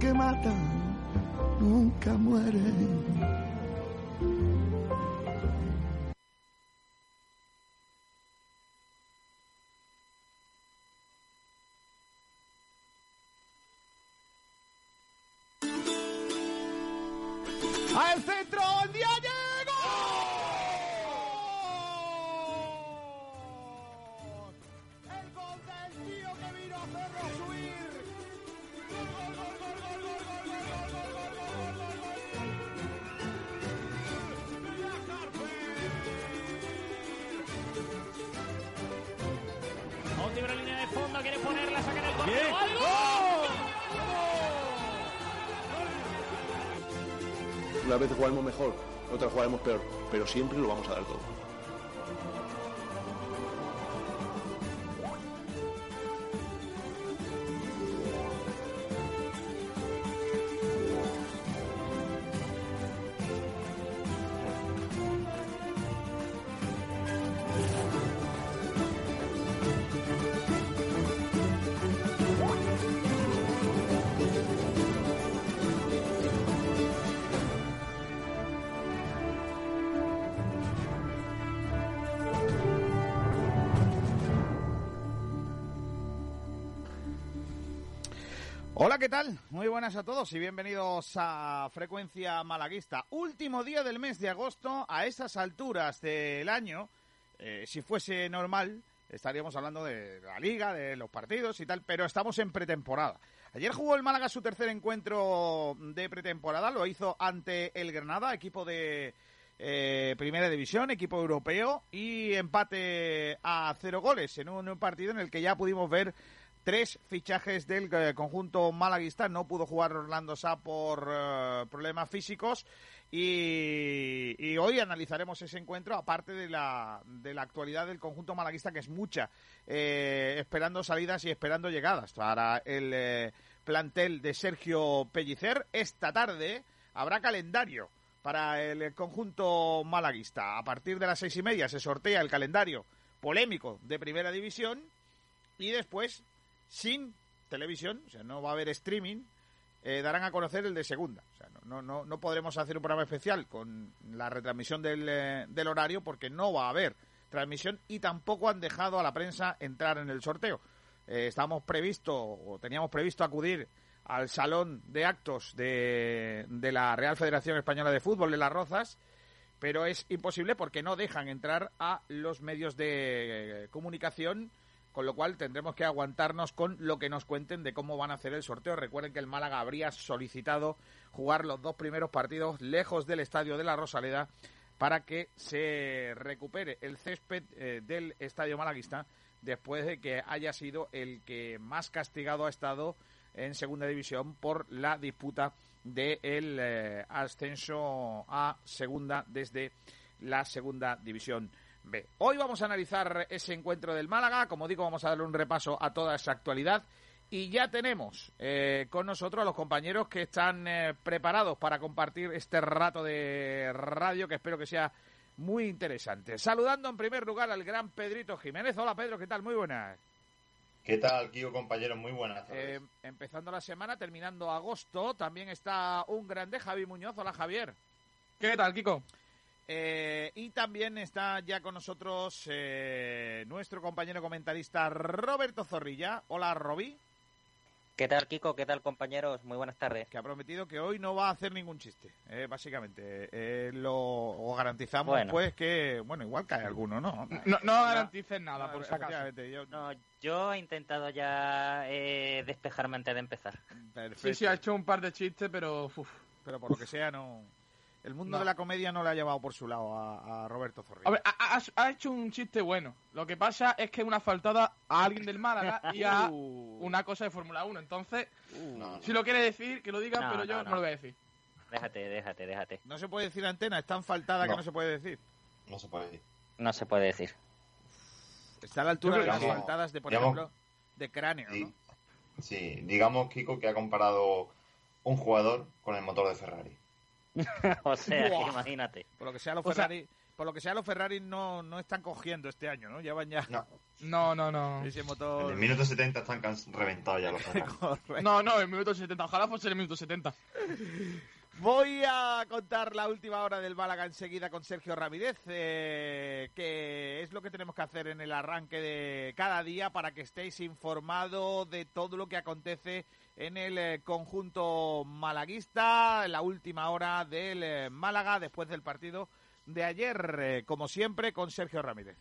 que matan nunca mueren. Jugaremos peor, pero siempre lo vamos a dar todo. Tal? Muy buenas a todos y bienvenidos a Frecuencia Malaguista. Último día del mes de agosto, a esas alturas del año, eh, si fuese normal, estaríamos hablando de la liga, de los partidos y tal, pero estamos en pretemporada. Ayer jugó el Málaga su tercer encuentro de pretemporada, lo hizo ante el Granada, equipo de eh, primera división, equipo europeo, y empate a cero goles en un partido en el que ya pudimos ver tres fichajes del eh, conjunto malaguista. No pudo jugar Orlando Sá por eh, problemas físicos. Y, hoy analizaremos ese encuentro, aparte de la, de la actualidad del conjunto malaguista, que es mucha, eh, esperando salidas y esperando llegadas para el plantel de Sergio Pellicer. Esta tarde habrá calendario para el conjunto malaguista. A partir de las seis y media se sortea el calendario polémico de primera división y después sin televisión, o sea, no va a haber streaming, eh, darán a conocer el de segunda. O sea, no, no, no podremos hacer un programa especial con la retransmisión del, eh, del horario porque no va a haber transmisión y tampoco han dejado a la prensa entrar en el sorteo. Eh, estábamos previsto o teníamos previsto acudir al salón de actos de, de la Real Federación Española de Fútbol de Las Rozas, pero es imposible porque no dejan entrar a los medios de eh, comunicación con lo cual tendremos que aguantarnos con lo que nos cuenten de cómo van a hacer el sorteo. Recuerden que el Málaga habría solicitado jugar los dos primeros partidos lejos del estadio de la Rosaleda para que se recupere el césped eh, del estadio malaguista después de que haya sido el que más castigado ha estado en segunda división por la disputa del eh, ascenso a segunda desde la segunda división B. Hoy vamos a analizar ese encuentro del Málaga. Como digo, vamos a darle un repaso a toda esa actualidad. Y ya tenemos eh, con nosotros a los compañeros que están eh, preparados para compartir este rato de radio que espero que sea muy interesante. Saludando en primer lugar al gran Pedrito Jiménez. Hola Pedro, ¿qué tal? Muy buenas. ¿Qué tal, Kio, compañeros? Muy buenas tardes. Eh, empezando la semana, terminando agosto, también está un grande Javi Muñoz. Hola Javier. ¿Qué tal, Kiko? Eh, y también está ya con nosotros eh, nuestro compañero comentarista Roberto Zorrilla. Hola, Roby. ¿Qué tal, Kiko? ¿Qué tal, compañeros? Muy buenas tardes. Que ha prometido que hoy no va a hacer ningún chiste, eh, básicamente. Eh, lo o garantizamos, Bueno. pues, que, bueno, igual cae alguno, ¿no? No, no garantices nada, No, por si acaso. yo- No, yo he intentado ya eh, despejarme antes de empezar. perfecto. Sí, sí, ha hecho un par de chistes, pero uf. Pero por lo que sea, no. El mundo No. de la comedia no le ha llevado por su lado a, a Roberto Zorrilla. A ver, ha, ha- ha hecho un chiste bueno. Lo que pasa es que es una faltada a alguien del Málaga y a Uh, una cosa de Fórmula 1. Entonces, uh. No, no. si lo quiere decir, que lo diga, No, pero yo no, no. no. lo voy a decir. Déjate, déjate, déjate. No se puede decir antena, es tan faltada que No. se puede decir. No se puede decir. No se puede decir. Está a la altura de las faltadas de, por Digamos- ejemplo, de cráneo, Sí. ¿no? Sí, digamos, Kiko, que ha comparado un jugador con el motor de Ferrari. o sea, que imagínate. Por lo que sea, los O sea- Ferrari, por lo que sea, los Ferrari no, no están cogiendo este año, ¿no? Ya van ya No, No, no, no. ese en el minuto 70 están reventados ya los Ferrari. No, no, el minuto 70. Ojalá fuese el minuto 70. Voy a contar la última hora del Málaga enseguida con Sergio Ramírez, eh, que es lo que tenemos que hacer en el arranque de cada día para que estéis informados de todo lo que acontece en el eh, conjunto malaguista, en la última hora del eh, Málaga después del partido de ayer, eh, como siempre, con Sergio Ramírez.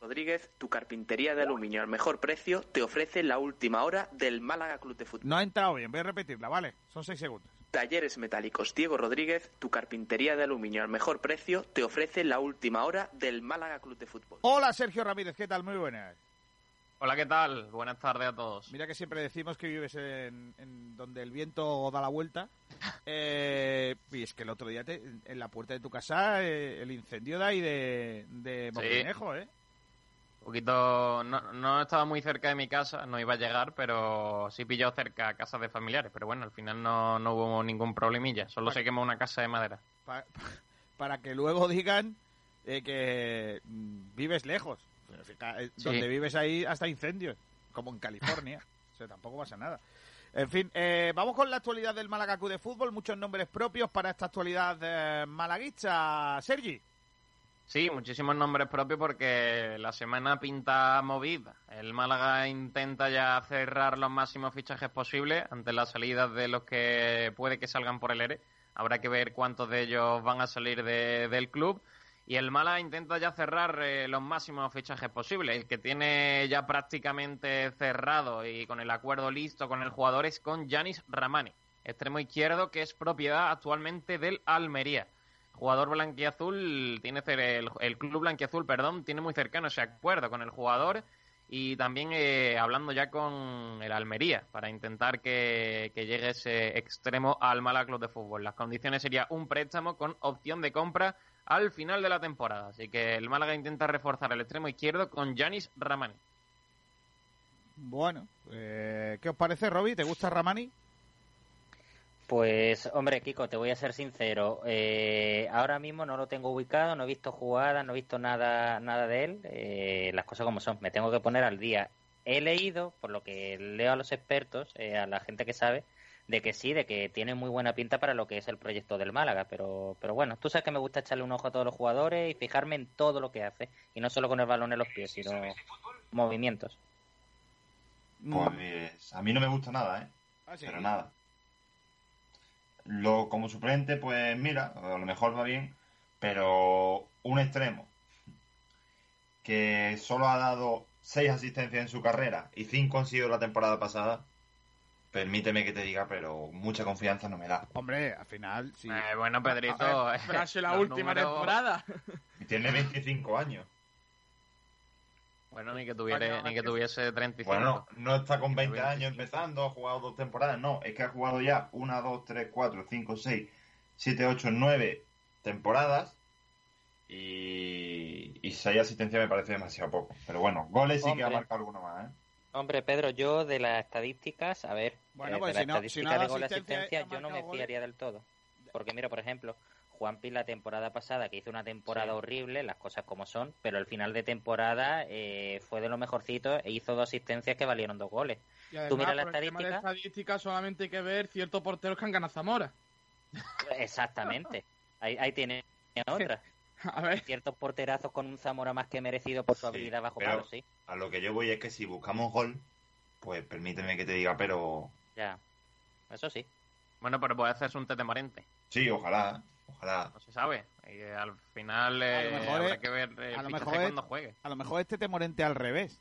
Rodríguez, tu carpintería de aluminio al mejor precio te ofrece la última hora del Málaga Club de Fútbol. No ha entrado bien, voy a repetirla, ¿vale? Son seis segundos. Talleres Metálicos Diego Rodríguez, tu carpintería de aluminio al mejor precio te ofrece la última hora del Málaga Club de Fútbol. Hola Sergio Ramírez, ¿qué tal? Muy buenas. Hola, ¿qué tal? Buenas tardes a todos. Mira que siempre decimos que vives en, en donde el viento da la vuelta. Eh, y es que el otro día te- en la puerta de tu casa eh, el incendio de ahí de, de Moquinejo, ¿eh? Un poquito. No, no estaba muy cerca de mi casa, no iba a llegar, pero sí pilló cerca a casas de familiares. Pero bueno, al final no, no hubo ningún problemilla. Solo se quemó una casa de madera. Pa- pa- para que luego digan eh, que mm, vives lejos. Eh, Sí. Donde vives ahí hasta incendios, como en California. o sea, tampoco pasa nada. En fin, eh, vamos con la actualidad del Málaga Club de Fútbol. Muchos nombres propios para esta actualidad eh, malaguista. Sergi. Sí, muchísimos nombres propios porque la semana pinta movida. El Málaga intenta ya cerrar los máximos fichajes posibles ante las salidas de los que puede que salgan por el ERE. Habrá que ver cuántos de ellos van a salir de- del club. Y el Málaga intenta ya cerrar eh, los máximos fichajes posibles. El que tiene ya prácticamente cerrado y con el acuerdo listo con el jugador es con Yanis Ramani, extremo izquierdo que es propiedad actualmente del Almería jugador blanquiazul tiene el, el club blanquiazul, perdón, tiene muy cercano ese acuerdo con el jugador y también eh, hablando ya con el Almería para intentar que, que llegue ese extremo al Málaga Club de Fútbol. Las condiciones sería un préstamo con opción de compra al final de la temporada. Así que el Málaga intenta reforzar el extremo izquierdo con Yanis Ramani. Bueno, eh, ¿qué os parece, Roby? ¿Te gusta Ramani? Pues, hombre, Kiko, te voy a ser sincero. eh, ahora mismo no lo tengo ubicado, no he visto jugadas, no he visto nada, nada de él. eh, las cosas como son, me tengo que poner al día. He leído, por lo que leo a los expertos, eh, a la gente que sabe, de que sí, de que tiene muy buena pinta para lo que es el proyecto del Málaga. Pero, pero bueno, tú sabes que me gusta echarle un ojo a todos los jugadores y fijarme en todo lo que hace. Y no solo con el balón en los pies, sino movimientos. Pues a mí no me gusta nada, ¿eh? Ah, sí. Pero nada. Lo, como suplente, pues mira, a lo mejor va bien, pero un extremo que solo ha dado seis asistencias en su carrera y cinco han sido la temporada pasada, permíteme que te diga, pero mucha confianza no me da. Hombre, al final, sí. Eh, bueno, Pedrito, eh, Frase la los última números- temporada. Y tiene 25 años. Bueno, ni que tuviera, ni que tuviese 35. Bueno, no, está con 20 25. años empezando, ha jugado dos temporadas, no, es que ha jugado ya una, dos, tres, cuatro, cinco, seis, siete, ocho, nueve temporadas y, y seis asistencias me parece demasiado poco. Pero bueno, goles sí que ha Hombre. marcado alguno más, ¿eh? Hombre, Pedro, yo de las estadísticas, a ver, Bueno, eh, pues de si la no- si estadística no de gol asistencia, asistencia, yo no me fiaría del todo. Porque mira, por ejemplo, Juanpi la temporada pasada, que hizo una temporada horrible, las cosas como son, pero al final de temporada eh, fue de lo mejorcito e hizo dos asistencias que valieron dos goles. Y además, Tú mira la por el tema de estadística. estadística solamente hay que ver ciertos porteros que han ganado Zamora. Exactamente. Ahí, ahí tiene otra. A ver, Ciertos porterazos con un Zamora más que merecido por su Sí, habilidad bajo pero- palo, sí. A lo que yo voy es que si buscamos gol, pues permíteme que te diga, pero Ya. Eso sí. Bueno, pero puede hacerse un tete morente. sí, ojalá, ojalá. No se sabe. Y al final eh, lo mejor habrá es- que ver eh, a lo el mejor fichaje es- cuando juegue. A lo mejor este Temorente al revés.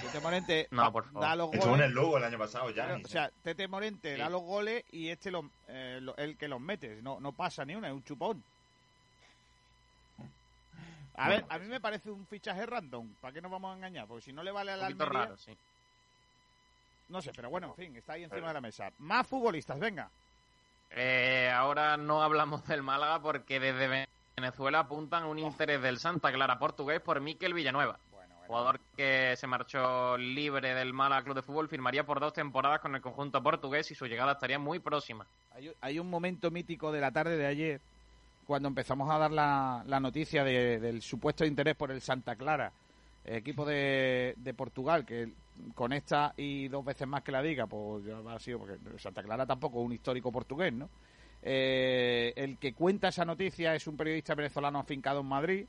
Tete Morente No, por favor. da los Estuvo en goles. el Lugo el año pasado ya. pero, o sea, Tete Morente Sí. da los goles y este lo, eh, lo- el que los mete. No, no pasa ni una, es un chupón. A ver, a mí me parece un fichaje random. ¿Para qué nos vamos a engañar? Porque si no le vale a Un la poquito Almería, raro, sí. no sé, pero bueno, en fin, está ahí encima de la mesa. Más futbolistas, venga. Eh, ahora no hablamos del Málaga porque desde Venezuela apuntan un interés del Santa Clara portugués por Miquel Villanueva. Bueno, bueno. Jugador que se marchó libre del Málaga Club de Fútbol firmaría por dos temporadas con el conjunto portugués y su llegada estaría muy próxima. Hay, hay un momento mítico de la tarde de ayer cuando empezamos a dar la, la noticia de- del supuesto interés por el Santa Clara, equipo de, de Portugal, que con esta y dos veces más que la diga, pues ya ha sido, porque Santa Clara tampoco es un histórico portugués, ¿no? Eh, el que cuenta esa noticia es un periodista venezolano afincado en Madrid,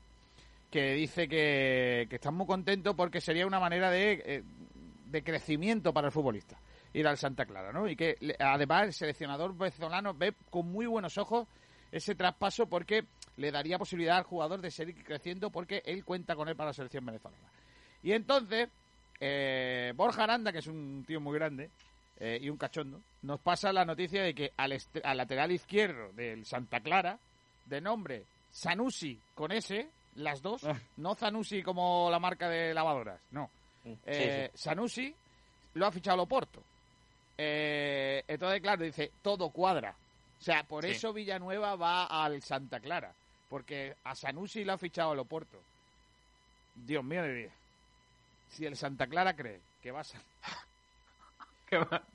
que dice que, que están muy contentos porque sería una manera de, eh, de crecimiento para el futbolista ir al Santa Clara, ¿no? Y que además el seleccionador venezolano ve con muy buenos ojos ese traspaso porque le daría posibilidad al jugador de seguir creciendo porque él cuenta con él para la selección venezolana. Y entonces, eh, Borja Aranda, que es un tío muy grande eh, y un cachondo, nos pasa la noticia de que al, al lateral izquierdo del Santa Clara, de nombre Sanusi con S, las dos, no Sanusi como la marca de lavadoras, no. Eh, Sanusi lo ha fichado Loporto. Eh, entonces, claro, dice, todo cuadra. O sea, por Sí. eso Villanueva va al Santa Clara. Porque a Sanusi lo ha fichado el Oporto. Dios mío de Dios. Si el Santa Clara cree que va a... sa-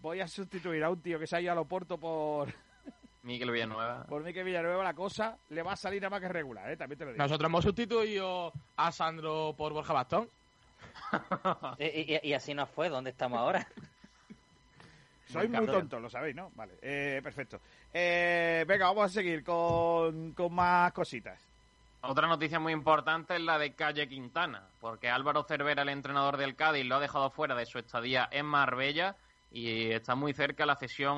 Voy a sustituir a un tío que se ha ido al Oporto por, Miguel Villanueva. por mí que Villanueva la cosa le va a salir nada más que regular, ¿eh? También te lo digo. Nosotros hemos sustituido a Sandro por Borja Bastón. Y, y- y así nos fue, ¿dónde estamos ahora? Sois muy tontos, lo sabéis, ¿no? Vale, eh, perfecto. Eh, venga, vamos a seguir con, con más cositas. Otra noticia muy importante es la de Calle Quintana, porque Álvaro Cervera, el entrenador del Cádiz, lo ha dejado fuera de su estadía en Marbella y está muy cerca la cesión,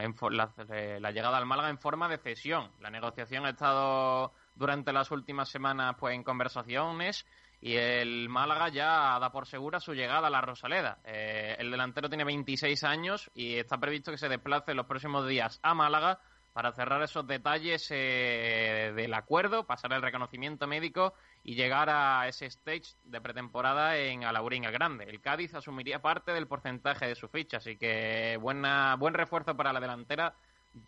en la, eh, la llegada al Málaga en forma de cesión. La negociación ha estado durante las últimas semanas pues en conversaciones y el Málaga ya da por segura su llegada a la Rosaleda. Eh, el delantero tiene 26 años y está previsto que se desplace en los próximos días a Málaga para cerrar esos detalles eh, del acuerdo, pasar el reconocimiento médico y llegar a ese stage de pretemporada en Alaurín el Grande. El Cádiz asumiría parte del porcentaje de su ficha, así que buena, buen refuerzo para la delantera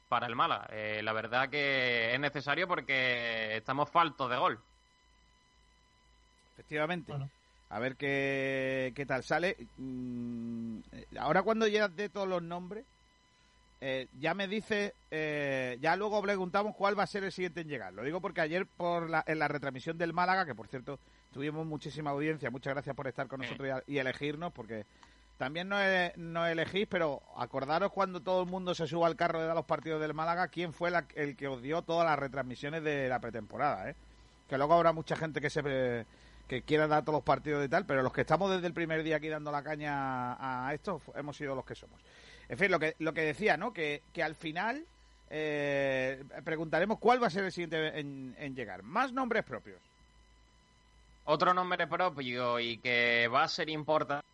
para el Málaga. Eh, la verdad que es necesario porque estamos faltos de gol. Efectivamente. A ver qué, qué tal sale. Mm, eh, ahora cuando ya de todos los nombres, eh, ya me dice, eh, ya luego preguntamos cuál va a ser el siguiente en llegar. Lo digo porque ayer por la, en la retransmisión del Málaga, que por cierto tuvimos muchísima audiencia, muchas gracias por estar con nosotros y, y elegirnos, porque también nos, e- nos elegís, pero acordaros cuando todo el mundo se suba al carro de dar los partidos del Málaga, quién fue la- el que os dio todas las retransmisiones de la pretemporada, ¿eh? Que luego habrá mucha gente que se que quiera dar todos los partidos y tal, pero los que estamos desde el primer día aquí dando la caña a esto hemos sido los que somos. En fin, lo que, lo que decía, ¿no? Que, que al final eh, preguntaremos cuál va a ser el siguiente en, en llegar. Más nombres propios. Otro nombre propio y que va a ser importante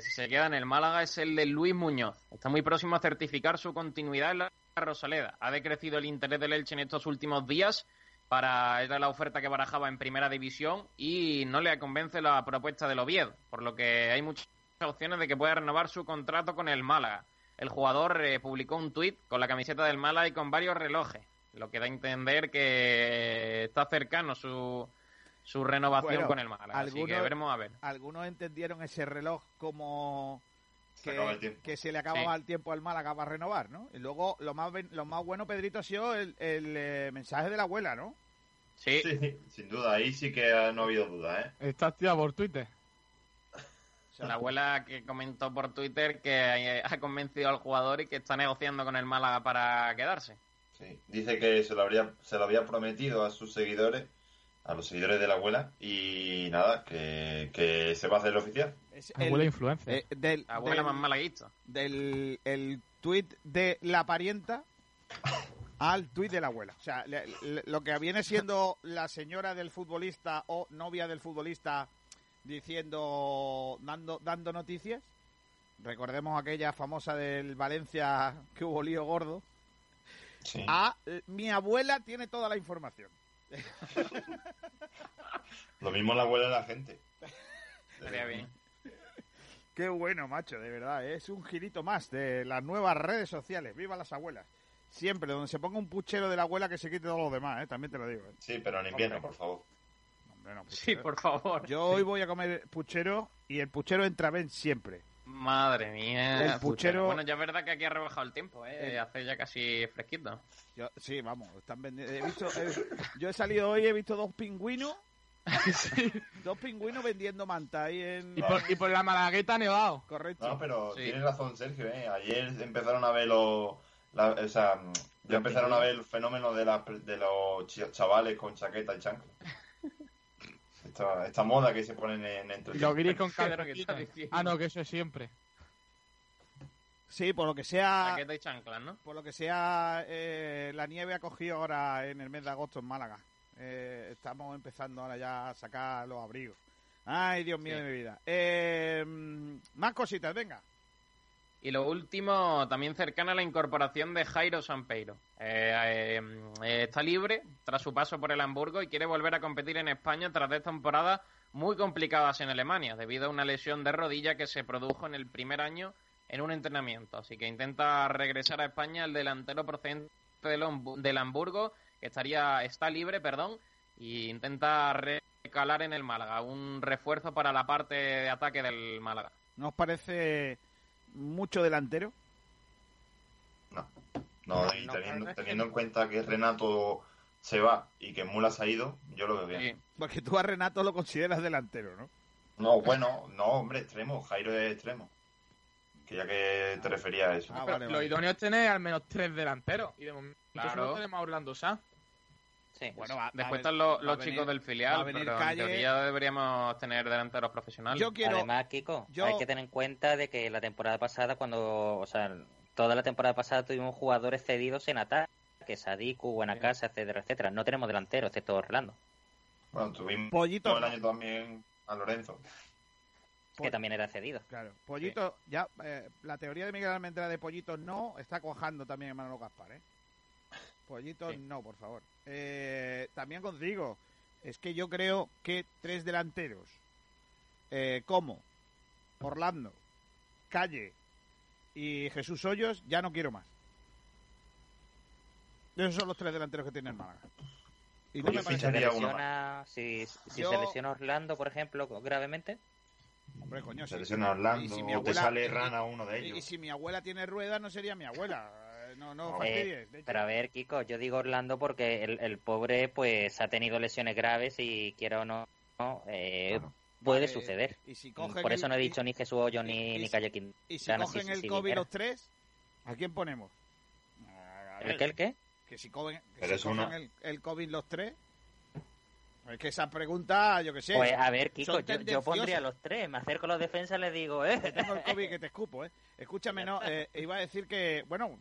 si se queda en el Málaga es el de Luis Muñoz. Está muy próximo a certificar su continuidad en la Rosaleda. Ha decrecido el interés del Elche en estos últimos días para era la oferta que barajaba en primera división y no le convence la propuesta del Oviedo, por lo que hay muchas opciones de que pueda renovar su contrato con el Málaga. El jugador eh, publicó un tuit con la camiseta del Málaga y con varios relojes, lo que da a entender que está cercano su, su renovación Bueno, con el Málaga. Así que algunos- veremos a ver. Algunos entendieron ese reloj como que, se le acababa Sí. el tiempo al Málaga para renovar, ¿no? Y luego lo más ven- lo más bueno, Pedrito, ha sido el, el, eh, mensaje de la abuela, ¿no? Sí, Sí, sin duda, ahí sí que no ha habido duda, ¿eh? Está activa por Twitter. La abuela que comentó por Twitter que eh, ha convencido al jugador y que está negociando con el Málaga para quedarse. Sí. Dice que se lo, habría, se lo había prometido a sus seguidores, a los seguidores de la abuela, y nada, que, que se va a hacer oficial. Es Abuela el- influencia. eh, del, La abuela del- más malaguista. del el tuit de la parienta al tuit de la abuela. O sea, le- le- lo que viene siendo la señora del futbolista o novia del futbolista diciendo, dando, dando noticias. Recordemos aquella famosa del Valencia que hubo lío gordo. Sí. A mi abuela tiene toda la información. Lo mismo la abuela de la gente. Bien. Qué bueno, macho, de verdad. ¿eh? Es un girito más de las nuevas redes sociales. ¡Viva las abuelas! Siempre, donde se ponga un puchero de la abuela que se quite todos los demás, ¿eh? también te lo digo. ¿eh? Sí, pero en invierno, por favor. Sí, por favor. Yo hoy voy a comer puchero y el puchero entra bien siempre. Madre mía. El puchero- Bueno, ya es verdad que aquí ha rebajado el tiempo, ¿eh? Hace ya casi fresquito. Yo- sí, vamos, están vendiendo. He visto, he- yo he salido hoy, he visto dos pingüinos, dos pingüinos vendiendo manta ahí en. Y por, y por la Malagueta ha nevado. Correcto. No, pero Sí. tienes razón, Sergio. ¿eh? Ayer empezaron a ver los. la- o sea, ya empezaron a ver el fenómeno de, la- de los chavales con chaqueta y chancla. Esta, esta moda que se ponen en entre guiris con. Ah, no, que eso es siempre. Sí, por lo que sea. Chaqueta y chanclas, ¿no? Por lo que sea, eh, la nieve ha cogido ahora en el mes de agosto en Málaga. Eh, estamos empezando ahora ya a sacar los abrigos. Ay, Dios mío Sí. de mi vida. Eh, más cositas, venga. Y lo último, también cercana a la incorporación de Jairo Sampeiro. Eh, eh, está libre tras su paso por el Hamburgo y quiere volver a competir en España tras dos temporadas muy complicadas en Alemania, debido a una lesión de rodilla que se produjo en el primer año en un entrenamiento. Así que intenta regresar a España el delantero procedente del, Hambu- del Hamburgo, que estaría, está libre, perdón, y intenta recalar en el Málaga, un refuerzo para la parte de ataque del Málaga. ¿No os parece mucho delantero? No, no, y No, teniendo, teniendo no. en cuenta que Renato se va y que Mula se ha ido, yo lo veo bien. Sí. Porque tú a Renato lo consideras delantero, ¿no? No, bueno, no, hombre, extremo. Jairo es extremo. Que ya que te refería a eso. Ah, Pero vale, lo vale. idóneo es tener al menos tres delanteros. Y de momento Claro. solo tenemos a Orlando Sá. Sí. Bueno, va- Después están los, los venir- chicos del filial, pero Calle. en teoría deberíamos tener delanteros profesionales. Yo quiero. Además, Kiko, yo- hay que tener en cuenta de que la temporada pasada, cuando, o sea, toda la temporada pasada tuvimos jugadores cedidos en ataque, Sadiku, Buena Casa, etcétera, etcétera. No tenemos delanteros, excepto Orlando, Bueno, tuvimos Pollito. todo el año también a Lorenzo. que también era cedido. Claro, Pollito, ya, eh, la teoría de Miguel Almendra de Pollito no está cuajando también en Manolo Gaspar, ¿eh? Pollito Sí. no, por favor. Eh, también contigo, es que yo creo que tres delanteros, eh, como Orlando, Calle y Jesús Hoyos, ya no quiero más. Esos son los tres delanteros que tiene el Málaga. Y no Yo me parece- Se lesiona, si, si Yo- se lesiona Orlando, por ejemplo, gravemente, Hombre, coño, Se lesiona Orlando Y si mi o te abuela- sale rana uno de Y, y ellos. si mi abuela tiene ruedas, no sería mi abuela. Eh, No, no No. fastidies. Hecho, Pero a ver, Kiko, yo digo Orlando porque el, el pobre pues ha tenido lesiones graves y quiera o no, no, eh, Claro. puede Vale, suceder. Y si cogen Por eso el- no he dicho ni Jesús Hoyo ni, ni Calle Quintana. Y si cogen sí, el sí, COVID viniera. los tres, ¿a quién ponemos? A ¿El ver, qué, el qué? Que si cogen, que Pero si es cogen una- el, el COVID los tres. Es que esa pregunta, yo que sé. Pues a ver, Kiko, yo, pondría los tres, me acerco a los defensas y les digo, eh. Que tengo el COVID que te escupo, ¿eh? Escúchame, no, eh, iba a decir que, bueno,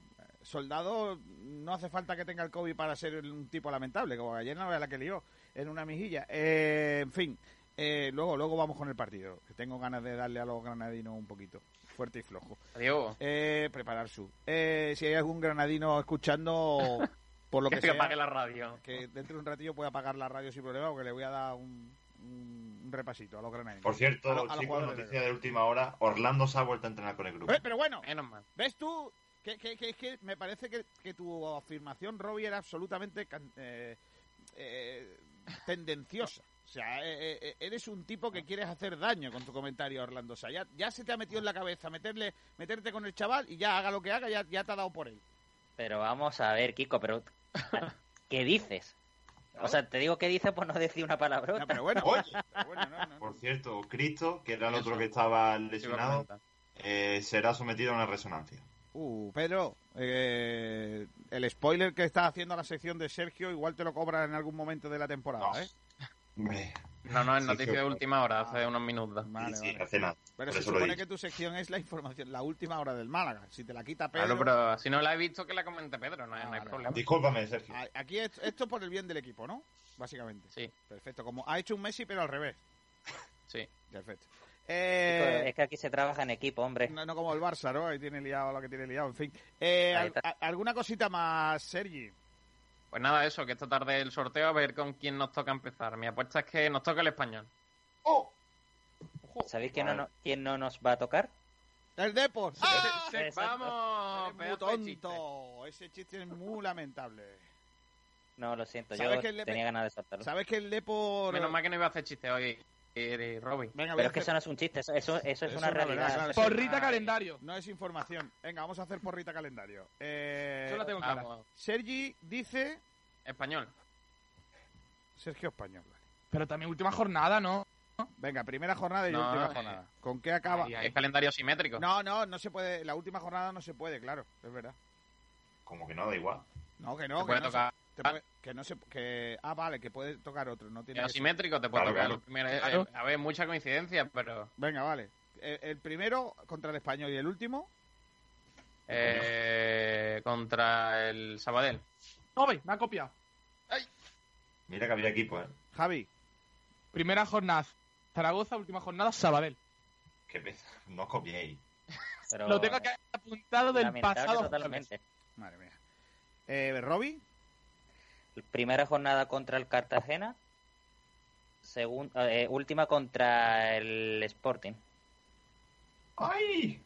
soldado no hace falta que tenga el COVID para ser un tipo lamentable, como ayer no era la que lió en una mijilla. Eh, en fin, eh, luego, luego vamos con el partido, que tengo ganas de darle a los granadinos un poquito, fuerte y flojo. Diego, Eh, preparar su. Eh, si hay algún granadino escuchando, por lo que, que, que sea, apague la radio. que dentro de un ratillo pueda apagar la radio sin problema, porque le voy a dar un, un- repasito a los granadinos. Por cierto, A lo- a los chicos, jugadores noticia de última hora. Orlando se ha vuelto a entrenar con el grupo. Eh, pero bueno, Menos mal. ¿Ves tú? Que, que, que, que me parece que, que tu afirmación, Robbie, era absolutamente eh, eh, tendenciosa. O sea, eh, eh, eres un tipo que quieres hacer daño con tu comentario, Orlando. O sea, ya, ya se te ha metido en la cabeza meterle, meterte con el chaval y ya haga lo que haga, ya, ya te ha dado por él. Pero vamos a ver, Kiko, pero ¿qué dices? O sea, te digo qué dices por no decir una palabra. No, pero bueno, Oye. pero bueno, no, no. Por cierto, Cristo, que era el Eso. otro que estaba lesionado, eh, será sometido a una resonancia. Uh, Pedro, eh, el spoiler que estás haciendo a la sección de Sergio igual te lo cobra en algún momento de la temporada, No. ¿eh? No, no, es Sí, noticia de última hora, hace unos minutos. Vale, sí, vale. hace nada. Pero se supone que tu sección es la información, la última hora del Málaga. Si te la quita Pedro... Claro, pero si no la he visto, que la comente Pedro, no, hay- Ah, no hay vale. problema. Discúlpame, Sergio. Aquí es- esto por el bien del equipo, ¿no? Básicamente. Sí, Perfecto. Como ha hecho un Messi, pero al revés. sí. Perfecto. Eh, Es que aquí se trabaja en equipo, hombre. no, no como el Barça, ¿no? Ahí tiene liado lo que tiene liado. En fin. Eh, al- a- ¿Alguna cosita más, Sergi? Pues nada, eso, que esta tarde el sorteo, a ver con quién nos toca empezar. Mi apuesta es que nos toca el español. ¡Oh! ¿Sabéis quién no, no- quién no nos va a tocar? El Depor. ¡Ah! Se- se- Exacto. vamos, muy tonto. Ese chiste es muy lamentable. No, lo siento, ¿Sabes yo Lepe- tenía ganas de soltarlo. ¿Sabes que el Depor... Menos mal que no iba a hacer chiste hoy. Y Robin. Venga, Pero a es que hacer- eso no es un chiste, eso, eso, eso es Eso una realidad. Porrita una- calendario. No es información. Venga, vamos a hacer porrita calendario. Eh, Yo la tengo clara. Vamos, Sergi dice español. Sergio Español. vale. Pero también última jornada, ¿no? Venga, primera jornada y No, última eh, jornada. ¿Con qué acaba? Ahí, ahí. Es calendario simétrico. No, no, no se puede. La última jornada no se puede, claro, es verdad. Como que no, da igual. No, que no, que puede no, tocar. Te puede- que no se, que ah, vale, que puede tocar otro, no tiene asimétrico, te puede Claro, tocar. claro. Eh, Claro. A ver, mucha coincidencia, pero. Venga, vale. El, el primero contra el español y el último. eh, contra el Sabadell. No, me ha copiado. Mira que había equipo, ¿eh? Javi, Primera jornada Zaragoza, última jornada Sabadell. Que pesa. No os copiéis. Pero Lo tengo que apuntado del lamentable pasado. totalmente. madre mía. Eh, Roby, Primera jornada contra el Cartagena. Segun- eh, última contra el Sporting. ¡Ay!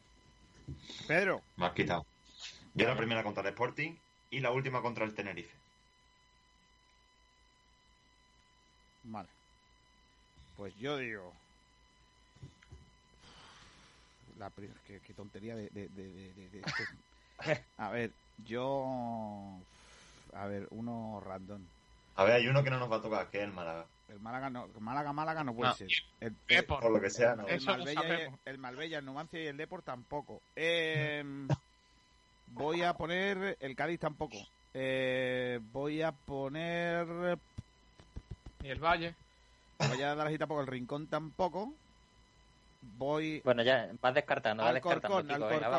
Pedro, Me has quitado. Yo la primera contra el Sporting y la última contra el Tenerife. vale. Pues yo digo. La qué, qué tontería de, de- de- de- de- de- este. A ver, yo. A ver, uno random. A ver, hay uno que no nos va a tocar, que es el Málaga. El Málaga, no, Málaga, Málaga no puede No. ser. El, Depor. Por lo que sea, no. el Marbella, el Marbella, el Numancia y el Deport tampoco. Eh, voy a poner el Cádiz tampoco. Eh, voy a poner Y el Valle. voy a dar así tampoco el Rincón tampoco. Voy Bueno, ya vas descartando, vas al descartando, Corcón, al chicos, venga,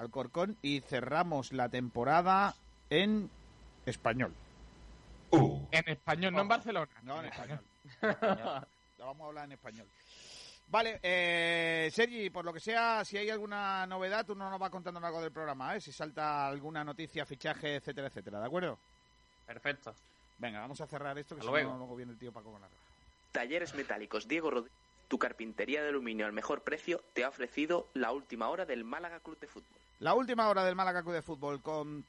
Alcorcón. al Corcón y cerramos la temporada en español. Uh. En español, no en Barcelona. No, en español. Vamos a hablar en español. Vale, eh, Sergi, por lo que sea, si hay alguna novedad, tú no nos vas contando algo del programa, ¿eh? Si salta alguna noticia, fichaje, etcétera, etcétera, ¿de acuerdo? Perfecto. Venga, vamos a cerrar esto, que si no, luego. luego viene el tío Paco con la roja. Talleres Metálicos Diego Rodríguez, tu carpintería de aluminio al mejor precio, te ha ofrecido la última hora del Málaga Club de Fútbol. La última hora del Málaga Club de Fútbol con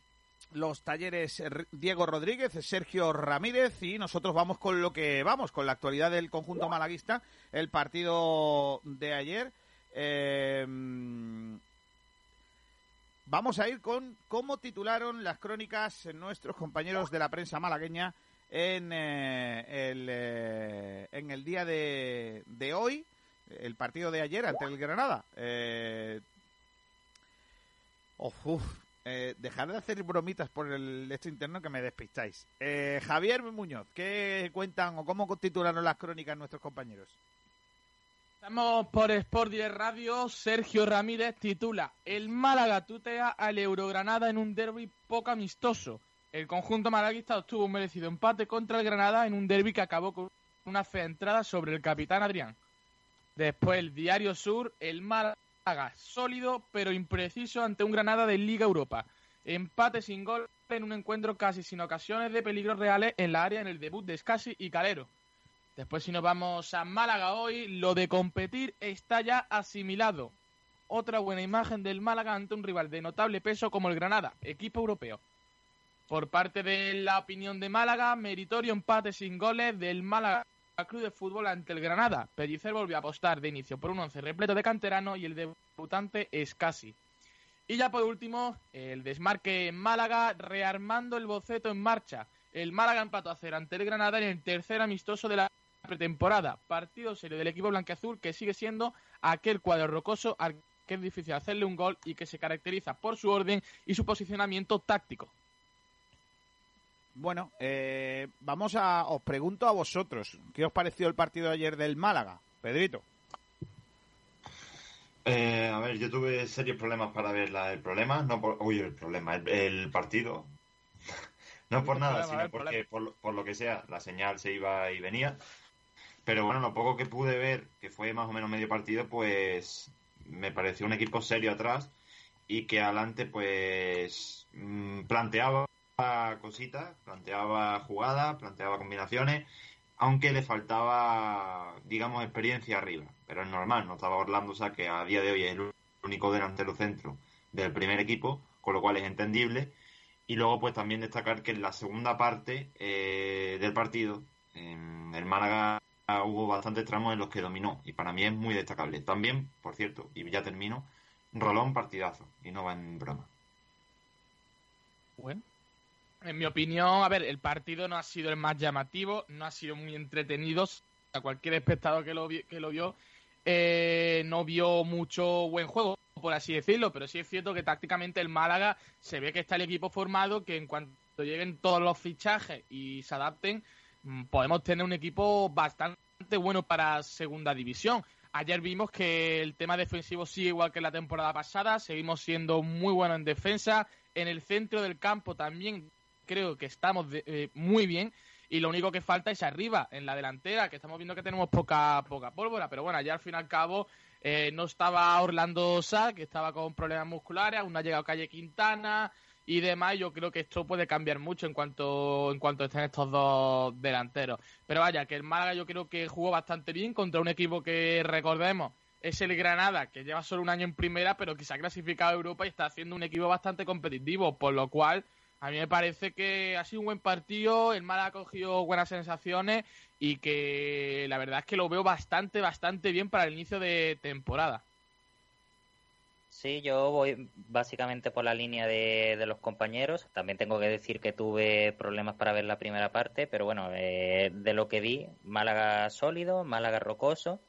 los talleres Diego Rodríguez, Sergio Ramírez y nosotros vamos con lo que vamos, con la actualidad del conjunto malaguista, el partido de ayer. Eh, vamos a ir con cómo titularon las crónicas nuestros compañeros de la prensa malagueña en, eh, el, eh, en el día de, de hoy, el partido de ayer ante el Granada. Eh, Uf. Eh, dejar de hacer bromitas por el esto interno que me despistáis. Eh, Javier Muñoz, ¿qué cuentan o cómo titularon las crónicas nuestros compañeros? Estamos por Sport 10 Radio. Sergio Ramírez titula El Málaga tutea al Eurogranada en un derby poco amistoso. El conjunto malaguista obtuvo un merecido empate contra el Granada en un derby que acabó con una fea entrada sobre el capitán Adrián. Después el Diario Sur, el Málaga sólido pero impreciso ante un Granada de Liga Europa. Empate sin gol en un encuentro casi sin ocasiones de peligros reales en la área en el debut de Scassi y Calero. Después si nos vamos a Málaga hoy, lo de competir está ya asimilado. Otra buena imagen del Málaga ante un rival de notable peso como el Granada, equipo europeo. Por parte de la opinión de Málaga, meritorio empate sin goles del Málaga Club de Fútbol ante el Granada. Pellicer volvió a apostar de inicio por un once repleto de canterano y el debutante es casi. Y ya por último, el desmarque en Málaga, rearmando el boceto en marcha. El Málaga empató a cero ante el Granada en el tercer amistoso de la pretemporada. Partido serio del equipo blanqueazul que sigue siendo aquel cuadro rocoso al que es difícil hacerle un gol y que se caracteriza por su orden y su posicionamiento táctico. Bueno, eh, vamos a. Os pregunto a vosotros, ¿qué os pareció el partido de ayer del Málaga? Pedrito. Eh, a ver, yo tuve serios problemas para ver la- el problema, no por, uy, el problema, el, el partido. no por nada, problema, sino porque por, lo- por lo que sea, la señal se iba y venía. Pero bueno, lo poco que pude ver, que fue más o menos medio partido, pues me pareció un equipo serio atrás y que adelante pues mm, planteaba cositas, planteaba jugadas, planteaba combinaciones, aunque le faltaba, digamos, experiencia arriba. Pero es normal, no estaba Orlando, o sea que a día de hoy es el único delantero centro del primer equipo, con lo cual es entendible. Y luego, pues también destacar que en la segunda parte eh, del partido, En el Málaga hubo bastantes tramos en los que dominó y para mí es muy destacable. También, por cierto, y ya termino, Rolón partidazo y no va en broma. Bueno, en mi opinión, a ver, el partido no ha sido el más llamativo, no ha sido muy entretenido. A cualquier espectador que lo, vi- que lo vio, eh, no vio mucho buen juego, por así decirlo, pero sí es cierto que tácticamente el Málaga se ve que está el equipo formado, que en cuanto lleguen todos los fichajes y se adapten, mm, podemos tener un equipo bastante bueno para segunda división. Ayer vimos que el tema defensivo sigue igual que la temporada pasada, seguimos siendo muy buenos en defensa, en el centro del campo también creo que estamos de- eh, muy bien y lo único que falta es arriba, en la delantera, que estamos viendo que tenemos poca, poca pólvora, pero bueno, ya al fin y al cabo eh, no estaba Orlando Sá, que estaba con problemas musculares, aún no ha llegado Calle Quintana y demás, yo creo que esto puede cambiar mucho en cuanto en cuanto estén estos dos delanteros. Pero vaya, que el Málaga yo creo que jugó bastante bien contra un equipo que recordemos es el Granada, que lleva solo un año en primera, pero que se ha clasificado a Europa y está haciendo un equipo bastante competitivo, por lo cual a mí me parece que ha sido un buen partido, el Málaga ha cogido buenas sensaciones y que la verdad es que lo veo bastante, bastante bien para el inicio de temporada. Sí, yo voy básicamente por la línea de, los compañeros. También tengo que decir que tuve problemas para ver la primera parte, pero bueno, eh, de lo que vi, Málaga sólido, Málaga rocoso,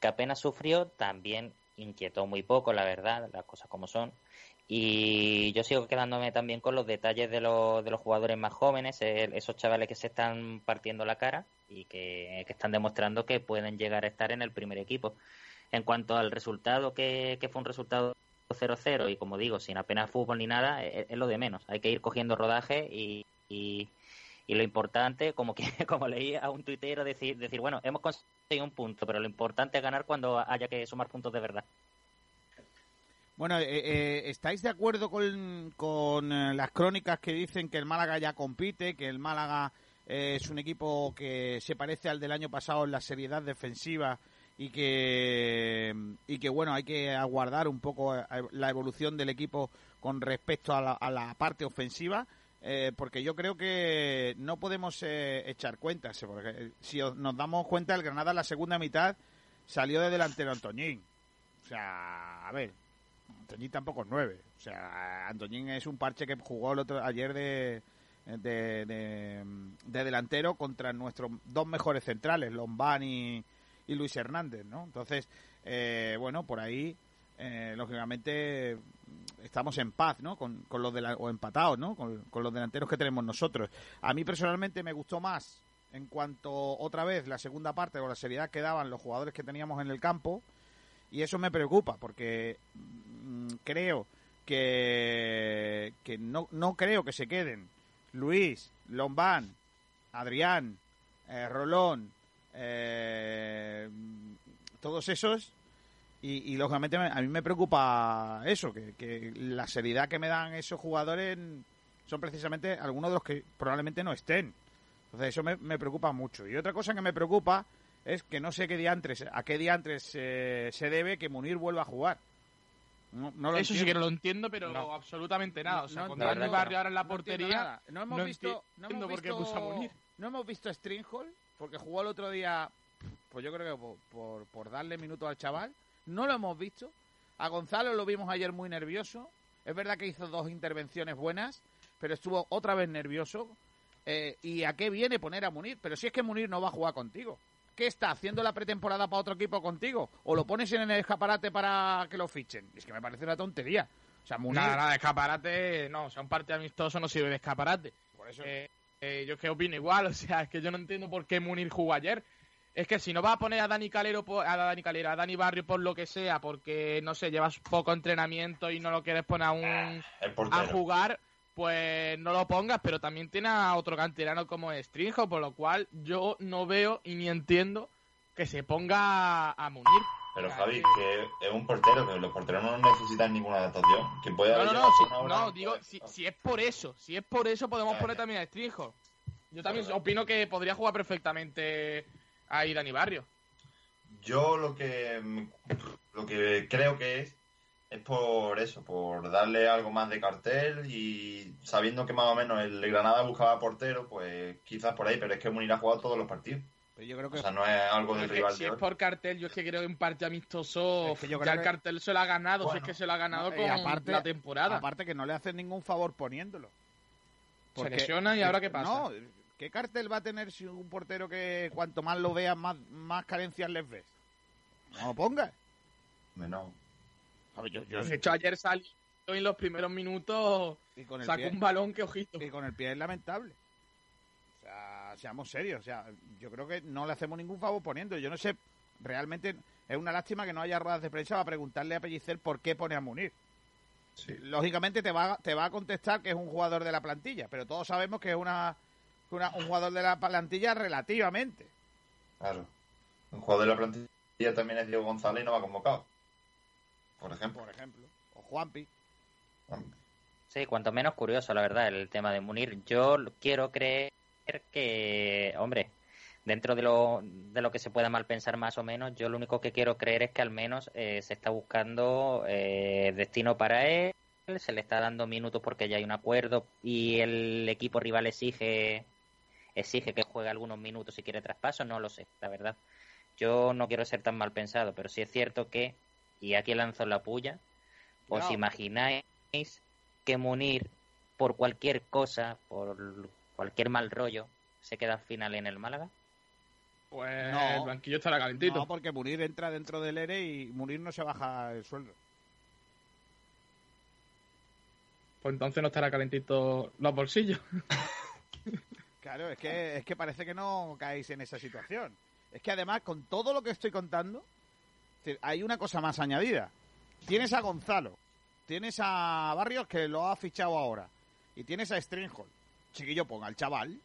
que apenas sufrió, también inquietó muy poco, la verdad, las cosas como son. Y yo sigo quedándome también con los detalles de, los de los jugadores más jóvenes, esos chavales que se están partiendo la cara y que, que están demostrando que pueden llegar a estar en el primer equipo. En cuanto al resultado, que, que fue un resultado 0-0 y como digo, sin apenas fútbol ni nada, es, lo de menos. Hay que ir cogiendo rodaje y, y, y lo importante, como que como leí a un tuitero decir, decir, bueno, hemos conseguido un punto, pero lo importante es ganar cuando haya que sumar puntos de verdad. Bueno, eh, eh, ¿estáis de acuerdo con, con eh, las crónicas que dicen que el Málaga ya compite, que el Málaga eh, es un equipo que se parece al del año pasado en la seriedad defensiva y que, y que bueno, hay que aguardar un poco eh, la evolución del equipo con respecto a la, a la parte ofensiva? Porque yo creo que no podemos echar cuentas, porque si os- nos damos cuenta, el Granada en la segunda mitad salió de delantero Antoñín. O sea, a ver, Antoñín tampoco es nueve. O sea, Antoñín es un parche que jugó el otro ayer de, de, de- de delantero contra nuestros dos mejores centrales, Lombán y, y Luis Hernández, ¿no? Entonces, eh, bueno, por ahí, eh, lógicamente, estamos en paz, ¿no? Con, con los de la- o empatados, ¿no? Con, con los delanteros que tenemos nosotros. A mí personalmente me gustó más en cuanto otra vez la segunda parte con la seriedad que daban los jugadores que teníamos en el campo y eso me preocupa porque mm, creo que, que no, no creo que se queden Luis, Lombán, Adrián, eh, Rolón, eh, todos esos y, y, lógicamente me- a mí me preocupa eso, que, que la seriedad que me dan esos jugadores son precisamente algunos de los que probablemente no estén. Entonces eso me, me preocupa mucho. Y otra cosa que me preocupa es que no sé qué diantres, a qué diantres eh, se debe que Munir vuelva a jugar. No, no lo Eso sí que no lo entiendo, pero No. absolutamente nada. O sea, No- Barrio ahora en la portería. No hemos visto, no hemos visto- puso a Munir. no hemos visto Stringhall porque jugó el otro día, pues yo creo que por, por, por darle minutos al chaval. No lo hemos visto. A Gonzalo lo vimos ayer muy nervioso. Es verdad que hizo dos intervenciones buenas, pero estuvo otra vez nervioso. Eh, ¿Y a qué viene poner a Munir? Pero si es que Munir no va a jugar contigo. ¿Qué está haciendo la pretemporada para otro equipo contigo? ¿O lo pones en el escaparate para que lo fichen? Es que me parece una tontería. O sea, Munir... Nada, nada, escaparate, no, o sea, un partido amistoso no sirve de escaparate. Por eso... Eh, eh, yo es que opino igual, o sea, es que yo no entiendo por qué Munir jugó ayer. Es que si no va a poner a Dani Calero, por- a Dani Calero, a Dani Barrio por lo que sea, porque, no sé, llevas poco entrenamiento y no lo quieres poner a un, El a jugar, pues no lo pongas, pero también tiene a otro canterano como Stringo, por lo cual yo no veo y ni entiendo que se ponga a Munir. Pero Javi, que- es un portero, que los porteros no necesitan ninguna adaptación. Que puede No, no, no, si, no, digo, si, si es por eso, si es por eso podemos Ya, poner ya. también a Stringo. Yo también Claro. opino que podría jugar perfectamente ahí Dani Barrio. Yo lo que lo que creo que es es por eso, por darle algo más de cartel y sabiendo que más o menos el Granada buscaba portero, pues quizás por ahí, pero es que Munir ha jugado todos los partidos. Pero yo creo que O sea, no es algo del rival si de es hoy. por cartel, yo es que creo que en parte amistoso Es que yo ya el cartel se lo ha ganado, si es que se lo ha ganado No, con aparte- la temporada. Aparte que no le hacen ningún favor poniéndolo. Se lesiona y ahora qué pasa. No, ¿qué cartel va a tener si un portero que cuanto más lo veas, más, más carencias les ves? No lo pongas. Menos. Joder, yo- yo- De hecho, ayer salió en los primeros minutos, y con el sacó pie, un balón que ojito. y con el pie es lamentable. O sea, seamos serios. O sea, yo creo que no le hacemos ningún favor poniendo. Yo no sé, realmente es una lástima que no haya ruedas de prensa para preguntarle a Pellicer por qué pone a Munir. Sí. lógicamente te va, te va a contestar que es un jugador de la plantilla, pero todos sabemos que es una, una- un jugador de la plantilla relativamente. Claro. Un jugador de la plantilla también es Diego González y no va convocado. Por ejemplo. Por ejemplo, o Juanpi. Sí, cuanto menos curioso, la verdad, el tema de Munir. Yo quiero creer que, hombre, dentro de lo, de lo que se pueda mal pensar más o menos, yo lo único que quiero creer es que al menos eh, se está buscando eh, destino para él, se le está dando minutos porque ya hay un acuerdo y el equipo rival exige exige que juegue algunos minutos si quiere traspaso, no lo sé, la verdad. Yo no quiero ser tan mal pensado, pero sí es cierto que, y aquí lanzo la puya, ¿os imagináis que Munir, por cualquier cosa, por cualquier mal rollo, se queda al final en el Málaga? Pues No. el banquillo estará calentito. No, porque Munir entra dentro del ERE y Munir no se baja el sueldo. Pues entonces no estará calentito los bolsillos. Claro, es que, es que parece que no caéis en esa situación. Es que además, con todo lo que estoy contando, decir, hay una cosa más añadida. Tienes a Gonzalo, tienes a Barrios que lo ha fichado ahora, y tienes a Stringhold. Chiquillo, ponga al chaval,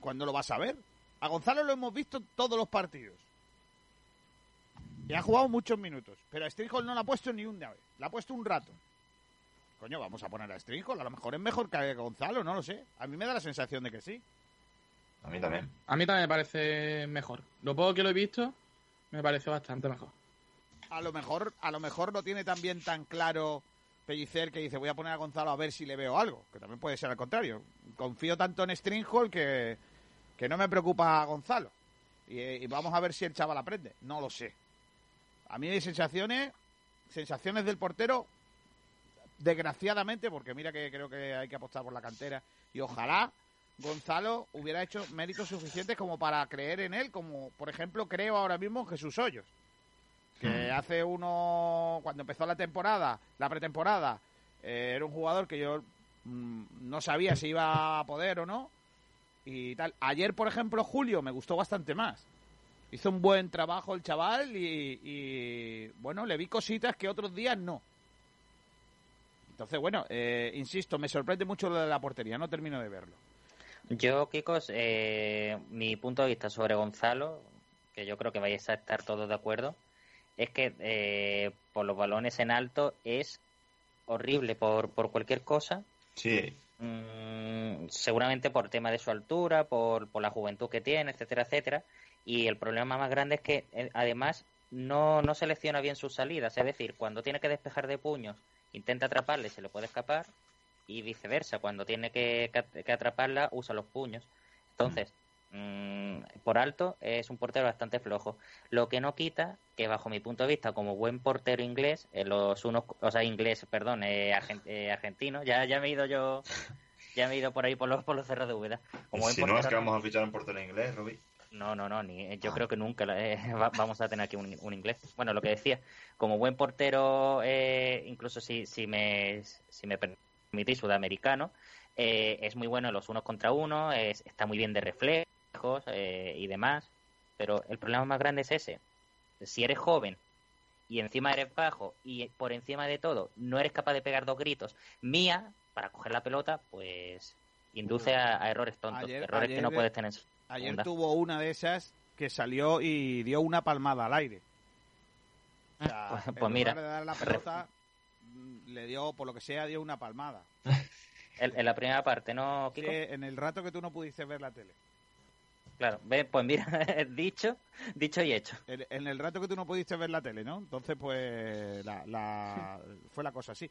¿cuándo lo vas a ver? A Gonzalo lo hemos visto todos los partidos. Y ha jugado muchos minutos, pero a Stringhold no la ha puesto ni una vez, la ha puesto un rato. Coño, vamos a poner a Stringhold, a lo mejor es mejor que a Gonzalo, no lo sé. A mí me da la sensación de que sí. A mí también. A mí también me parece mejor. Lo poco que lo he visto, me parece bastante mejor. A lo mejor a lo mejor no tiene también tan claro Pellicer que dice voy a poner a Gonzalo a ver si le veo algo que también puede ser al contrario. Confío tanto en Stringhold que, que no me preocupa a Gonzalo. Y, y vamos a ver si el chaval aprende. No lo sé. A mí hay sensaciones sensaciones del portero desgraciadamente porque mira que creo que hay que apostar por la cantera y ojalá Gonzalo hubiera hecho méritos suficientes como para creer en él como por ejemplo creo ahora mismo en Jesús Hoyos que hace uno, cuando empezó la temporada, la pretemporada, eh, era un jugador que yo mm, no sabía si iba a poder o no. Y tal. Ayer, por ejemplo, Julio me gustó bastante más. Hizo un buen trabajo el chaval y, y, bueno, le vi cositas que otros días no. Entonces, bueno, eh, insisto, me sorprende mucho lo de la portería, no termino de verlo. Yo, Kikos, eh, mi punto de vista sobre Gonzalo, que yo creo que vais a estar todos de acuerdo, es que eh, por los balones en alto es horrible por, por cualquier cosa. Sí. Mm, seguramente por tema de su altura, por, por la juventud que tiene, etcétera, etcétera. Y el problema más grande es que eh, además no, no selecciona bien sus salidas. Es decir, cuando tiene que despejar de puños, intenta atraparle, se le puede escapar. Y viceversa, cuando tiene que, que- que atraparla, usa los puños. Entonces, mm, por alto, es un portero bastante flojo. Lo que no quita que, bajo mi punto de vista, como buen portero inglés, eh, los unos, o sea, inglés, perdón, eh, eh, argentino, ya, ya me he ido yo, ya me he ido por ahí por los, por los cerros de Úbeda. Como si no, es que vamos a fichar un portero inglés, Robbie. no, no, no, ni, yo creo que nunca eh, va- vamos a tener aquí un, un inglés. Bueno, lo que decía, como buen portero, eh, incluso si, si, me, si me permitís, sudamericano, eh, es muy bueno en los unos contra uno, es- está muy bien de reflejos eh, y demás, pero el problema más grande es ese. Si eres joven y encima eres bajo y por encima de todo no eres capaz de pegar dos gritos, mía, para coger la pelota, pues induce a, a errores tontos, Ayer- errores que no de- puedes tener en Ayer tuvo una de esas que salió y dio una palmada al aire. O sea, Pues- en pues mira, lugar de dar la pelota, mm, le dio, por lo que sea, dio una palmada. En, en la primera parte, ¿no, Sí, Kiko? en el rato que tú no pudiste ver la tele. Claro, pues mira, dicho, dicho y hecho. En, en el rato que tú no pudiste ver la tele, ¿no? Entonces, pues, la, la- fue la cosa así.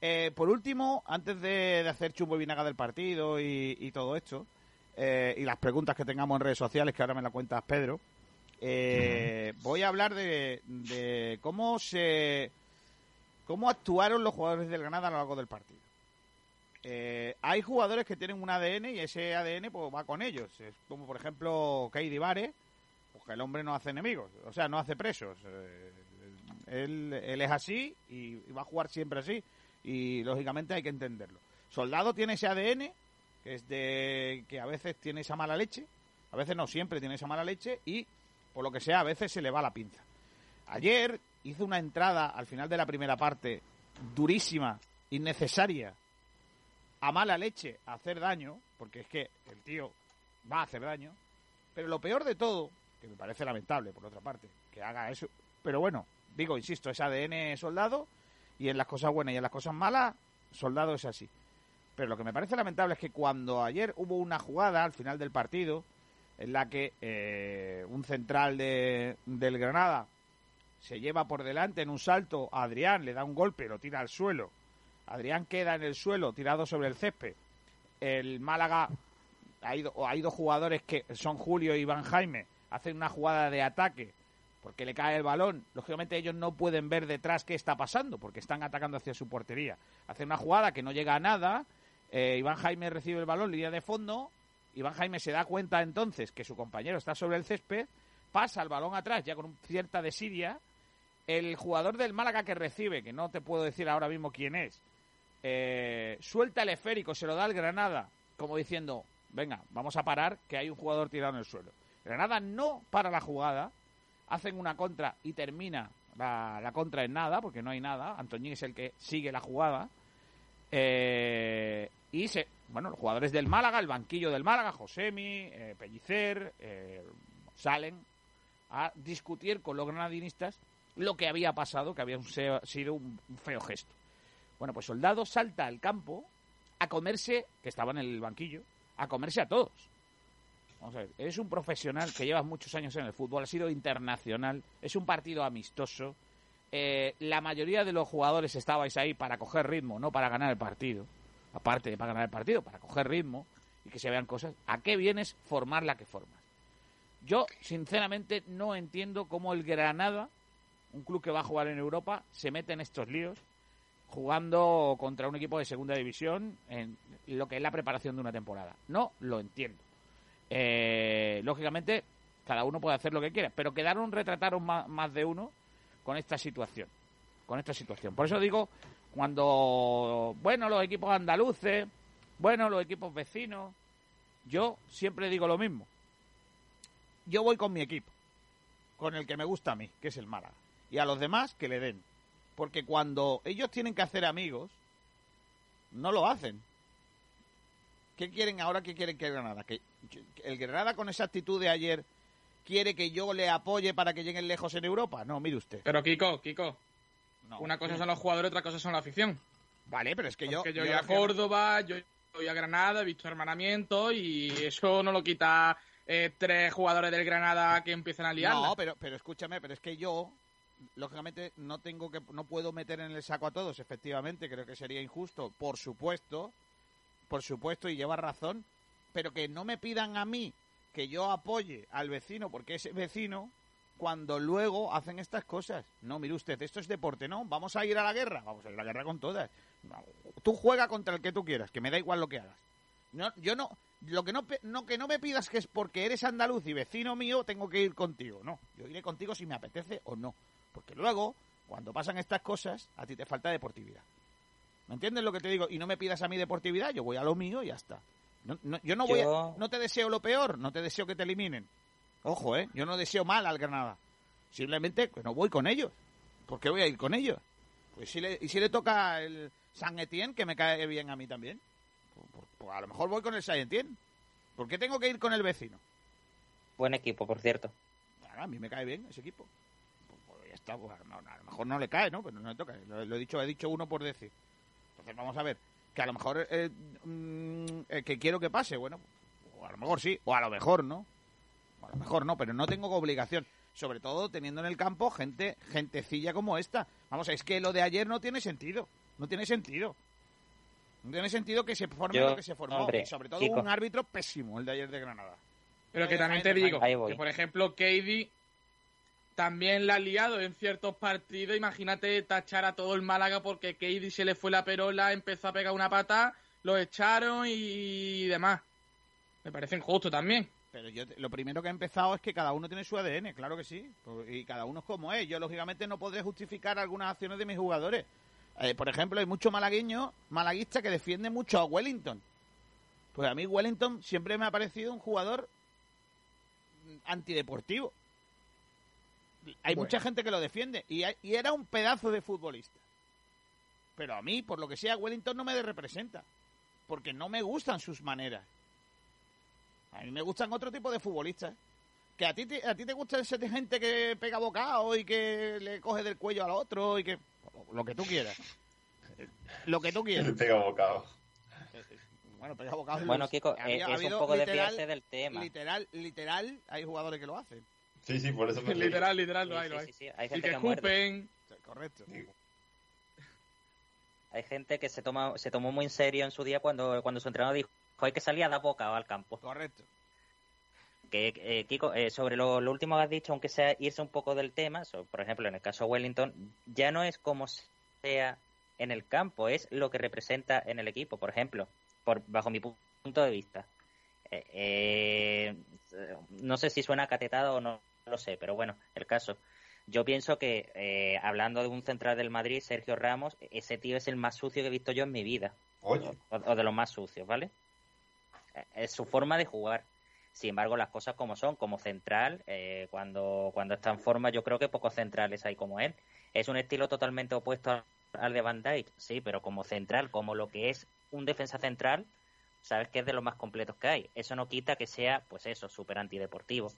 Eh, por último, antes de, de hacer chumbo y vinagre del partido y, y todo esto, eh, y las preguntas que tengamos en redes sociales, que ahora me la cuentas Pedro, eh, voy a hablar de, de cómo se cómo actuaron los jugadores del Granada a lo largo del partido. Eh, hay jugadores que tienen un ADN y ese ADN pues va con ellos. Es como por ejemplo Keidi Vare, pues que el hombre no hace enemigos, o sea, no hace presos. Eh, él, es así y, y va a jugar siempre así. Y lógicamente hay que entenderlo. Soldado tiene ese ADN, que es de que a veces tiene esa mala leche, a veces no siempre tiene esa mala leche y por lo que sea a veces se le va la pinza. Ayer hizo una entrada al final de la primera parte durísima, innecesaria, a mala leche, a hacer daño, porque es que el tío va a hacer daño. Pero lo peor de todo, que me parece lamentable por otra parte, que haga eso, pero bueno, digo, insisto, es ADN soldado y en las cosas buenas y en las cosas malas, soldado es así. Pero lo que me parece lamentable es que cuando ayer hubo una jugada al final del partido en la que eh, un central de, del Granada se lleva por delante en un salto a Adrián, le da un golpe, lo tira al suelo. Adrián queda en el suelo, tirado sobre el césped. El Málaga ha ido, o ha ido jugadores que son Julio y Iván Jaime, hacen una jugada de ataque porque le cae el balón. Lógicamente ellos no pueden ver detrás qué está pasando porque están atacando hacia su portería. Hacen una jugada que no llega a nada. eh, Iván Jaime recibe el balón, línea de fondo. Iván Jaime se da cuenta entonces que su compañero está sobre el césped, pasa el balón atrás ya con cierta desidia. El jugador del Málaga que recibe, que no te puedo decir ahora mismo quién es, eh, suelta el esférico, se lo da al Granada, como diciendo, venga, vamos a parar, que hay un jugador tirado en el suelo. Granada no para la jugada, hacen una contra y termina la, la contra en nada, porque no hay nada. Antoñín es el que sigue la jugada. Eh, y se, bueno, los jugadores del Málaga, el banquillo del Málaga, Josemi, eh, Pellicer, eh, salen a discutir con los granadinistas lo que había pasado, que había sido un feo gesto. Bueno, pues Soldado salta al campo a comerse, que estaba en el banquillo, a comerse a todos. Vamos a ver, es un profesional que lleva muchos años en el fútbol, ha sido internacional, es un partido amistoso. eh, la mayoría de los jugadores estabais ahí para coger ritmo, no para ganar el partido. Aparte de para ganar el partido, para coger ritmo y que se vean cosas. ¿A qué vienes formar la que formas? Yo, sinceramente, no entiendo cómo el Granada, un club que va a jugar en Europa, se mete en estos líos jugando contra un equipo de segunda división en lo que es la preparación de una temporada. No lo entiendo. Eh, lógicamente, cada uno puede hacer lo que quiera, pero quedaron, retrataron más, de uno con esta situación. Con esta situación. Por eso digo, cuando, bueno, los equipos andaluces, bueno, los equipos vecinos, yo siempre digo lo mismo. Yo voy con mi equipo, con el que me gusta a mí, que es el Málaga. Y a los demás que le den. Porque cuando ellos tienen que hacer amigos, no lo hacen. ¿Qué quieren ahora? ¿Qué quieren que el Granada? ¿Que el Granada con esa actitud de ayer quiere que yo le apoye para que lleguen lejos en Europa? No, mire usted. Pero Kiko, Kiko, No. una cosa son los jugadores, otra cosa son la afición. Vale, pero es que yo... Porque yo, yo voy a Córdoba, yo voy a Granada, he visto hermanamiento y eso no lo quita eh, tres jugadores del Granada que empiezan a liarla. No, pero, pero escúchame, pero es que yo, lógicamente, no tengo que, no puedo meter en el saco a todos, efectivamente, creo que sería injusto, por supuesto, por supuesto, y lleva razón, pero que no me pidan a mí que yo apoye al vecino porque es vecino cuando luego hacen estas cosas. No, mire usted, esto es deporte, ¿no? Vamos a ir a la guerra, vamos a ir a la guerra con todas. Tú juega contra el que tú quieras, que me da igual lo que hagas. No, yo no, lo que no, no, que no me pidas que es porque eres andaluz y vecino mío, tengo que ir contigo. No, yo iré contigo si me apetece o no. Porque luego, cuando pasan estas cosas, a ti te falta deportividad. ¿Me entiendes lo que te digo? Y no me pidas a mí deportividad, yo voy a lo mío y ya está. No, no- yo no voy Yo- a, no te deseo lo peor, no te deseo que te eliminen. Ojo, ¿eh? Yo no deseo mal al Granada. Simplemente que no voy con ellos. ¿Por qué voy a ir con ellos? Pues si le, y si le toca el San Etienne, que me cae bien a mí también. Pues, pues- pues a lo mejor voy con el San Etienne. ¿Por qué tengo que ir con el vecino? Buen equipo, por cierto. Claro, a mí me cae bien ese equipo. Pues, pues está, pues a, lo- a lo mejor no le cae, ¿no? Pero no le toca. Lo, lo he dicho, he dicho uno por decir. Entonces vamos a ver. Que a lo mejor eh, mm, eh, que quiero que pase, bueno, o a lo mejor sí, o a lo mejor no. A lo mejor no, pero no tengo obligación. Sobre todo teniendo en el campo gente, gentecilla como esta. Vamos, es que lo de ayer no tiene sentido. No tiene sentido. No tiene sentido que se forme Yo, lo que se formó. hombre, y sobre todo un árbitro pésimo, el de ayer de Granada. Pero que también te digo, que por ejemplo, Katie también la ha liado en ciertos partidos. Imagínate tachar a todo el Málaga porque Katie se le fue la perola, empezó a pegar una pata, lo echaron y demás. Me parece injusto también. Pero yo lo primero que he empezado es que cada uno tiene su ADN, claro que sí. Pues, Y cada uno es como es. Yo, lógicamente, no podré justificar algunas acciones de mis jugadores. Eh, por ejemplo, hay muchos malagueños, malaguistas, que defienden mucho a Wellington. Pues a mí Wellington siempre me ha parecido un jugador antideportivo. Hay Bueno. mucha gente que lo defiende y, hay- y era un pedazo de futbolista. Pero a mí, por lo que sea, Wellington no me representa. Porque no me gustan sus maneras. A mí me gustan otro tipo de futbolistas. Que a ti te, a ti te gusta ese de gente que pega bocado y que le coge del cuello al otro y que... Lo que tú quieras. Lo que tú quieras. pega bocado. Bueno, pega bocado... Bueno, Kiko, Ha habido- ha es un poco literal- desviarse del tema. Literal, literal, hay jugadores que lo hacen. Sí, sí, por eso me literal, literal, Sí, lo hay, sí, lo hay. sí, sí. Hay Y gente que que escupen. Correcto. Hay gente que se toma se tomó muy en serio en su día cuando, cuando su entrenador dijo hay que salir a dar boca al campo. Correcto. Que, eh, Kiko, eh, sobre lo, lo último que has dicho, aunque sea irse un poco del tema, so- por ejemplo, en el caso de Wellington, ya no es como sea en el campo, es lo que representa en el equipo. Por ejemplo, por bajo mi pu- punto de vista, eh, eh, no sé si suena catetado o no lo sé, pero bueno, el caso. Yo pienso que, eh, hablando de un central del Madrid, Sergio Ramos, ese tío es el más sucio que he visto yo en mi vida. Oye, O, o de los más sucios, ¿vale? Eh, Es su forma de jugar. Sin embargo, las cosas como son, como central, eh, cuando, cuando está en forma, yo creo que pocos centrales hay como él. Es un estilo totalmente opuesto al, al de Van Dijk, sí, pero como central, como lo que es un defensa central, sabes que es de los más completos que hay. Eso no quita que sea, pues eso, súper antideportivo.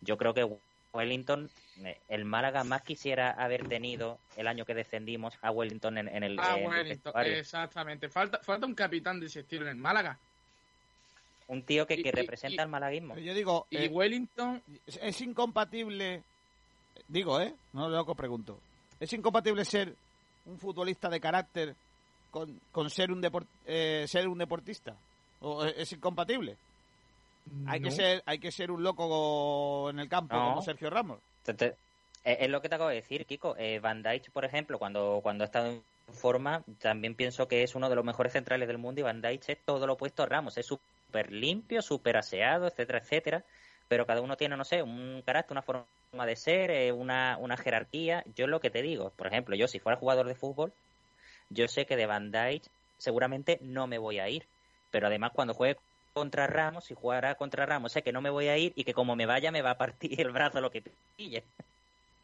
Yo creo que Wellington, eh, el Málaga más quisiera haber tenido el año que descendimos a Wellington en, en el, Ah, en el Wellington, exactamente. Falta, falta un capitán de ese estilo en el Málaga. Un tío que, que y- representa y- al malaguismo. Yo digo, Y eh, Wellington, es, es incompatible... Digo, ¿eh? No lo que pregunto. ¿Es incompatible ser un futbolista de carácter con, con ser, un depor- eh, ser un deportista? ¿O es incompatible? Hay, que ser, hay que ser un loco en el campo No. como Sergio Ramos. Te- te- es lo que te acabo de decir, Kiko. Eh, Van Dijk, por ejemplo, cuando, cuando ha estado en forma, también pienso que es uno de los mejores centrales del mundo y Van Dijk es todo lo opuesto a Ramos. Es súper limpio, súper aseado, etcétera, etcétera. Pero cada uno tiene, no sé, un carácter, una forma de ser, eh, una, una jerarquía. Yo lo que te digo, por ejemplo, yo si fuera jugador de fútbol, yo sé que de Van Dijk seguramente no me voy a ir. Pero además cuando juegue contra Ramos, si jugara contra Ramos, sé que no me voy a ir y que como me vaya me va a partir el brazo lo que pille.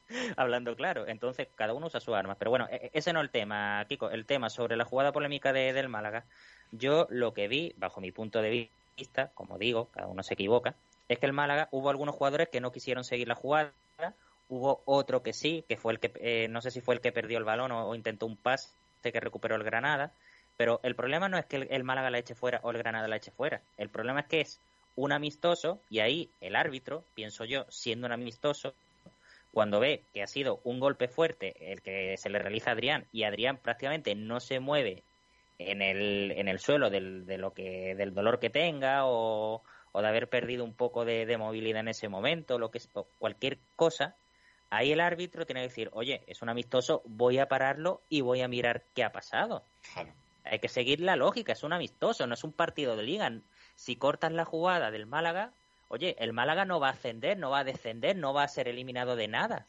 Hablando claro, entonces cada uno usa sus armas. Pero bueno, e- ese no es el tema, Kiko. El tema sobre la jugada polémica de, del Málaga, yo lo que vi, bajo mi punto de vista, como digo, cada uno se equivoca, es que el Málaga hubo algunos jugadores que no quisieron seguir la jugada, hubo otro que sí, que fue el que, eh, no sé si fue el que perdió el balón o, o intentó un pase que recuperó el Granada, pero el problema no es que el, Málaga la eche fuera o el Granada la eche fuera, el problema es que es un amistoso y ahí el árbitro, pienso yo, siendo un amistoso, cuando ve que ha sido un golpe fuerte el que se le realiza a Adrián y Adrián prácticamente no se mueve en el, en el suelo del, de lo que, del dolor que tenga o, o de haber perdido un poco de, movilidad en ese momento, lo que es, cualquier cosa, ahí el árbitro tiene que decir, oye, es un amistoso, voy a pararlo y voy a mirar qué ha pasado. claro. Hay que seguir la lógica, es un amistoso, no es un partido de liga. Si cortas la jugada del Málaga, oye, el Málaga no va a ascender, no va a descender, no va a ser eliminado de nada.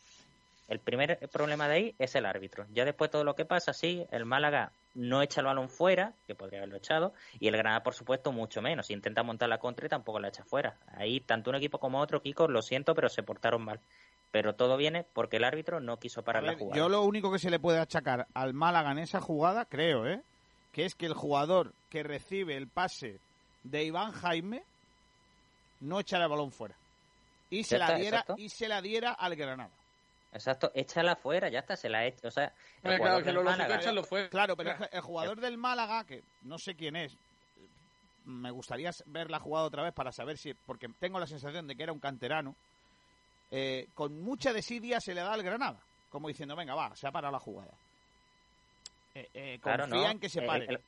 El primer problema de ahí es el árbitro. Ya después todo lo que pasa, sí, el Málaga no echa el balón fuera, que podría haberlo echado, y el Granada, por supuesto, mucho menos. Intenta montar la contra y tampoco la echa fuera. Ahí, tanto un equipo como otro, Kiko, lo siento, pero se portaron mal. Pero todo viene porque el árbitro no quiso parar ver, la jugada. yo lo único que se le puede achacar al Málaga en esa jugada, creo, ¿eh? Que es que el jugador que recibe el pase de Iván Jaime no echara el balón fuera. Y se, la diera, exacto. y se la diera al Granada. Exacto, échala fuera, ya está, se la echa. O sea, el claro, que lo Málaga- fuera. Claro, pero el- el jugador del Málaga, que no sé quién es, me gustaría verla jugada otra vez para saber si, porque tengo la sensación de que era un canterano, eh, con mucha desidia se le da al Granada, como diciendo, venga, va, se ha parado la jugada. Eh, eh, Claro, confía no. en que se Eh, pare. el-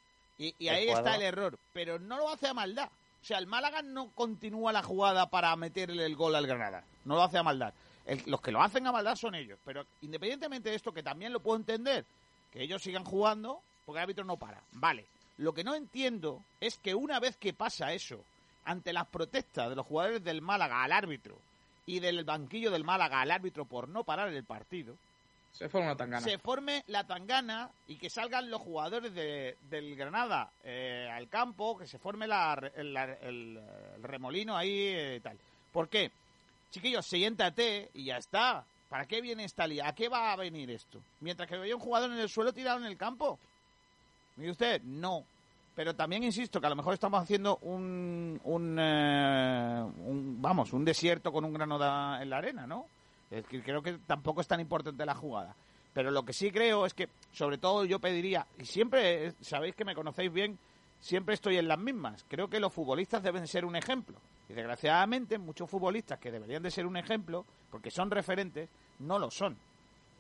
y ahí está el error, pero no lo hace a maldad. O sea, el Málaga no continúa la jugada para meterle el gol al Granada. No lo hace a maldad. El- los que lo hacen a maldad son ellos. Pero independientemente de esto, que también lo puedo entender, que ellos sigan jugando porque el árbitro no para. Vale. Lo que no entiendo es que una vez que pasa eso, ante las protestas de los jugadores del Málaga al árbitro y del banquillo del Málaga al árbitro por no parar el partido, Se forma una tangana. se forme la tangana y que salgan los jugadores de- del Granada eh, al campo, que se forme la, el, remolino ahí y tal. ¿Por qué? Chiquillos, siéntate y ya está. ¿Para qué viene esta lía? ¿A qué va a venir esto? Mientras que veía un jugador en el suelo tirado en el campo. Mire usted, no. Pero también insisto que a lo mejor estamos haciendo un, un, eh, un- vamos, un desierto con un grano en la arena, ¿no? Es que creo que tampoco es tan importante la jugada. Pero lo que sí creo es que, sobre todo, yo pediría, y siempre, sabéis que me conocéis bien, siempre estoy en las mismas. Creo que los futbolistas deben ser un ejemplo. Y desgraciadamente, muchos futbolistas que deberían de ser un ejemplo, porque son referentes, no lo son.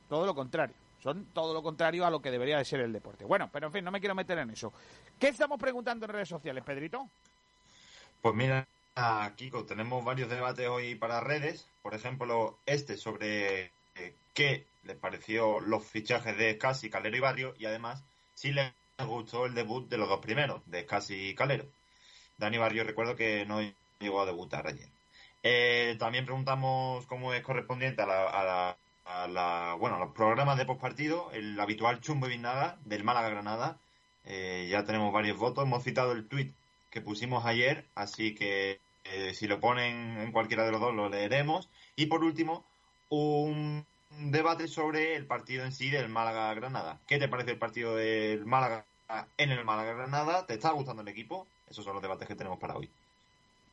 Todo lo contrario. Son todo lo contrario a lo que debería de ser el deporte. Bueno, pero en fin, no me quiero meter en eso. ¿Qué estamos preguntando en redes sociales, Pedrito? Pues mira, Kiko, tenemos varios debates hoy para redes. Por ejemplo, este sobre eh, qué les pareció los fichajes de Scassi, Calero y Barrio. Y además, si les gustó el debut de los dos primeros, de Scassi y Calero. Dani Barrio, recuerdo que no llegó a debutar ayer. Eh, también preguntamos cómo es correspondiente a la, a la- a los programas de postpartido, el habitual chumbo y vinagre del Málaga Granada. Eh, ya tenemos varios votos. Hemos citado el tuit que pusimos ayer, así que eh, si lo ponen en cualquiera de los dos lo leeremos. Y por último, un debate sobre el partido en sí del Málaga-Granada. ¿Qué te parece el partido del Málaga en el Málaga-Granada? ¿Te está gustando el equipo? Esos son los debates que tenemos para hoy.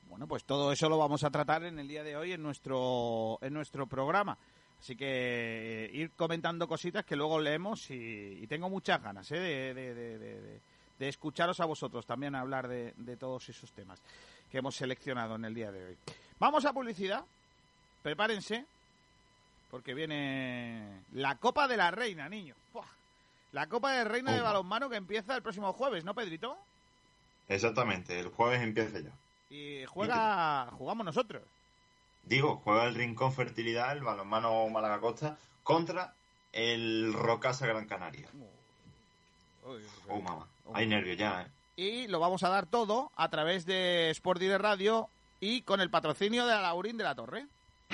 Bueno, pues todo eso lo vamos a tratar en el día de hoy en nuestro, en nuestro programa. Así que eh, ir comentando cositas que luego leemos y, tengo muchas ganas ¿eh? de, de- escucharos a vosotros también hablar de todos esos temas que hemos seleccionado en el día de hoy. Vamos a publicidad. Prepárense porque viene la Copa de la Reina, niños. ¡Buah! La Copa de Reina de balonmano que empieza el próximo jueves, ¿no, Pedrito? Exactamente, el jueves empieza ya. Y juega, jugamos nosotros. Digo, juega el Rincón Fertilidad, el balonmano Málaga Costa, contra el Rocasa Gran Canaria. Oh, mamá. Hay nervios ya, ¿eh? Y lo vamos a dar todo a través de Sport Direct Radio y con el patrocinio de Alaurín de la Torre.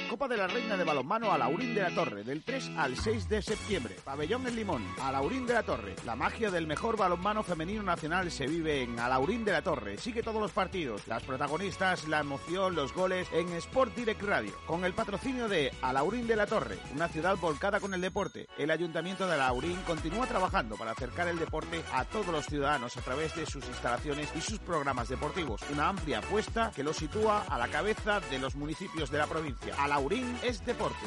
Copa de la Reina de Balonmano Alaurín de la Torre, del 3 al 6 de septiembre. Pabellón El Limón, Alaurín de la Torre. La magia del mejor balonmano femenino nacional se vive en Alaurín de la Torre. Sigue todos los partidos, las protagonistas, la emoción, los goles en Sport Direct Radio. Con el patrocinio de Alaurín de la Torre, una ciudad volcada con el deporte. El Ayuntamiento de Alaurín continúa trabajando para acercar el deporte a todos los ciudadanos a través de sus instalaciones y sus programas deportivos. Una amplia apuesta que lo sitúa a la cabeza de los municipios de la provincia. Alaurín es deporte.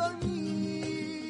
Málaga se va a dormir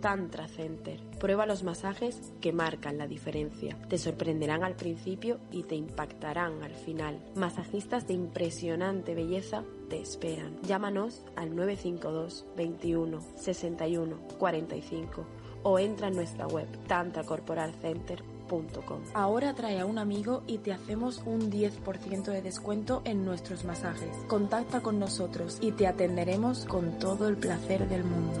Tantra Center. Prueba los masajes que marcan la diferencia. Te sorprenderán al principio y te impactarán al final. Masajistas de impresionante belleza te esperan. Llámanos al 952 21 61 45 o entra en nuestra web tantracorporalcenter.com. Ahora trae a un amigo y te hacemos un 10% de descuento en nuestros masajes. Contacta con nosotros y te atenderemos con todo el placer del mundo.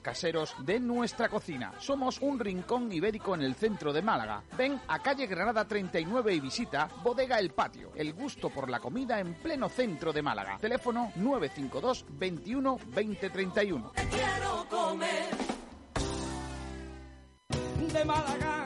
caseros de nuestra cocina. Somos un rincón ibérico en el centro de Málaga. Ven a calle Granada 39 y visita Bodega El Patio. El gusto por la comida en pleno centro de Málaga. Teléfono 952 21 20 31. Quiero comer de Málaga.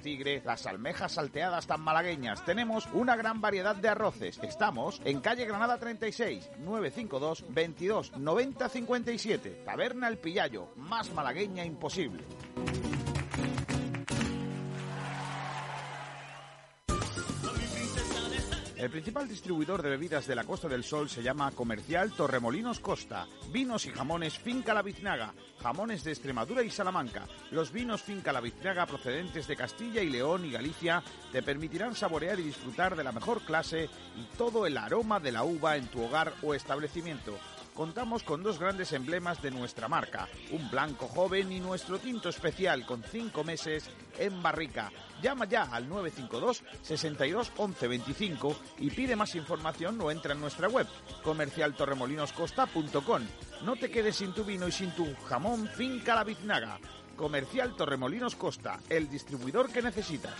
tigre, las almejas salteadas tan malagueñas. Tenemos una gran variedad de arroces. Estamos en calle Granada 36, 952 22 90 57. Taberna El Pillayo, más malagueña imposible. El principal distribuidor de bebidas de la Costa del Sol se llama Comercial Torremolinos Costa. Vinos y jamones Finca La Biznaga, jamones de Extremadura y Salamanca. Los vinos Finca La Biznaga procedentes de Castilla y León y Galicia te permitirán saborear y disfrutar de la mejor clase y todo el aroma de la uva en tu hogar o establecimiento contamos con dos grandes emblemas de nuestra marca, un blanco joven y nuestro tinto especial con cinco meses en barrica. Llama ya al 952 62 11 25 y pide más información o entra en nuestra web comercialtorremolinoscosta.com. No te quedes sin tu vino y sin tu jamón finca la biznaga. Comercial Torremolinos Costa, el distribuidor que necesitas.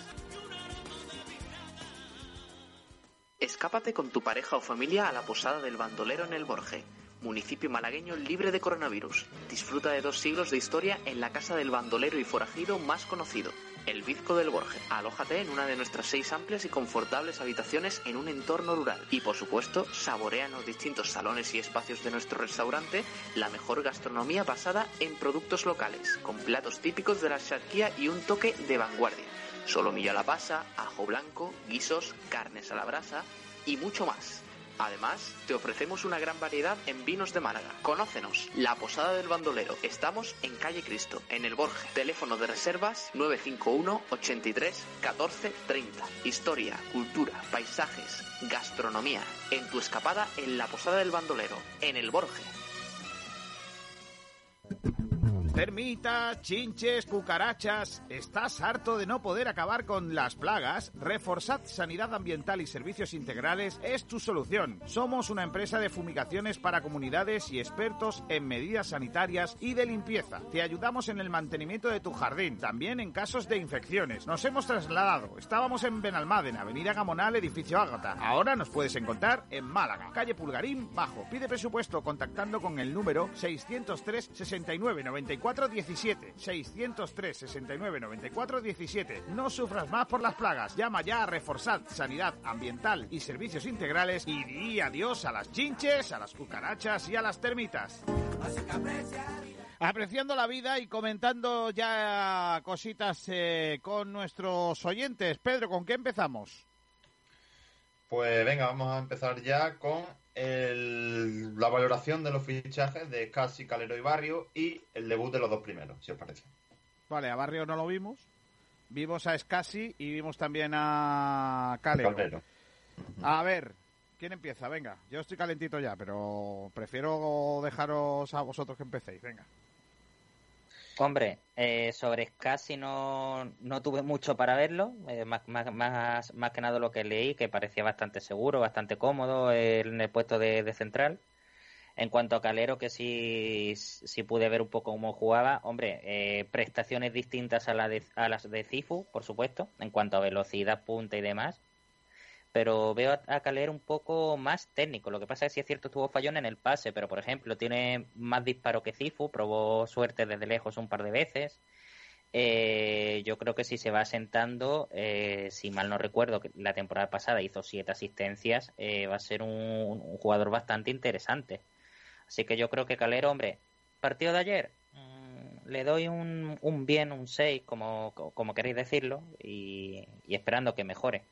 Escápate con tu pareja o familia a la posada del bandolero en el Borje, municipio malagueño libre de coronavirus. Disfruta de dos siglos de historia en la casa del bandolero y forajido más conocido, el Bizco del Borje. Alójate en una de nuestras seis amplias y confortables habitaciones en un entorno rural. Y por supuesto, saborea en los distintos salones y espacios de nuestro restaurante la mejor gastronomía basada en productos locales, con platos típicos de la charquía y un toque de vanguardia. Solomillo a la pasa, ajo blanco, guisos, carnes a la brasa y mucho más. Además, te ofrecemos una gran variedad en vinos de Málaga. Conócenos, La Posada del Bandolero. Estamos en Calle Cristo, en el Borge. Teléfono de reservas 951 83 14 30. Historia, cultura, paisajes, gastronomía. En tu escapada en La Posada del Bandolero, en el Borge. Termitas, chinches, cucarachas. ¿Estás harto de no poder acabar con las plagas? Reforzad Sanidad Ambiental y Servicios Integrales es tu solución. Somos una empresa de fumigaciones para comunidades y expertos en medidas sanitarias y de limpieza. Te ayudamos en el mantenimiento de tu jardín, también en casos de infecciones. Nos hemos trasladado. Estábamos en Benalmádena, Avenida Gamonal, edificio Ágata. Ahora nos puedes encontrar en Málaga, calle Pulgarín, bajo. Pide presupuesto contactando con el número 603 69 94 17 603 69 94 17. No sufras más por las plagas. Llama ya a Reforzad Sanidad Ambiental y Servicios Integrales y di adiós a las chinches, a las cucarachas y a las termitas. Apreciando la vida y comentando ya cositas eh, con nuestros oyentes. Pedro, ¿con qué empezamos? Pues venga, vamos a empezar ya con el- la valoración de los fichajes de Casi, Calero y Barrio y el debut de los dos primeros, si os parece. Vale, a Barrio no lo vimos. Vimos a Scassi y vimos también a Calero. Calero. A ver, ¿quién empieza? Venga, yo estoy calentito ya, pero prefiero dejaros a vosotros que empecéis. Venga. Hombre, eh, sobre Scassi no, no tuve mucho para verlo, eh, más, más, más, que nada lo que leí, que parecía bastante seguro, bastante cómodo en el puesto de, de central. En cuanto a Calero, que sí, sí pude ver un poco cómo jugaba, hombre, eh, prestaciones distintas a, la de- a las de Cifu, por supuesto, en cuanto a velocidad, punta y demás. Pero veo a, Calero un poco más técnico. Lo que pasa es que sí es cierto, tuvo fallón en el pase, pero por ejemplo, tiene más disparo que Cifu, probó suerte desde lejos un par de veces. Eh, yo creo que si se va asentando, eh, si mal no recuerdo, que la temporada pasada hizo siete asistencias, eh, va a ser un, jugador bastante interesante. Así que yo creo que Calero, hombre, partido de ayer, mm, le doy un, un bien, un 6, como, como queréis decirlo, y esperando que mejore.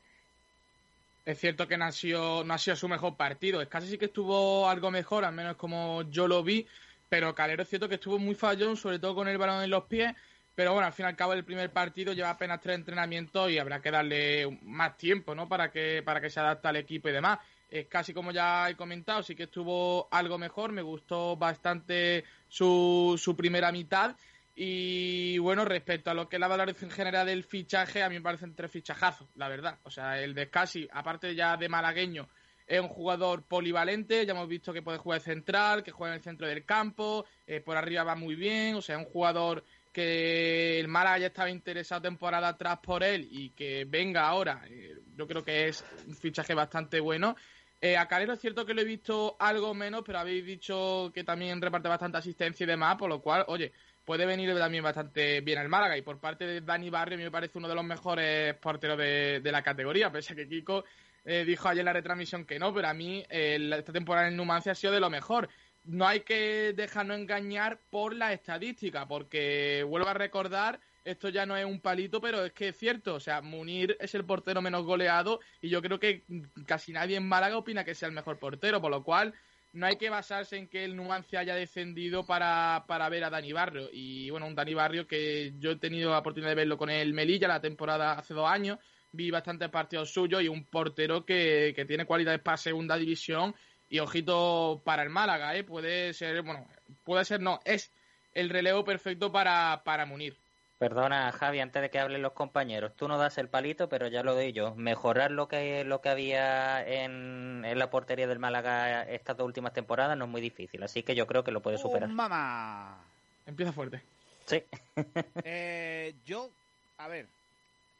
Es cierto que no ha sido, no ha su mejor partido. Es casi sí que estuvo algo mejor, al menos como yo lo vi. Pero Calero es cierto que estuvo muy fallón, sobre todo con el balón en los pies. Pero bueno, al fin y al cabo el primer partido lleva apenas tres entrenamientos y habrá que darle más tiempo, ¿no? Para que, para que se adapte al equipo y demás. Es casi como ya he comentado, sí que estuvo algo mejor. Me gustó bastante su, su primera mitad. Y bueno, respecto a lo que es la valoración general del fichaje, a mí me parecen tres fichajazos, la verdad. O sea, el de Scassi, aparte ya de malagueño, es un jugador polivalente. Ya hemos visto que puede jugar de central, que juega en el centro del campo, eh, por arriba va muy bien. O sea, es un jugador que el Málaga ya estaba interesado temporada atrás por él y que venga ahora, eh, yo creo que es un fichaje bastante bueno. Eh, a Calero es cierto que lo he visto algo menos, pero habéis dicho que también reparte bastante asistencia y demás, por lo cual, oye, puede venir también bastante bien al Málaga. Y por parte de Dani Barrio, me parece uno de los mejores porteros de, la categoría, pese a que Kiko eh, dijo ayer en la retransmisión que no, pero a mí eh, esta temporada en Numancia ha sido de lo mejor. No hay que dejarnos engañar por la estadística, porque vuelvo a recordar, esto ya no es un palito, pero es que es cierto. O sea, Munir es el portero menos goleado y yo creo que casi nadie en Málaga opina que sea el mejor portero, por lo cual no hay que basarse en que el Numancia haya descendido para, para ver a Dani Barrio. Y bueno, un Dani Barrio que yo he tenido la oportunidad de verlo con el Melilla la temporada hace dos años. Vi bastantes partidos suyos y un portero que, que tiene cualidades para segunda división. Y ojito para el Málaga, ¿eh? Puede ser, bueno, puede ser, no, es el relevo perfecto para, para Munir. Perdona, Javi, antes de que hablen los compañeros, tú no das el palito, pero ya lo doy yo. Mejorar lo que lo que había en, en la portería del Málaga estas dos últimas temporadas no es muy difícil, así que yo creo que lo puede superar. ¡Oh, mamá! Empieza fuerte. Sí. Eh, yo, a ver,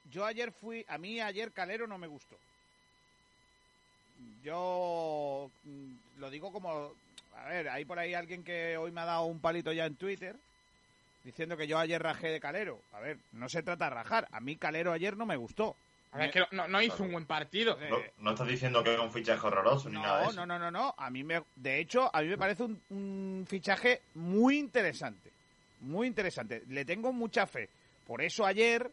yo ayer fui, a mí ayer Calero no me gustó. Yo mm, lo digo como, a ver, hay por ahí alguien que hoy me ha dado un palito ya en Twitter diciendo que yo ayer rajé de Calero. A ver, no se trata de rajar, a mí Calero ayer no me gustó. A ver, es que no, no hizo un buen partido. No, no estás diciendo que es un fichaje horroroso ni nada de No, eso. no, no, no, no. A mí me, de hecho, a mí me parece un, un fichaje muy interesante. Muy interesante. Le tengo mucha fe. Por eso ayer,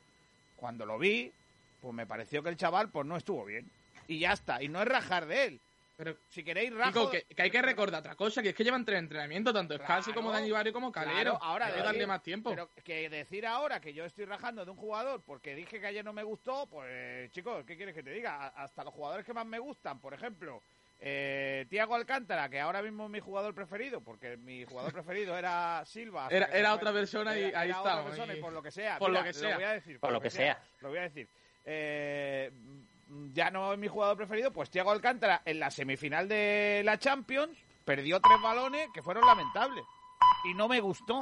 cuando lo vi, pues me pareció que el chaval pues no estuvo bien. Y ya está. Y no es rajar de él. Pero, si queréis, rajo... Kiko, que, que hay que recordar otra cosa, que es que llevan tres entrenamientos, tanto Scalzi como Dani Barrio como Calero. Claro, ahora hay que decir- darle más tiempo. Pero que decir ahora que yo estoy rajando de un jugador porque dije que ayer no me gustó, pues chicos, ¿qué quieres que te diga? Hasta los jugadores que más me gustan, por ejemplo, eh, Tiago Alcántara, que ahora mismo es mi jugador preferido, porque mi jugador preferido era Silva. Era- otra persona y era- ahí y- y por lo que sea. por mira, lo que sea. voy a decir. Por lo que sea. Lo voy a decir. Eh, ya no es mi jugador preferido, pues Thiago Alcántara en la semifinal de la Champions perdió tres balones que fueron lamentables. Y no me gustó,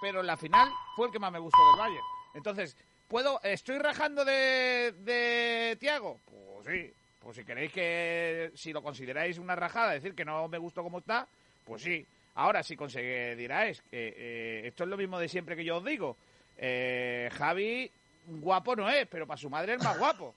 pero en la final fue el que más me gustó del Bayern. Entonces, ¿puedo, ¿estoy rajando de, de Thiago? Pues sí. Pues si queréis que, si lo consideráis una rajada, decir que no me gustó como está, pues sí. Ahora, si consideráis que eh, esto es lo mismo de siempre que yo os digo, eh, Javi guapo no es, pero para su madre es más guapo.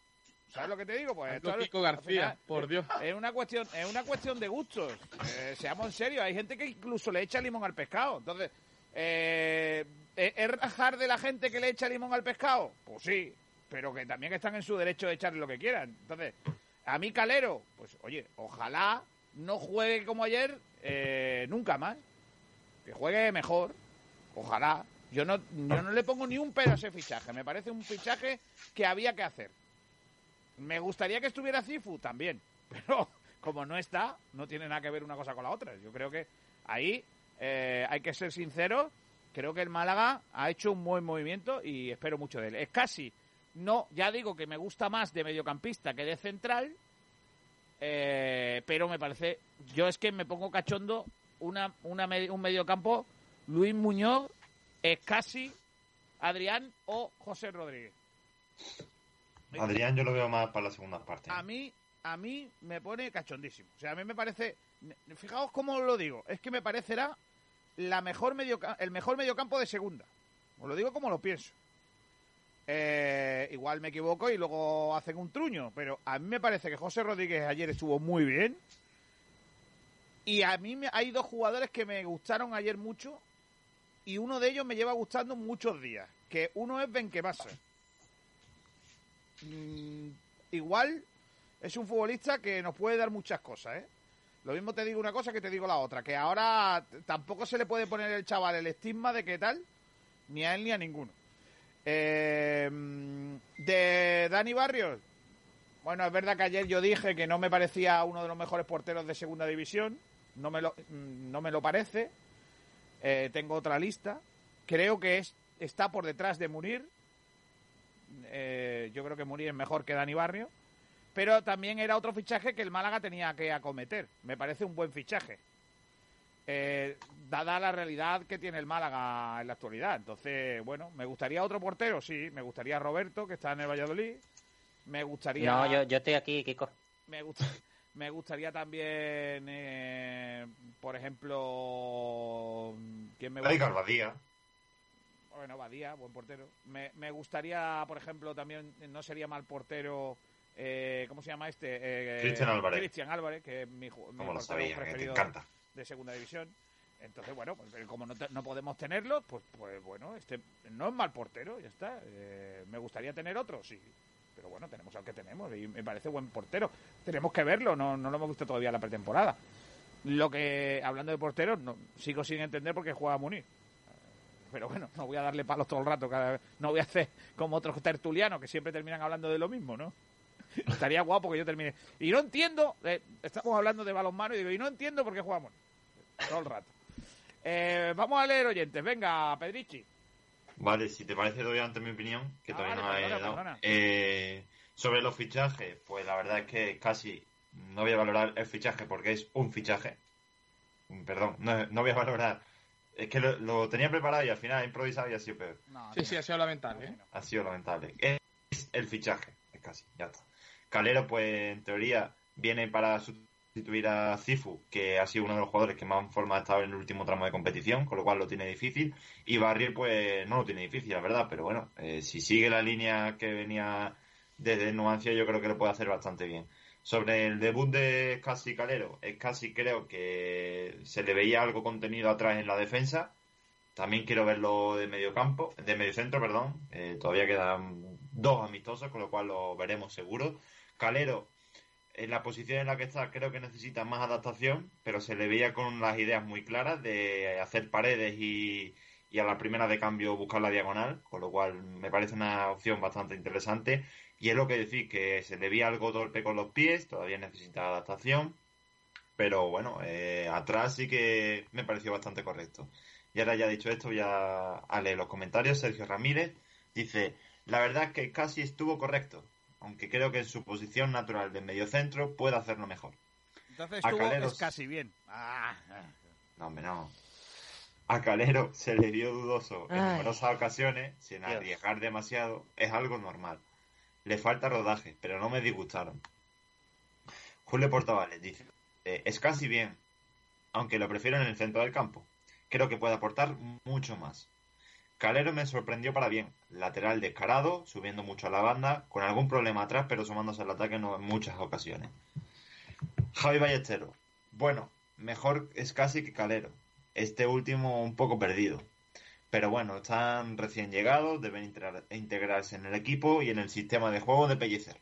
¿Sabes lo que te digo? Pues esto es- Kiko García, final, por Dios. Es una cuestión, es una cuestión de gustos. Eh, seamos en serio, hay gente que incluso le echa limón al pescado. Entonces, eh, ¿es es rajar de la gente que le echa limón al pescado? Pues sí, pero que también están en su derecho de echarle lo que quieran. Entonces, a mí Calero, pues oye, ojalá no juegue como ayer eh, nunca más. Que juegue mejor. Ojalá. Yo no, yo no le pongo ni un pero a ese fichaje. Me parece un fichaje que había que hacer. Me gustaría que estuviera Cifu también. Pero como no está, no tiene nada que ver una cosa con la otra. Yo creo que ahí eh, hay que ser sinceros. Creo que el Málaga ha hecho un buen movimiento y espero mucho de él. Es casi, no, ya digo que me gusta más de mediocampista que de central, eh, pero me parece, yo es que me pongo cachondo una, una un mediocampo, Luis Muñoz, Escasi, Adrián o José Rodríguez. Adrián yo lo veo más para la segunda parte. A mí, a mí me pone cachondísimo. O sea, a mí me parece, fijaos cómo lo digo, es que me parecerá la mejor medioca- el mejor mediocampo de segunda. Os lo digo como lo pienso. Eh, igual me equivoco y luego hacen un truño, pero a mí me parece que José Rodríguez ayer estuvo muy bien. Y a mí me, hay dos jugadores que me gustaron ayer mucho y uno de ellos me lleva gustando muchos días, que uno es Benquemasa. Mm, igual es un futbolista que nos puede dar muchas cosas, ¿eh? Lo mismo te digo una cosa que te digo la otra, que ahora tampoco se le puede poner el chaval el estigma de que tal, ni a él ni a ninguno. Mm, de Dani Barrios, bueno, es verdad que ayer yo dije que no me parecía uno de los mejores porteros de segunda división, no me lo, mm, no me lo parece. Eh, tengo otra lista. Creo que es, está por detrás de Munir. Eh, yo creo que Munir es mejor que Dani Barrio. Pero también era otro fichaje que el Málaga tenía que acometer. Me parece un buen fichaje. Eh, dada la realidad que tiene el Málaga en la actualidad. Entonces, bueno, me gustaría otro portero, sí. Me gustaría Roberto, que está en el Valladolid. Me gustaría. No, yo, yo estoy aquí, Kiko. Me, gusta, me gustaría también, eh, por ejemplo, ¿quién me? Albadía. Bueno, Badía, buen portero. Me, me gustaría, por ejemplo, también, no sería mal portero, eh, ¿cómo se llama este? Eh, Cristian Álvarez. Cristian Álvarez, que es mi, mi sabía, que preferido encanta. de segunda división. Entonces, bueno, pues, eh, como no, te- no podemos tenerlo, pues, pues bueno, este no es mal portero, ya está. Eh, me gustaría tener otro, sí. Pero bueno, tenemos al que tenemos y me parece buen portero. Tenemos que verlo, no, no lo hemos visto todavía la pretemporada. Lo que, hablando de porteros, no, sigo sin entender por qué juega Munir. Pero bueno, no voy a darle palos todo el rato. Cada vez. No voy a hacer como otros tertulianos que siempre terminan hablando de lo mismo, ¿no? Estaría guapo que yo termine. Y no entiendo, eh, estamos hablando de balonmano y digo, y no entiendo por qué jugamos todo el rato. Eh, vamos a leer oyentes. Venga, Pedrichi. Vale, si te parece, doy antes mi opinión, que Ah, todavía vale, no la he perdona, dado. perdona. Eh, sobre los fichajes, pues la verdad es que casi no voy a valorar el fichaje porque es un fichaje. Mm, Perdón, no, no voy a valorar. Es que lo, lo tenía preparado y al final he improvisado y ha sido peor. Sí, sí, ha sido lamentable. ¿eh? Ha sido lamentable. Es el fichaje, es casi, ya está. Calero, pues en teoría viene para sustituir a Cifu, que ha sido uno de los jugadores que más en forma ha estado en el último tramo de competición, con lo cual lo tiene difícil. Y Barrier, pues no lo tiene difícil, la verdad, pero bueno, eh, si sigue la línea que venía desde Nuancia, yo creo que lo puede hacer bastante bien. Sobre el debut de Casi Calero, es casi creo que se le veía algo contenido atrás en la defensa. También quiero verlo de medio campo, de medio centro, perdón. Eh, todavía quedan dos amistosos, con lo cual lo veremos seguro. Calero, en la posición en la que está creo que necesita más adaptación, pero se le veía con las ideas muy claras de hacer paredes y, y a la primera de cambio buscar la diagonal, con lo cual me parece una opción bastante interesante. Y es lo que decís, que se le veía algo torpe con los pies, todavía necesita adaptación, pero bueno, eh, atrás sí que me pareció bastante correcto. Y ahora ya dicho esto, voy a, a leer los comentarios. Sergio Ramírez dice, la verdad es que casi estuvo correcto, aunque creo que en su posición natural de mediocentro puede hacerlo mejor. Entonces A estuvo Calero- es casi bien. Ah, No, hombre, no. A Calero se le vio dudoso en Ay. numerosas ocasiones, sin Dios. arriesgar demasiado, es algo normal. Le falta rodaje, pero no me disgustaron. Julio Portavales dice, eh, es casi bien, aunque lo prefiero en el centro del campo. Creo que puede aportar mucho más. Calero me sorprendió para bien. Lateral descarado, subiendo mucho a la banda, con algún problema atrás, pero sumándose al ataque en muchas ocasiones. Javi Ballesteros. Bueno, mejor es casi que Calero. Este último un poco perdido. Pero bueno, están recién llegados, deben integrar- integrarse en el equipo y en el sistema de juego de Pellicer.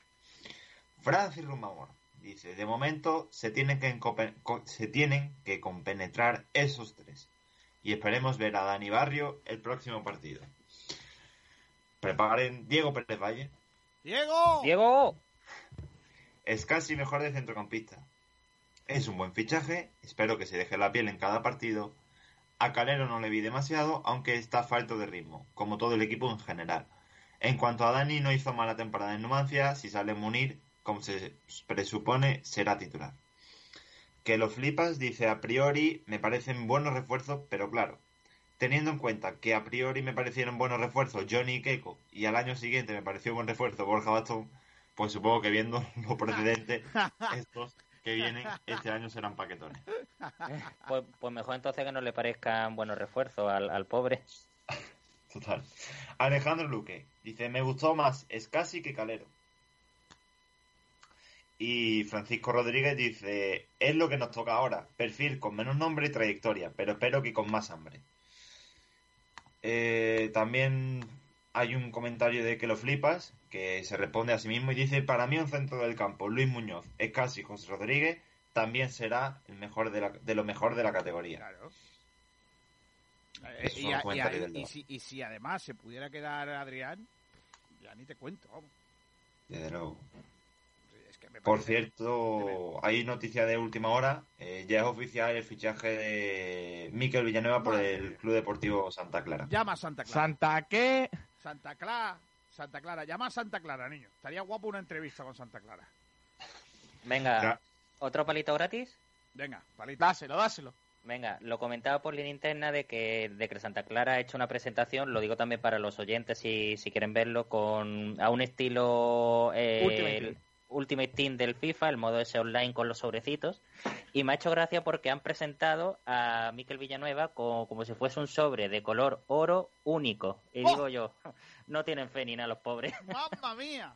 Francis Rumamor dice, de momento se tienen que, se tienen que compenetrar esos tres. Y esperemos ver a Dani Barrio el próximo partido. Preparen Diego Pérez Valle. ¡Diego! ¡Diego! Es casi mejor de centrocampista. Es un buen fichaje, espero que se deje la piel en cada partido. A Calero no le vi demasiado, aunque está falto de ritmo, como todo el equipo en general. En cuanto a Dani, no hizo mala temporada en Numancia, si sale Munir, como se presupone, será titular. Que lo flipas, dice a priori, me parecen buenos refuerzos, pero claro, teniendo en cuenta que a priori me parecieron buenos refuerzos Johnny y Keiko, y al año siguiente me pareció buen refuerzo Borja Bastón, pues supongo que viendo los precedentes, estos que vienen este año serán paquetones. Pues, pues mejor entonces que no le parezcan buenos refuerzos al, al pobre. Total. Alejandro Luque dice, me gustó más Escasi que Calero. Y Francisco Rodríguez dice, es lo que nos toca ahora, perfil con menos nombre y trayectoria, pero espero que con más hambre. Eh, también hay un comentario de que lo flipas, que se responde a sí mismo y dice, para mí un centro del campo, Luis Muñoz, Escasi y José Rodríguez, también será el mejor de, la- de lo mejor de la categoría. Claro. Eh, y, a- y a- y si, y si además se pudiera quedar Adrián, ya ni te cuento. vamos. Desde luego. Es que me Por cierto, hay noticia de última hora. eh, ya es oficial el fichaje de Miquel Villanueva por el Club Deportivo Santa Clara. Llama a Santa Clara. ¿Santa qué? Santa Clara. Santa Clara. Llama a Santa Clara, niño. Estaría guapo una entrevista con Santa Clara. Venga, Ya. ¿otro palito gratis? Venga, palito. Dáselo, dáselo. Venga, lo comentaba por línea interna de que, de que Santa Clara ha hecho una presentación, lo digo también para los oyentes si, si quieren verlo, con a un estilo eh, Ultimate el Team. Del FIFA, el modo ese online con los sobrecitos. Y me ha hecho gracia porque han presentado a Miquel Villanueva como, como si fuese un sobre de color oro único. Y ¡Oh! digo yo, no tienen fe ni nada los pobres. ¡Mamma mía!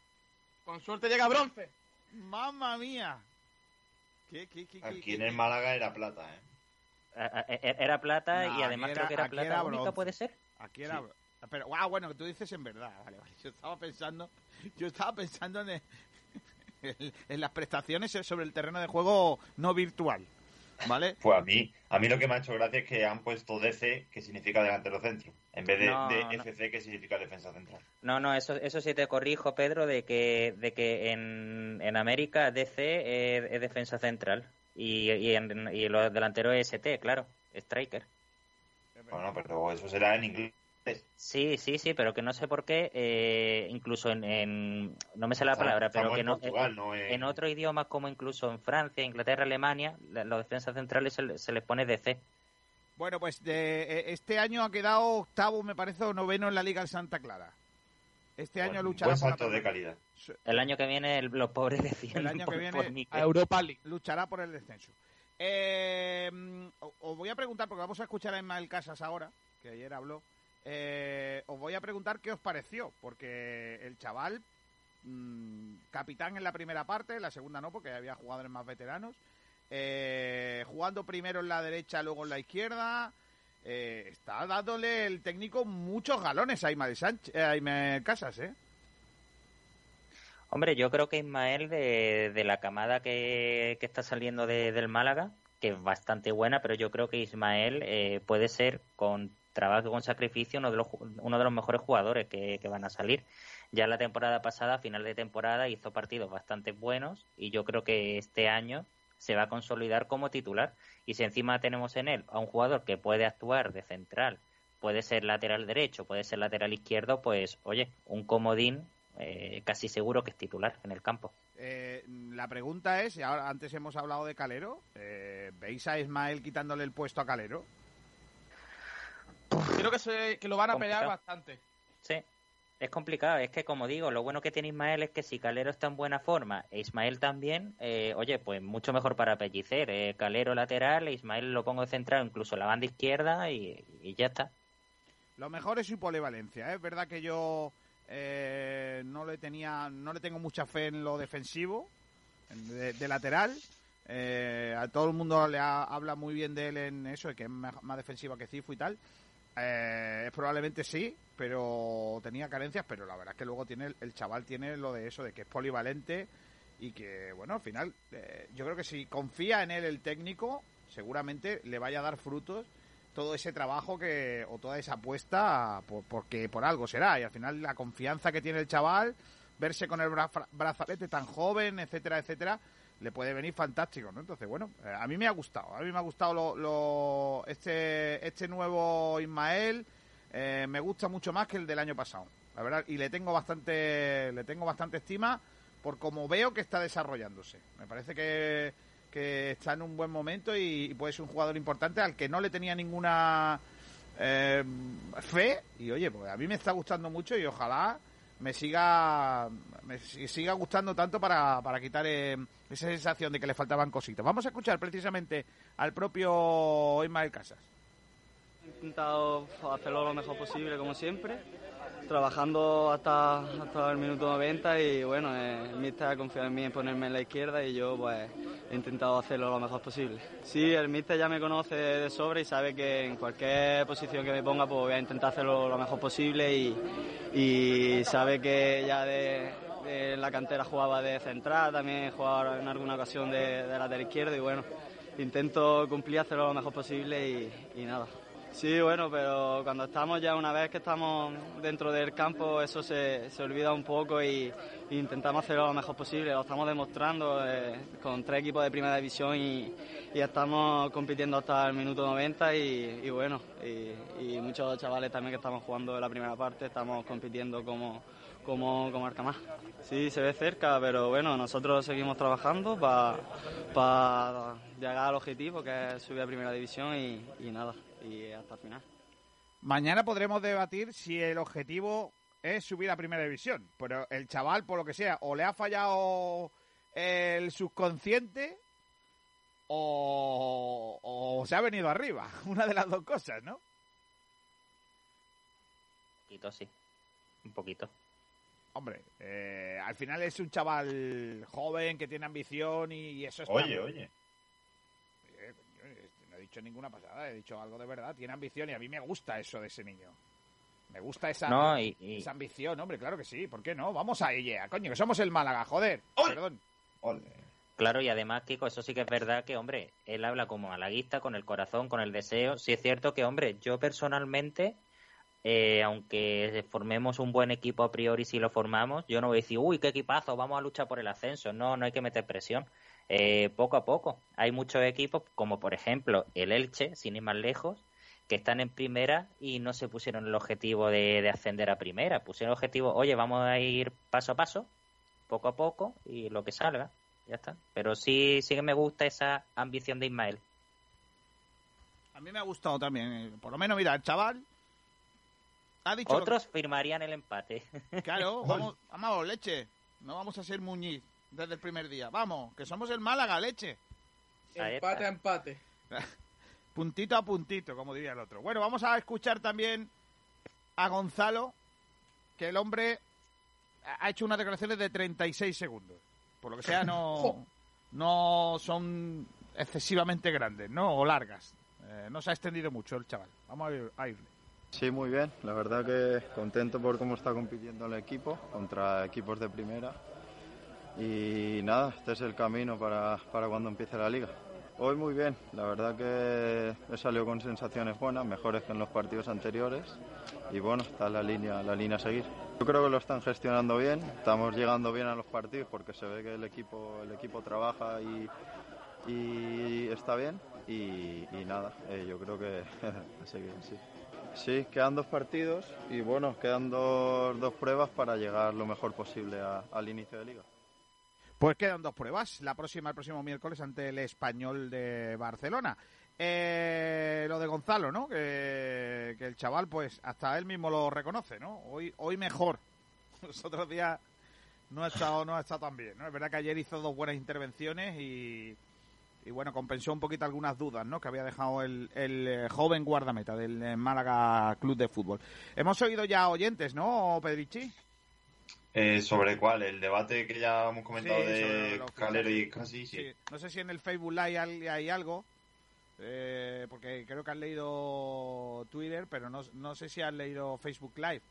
Con suerte llega bronce. ¡Mamma mía! ¿Qué, qué, qué, qué, Aquí qué- en el Málaga era plata, ¿eh? A- e- Era plata No, y además creo que era plata única, bronce. ¿puede ser? Aquí era... Pero, ah, bueno, que tú dices en verdad. Vale, vale. Yo estaba pensando... Yo estaba pensando en, en, en las prestaciones sobre el terreno de juego no virtual. ¿Vale? Pues a mí, a mí lo que me ha hecho gracia es que han puesto DC, que significa delantero centro, en vez de, No, de no. FC, que significa defensa central. No, no, eso, eso sí te corrijo, Pedro, de que, de que en, en América DC es, es defensa central y, y, en, y los delanteros es ST, claro, striker. Bueno, pero eso será en inglés. Sí, sí, sí, pero que no sé por qué, eh, incluso en, en- no me sé la Estamos- palabra, pero que en no, Portugal, no en- en otros idiomas como incluso en Francia, Inglaterra, Alemania, la- los defensas centrales se, le- se les pone DC. Bueno, pues de, eh, este año ha quedado octavo, me parece, o noveno en la Liga de Santa Clara. Este año luchará buen por la salto de permanencia. calidad. El año que viene el- los pobres decían El año que por, viene por Mikel. A Europa League. luchará por el descenso. Eh, os voy a preguntar, porque vamos a escuchar a Ismael Casas ahora, que ayer habló. Eh, os voy a preguntar qué os pareció, porque el chaval, mm, capitán en la primera parte, la segunda no, porque había jugadores más veteranos, eh, jugando primero en la derecha, luego en la izquierda, eh, está dándole el técnico muchos galones a Ismael, Sánchez, a Ismael Casas, ¿eh? Hombre, yo creo que Ismael, de, la camada que, está saliendo de- del Málaga, que es bastante buena, pero yo creo que Ismael eh, puede ser, con trabajo con sacrificio, uno de los, mejores jugadores que, van a salir. Ya la temporada pasada, final de temporada, hizo partidos bastante buenos y yo creo que este año se va a consolidar como titular. Y si encima tenemos en él a un jugador que puede actuar de central, puede ser lateral derecho, puede ser lateral izquierdo, pues oye, un comodín eh, casi seguro que es titular en el campo. Eh, la pregunta es, ahora antes hemos hablado de Calero, eh, ¿veis a Ismael quitándole el puesto a Calero? Creo que, se, que lo van a pelear bastante. Sí, es complicado. Es que, como digo, lo bueno que tiene Ismael es que si Calero está en buena forma e Ismael también, eh, oye, pues mucho mejor para Pellicer. Eh, Calero lateral, Ismael lo pongo de central, incluso la banda izquierda y, y ya está. Lo mejor es su polivalencia. ¿eh? Es verdad que yo eh, no le tenía, no le tengo mucha fe en lo defensivo, en- de, de lateral. Eh, a todo el mundo le ha- habla muy bien de él en eso, de que es más, más defensiva que Cifu y tal. Eh, probablemente sí, pero tenía carencias, pero la verdad es que luego tiene el, chaval tiene lo de eso, de que es polivalente y que, bueno, al final, eh, yo creo que si confía en él el técnico, seguramente le vaya a dar frutos todo ese trabajo que o toda esa apuesta por- porque por algo será. Y al final la confianza que tiene el chaval verse con el bra- brazalete tan joven etcétera etcétera le puede venir fantástico no entonces bueno eh, a mí me ha gustado a mí me ha gustado lo, lo- este este nuevo Ismael eh, me gusta mucho más que el del año pasado la verdad y le tengo bastante le tengo bastante estima por como veo que está desarrollándose. Me parece que que está en un buen momento y, puede ser un jugador importante al que no le tenía ninguna eh, fe y oye pues a mí me está gustando mucho y ojalá me siga me si- siga gustando tanto para, para quitar eh, esa sensación de que le faltaban cositas. Vamos a escuchar precisamente al propio Ismael Casas. He intentado hacerlo lo mejor posible, como siempre, trabajando hasta, hasta el minuto 90 y bueno, eh, el míster ha confiado en mí en ponerme en la izquierda y yo pues he intentado hacerlo lo mejor posible. Sí, el míster ya me conoce de sobra y sabe que en cualquier posición que me ponga pues voy a intentar hacerlo lo mejor posible y, sabe que ya de, la cantera jugaba de central, también jugaba en alguna ocasión de, de lateral izquierdo y bueno, intento cumplir, hacerlo lo mejor posible y nada. Sí, bueno, pero cuando estamos ya una vez que estamos dentro del campo, eso se, se olvida un poco y, intentamos hacerlo lo mejor posible. Lo estamos demostrando eh, con tres equipos de primera división y, y estamos compitiendo hasta el minuto 90 y, bueno, y, muchos chavales también que estamos jugando en la primera parte, estamos compitiendo como, como, como. Sí, se ve cerca, pero bueno, nosotros seguimos trabajando para llegar al objetivo que es subir a primera división y nada, y hasta el final. mañana podremos debatir si el objetivo es subir a primera división pero el chaval por lo que sea o le ha fallado el subconsciente o, o se ha venido arriba una de las dos cosas ¿no? Un poquito, sí. Un poquito. Hombre, eh, al final es un chaval joven que tiene ambición y, y eso está Oye, oye. Eh, coño, este, no he dicho ninguna pasada, he dicho algo de verdad. Tiene ambición y a mí me gusta eso de ese niño. Me gusta esa, No, y- y- esa ambición, hombre, claro que sí. ¿Por qué no? Vamos a ella, coño, que somos el Málaga, joder. Perdón. Claro, y además, Kiko, eso sí que es verdad que, hombre, él habla como malaguista, con el corazón, con el deseo. Sí es cierto que, hombre, yo personalmente, eh, aunque formemos un buen equipo a priori si lo formamos, yo no voy a decir, uy, qué equipazo, vamos a luchar por el ascenso. No, no hay que meter presión. Eh, poco a poco. Hay muchos equipos, como por ejemplo el Elche, sin ir más lejos, que están en primera y no se pusieron el objetivo de, de ascender a primera. Pusieron el objetivo, oye, vamos a ir paso a paso, poco a poco, y lo que salga. Ya está. Pero sí, sí que me gusta esa ambición de Ismael. A mí me ha gustado también. eh, Por lo menos, mira, el chaval ha dicho... que- Otros firmarían el empate. Claro, vamos, vamos, leche. No vamos a ser Muñiz desde el primer día. Vamos, que somos el Málaga, leche. Empate a empate. Puntito a puntito, como diría el otro. Bueno, vamos a escuchar también a Gonzalo, que el hombre ha hecho unas declaraciones de 36 segundos. Por lo que sea, no, no son excesivamente grandes, ¿no? O largas. Eh, no se ha extendido mucho el chaval. Vamos a, ir- a irle. Sí, muy bien. La verdad que contento por cómo está compitiendo el equipo contra equipos de primera. Y nada, este es el camino para, para cuando empiece la liga. Hoy muy bien, la verdad que he salido con sensaciones buenas, mejores que en los partidos anteriores y bueno, está la línea, la línea a seguir. Yo creo que lo están gestionando bien, estamos llegando bien a los partidos porque se ve que el equipo, el equipo trabaja y, y está bien y, y nada, eh, yo creo que a seguir sí. Sí, quedan dos partidos y bueno, quedan dos, dos pruebas para llegar lo mejor posible al inicio de liga. Pues quedan dos pruebas. La próxima, el próximo miércoles, ante el español de Barcelona. Eh, lo de Gonzalo, ¿no? Que, el chaval, pues, hasta él mismo lo reconoce, ¿no? Hoy, hoy mejor. Los otros días no ha estado, no ha estado tan bien, ¿no? Es verdad que ayer hizo dos buenas intervenciones y, y bueno, compensó un poquito algunas dudas, ¿no? Que había dejado el, el eh, joven guardameta del eh, Málaga Club de Fútbol. Hemos oído ya oyentes, ¿no, Pedrichi? Eh, ¿Sobre cuál? El debate que ya hemos comentado Sí, de Calero y casi, sí. Sí. No sé si en el Facebook Live hay, hay algo, eh, porque creo que han leído Twitter, pero no, no sé si han leído Facebook Live.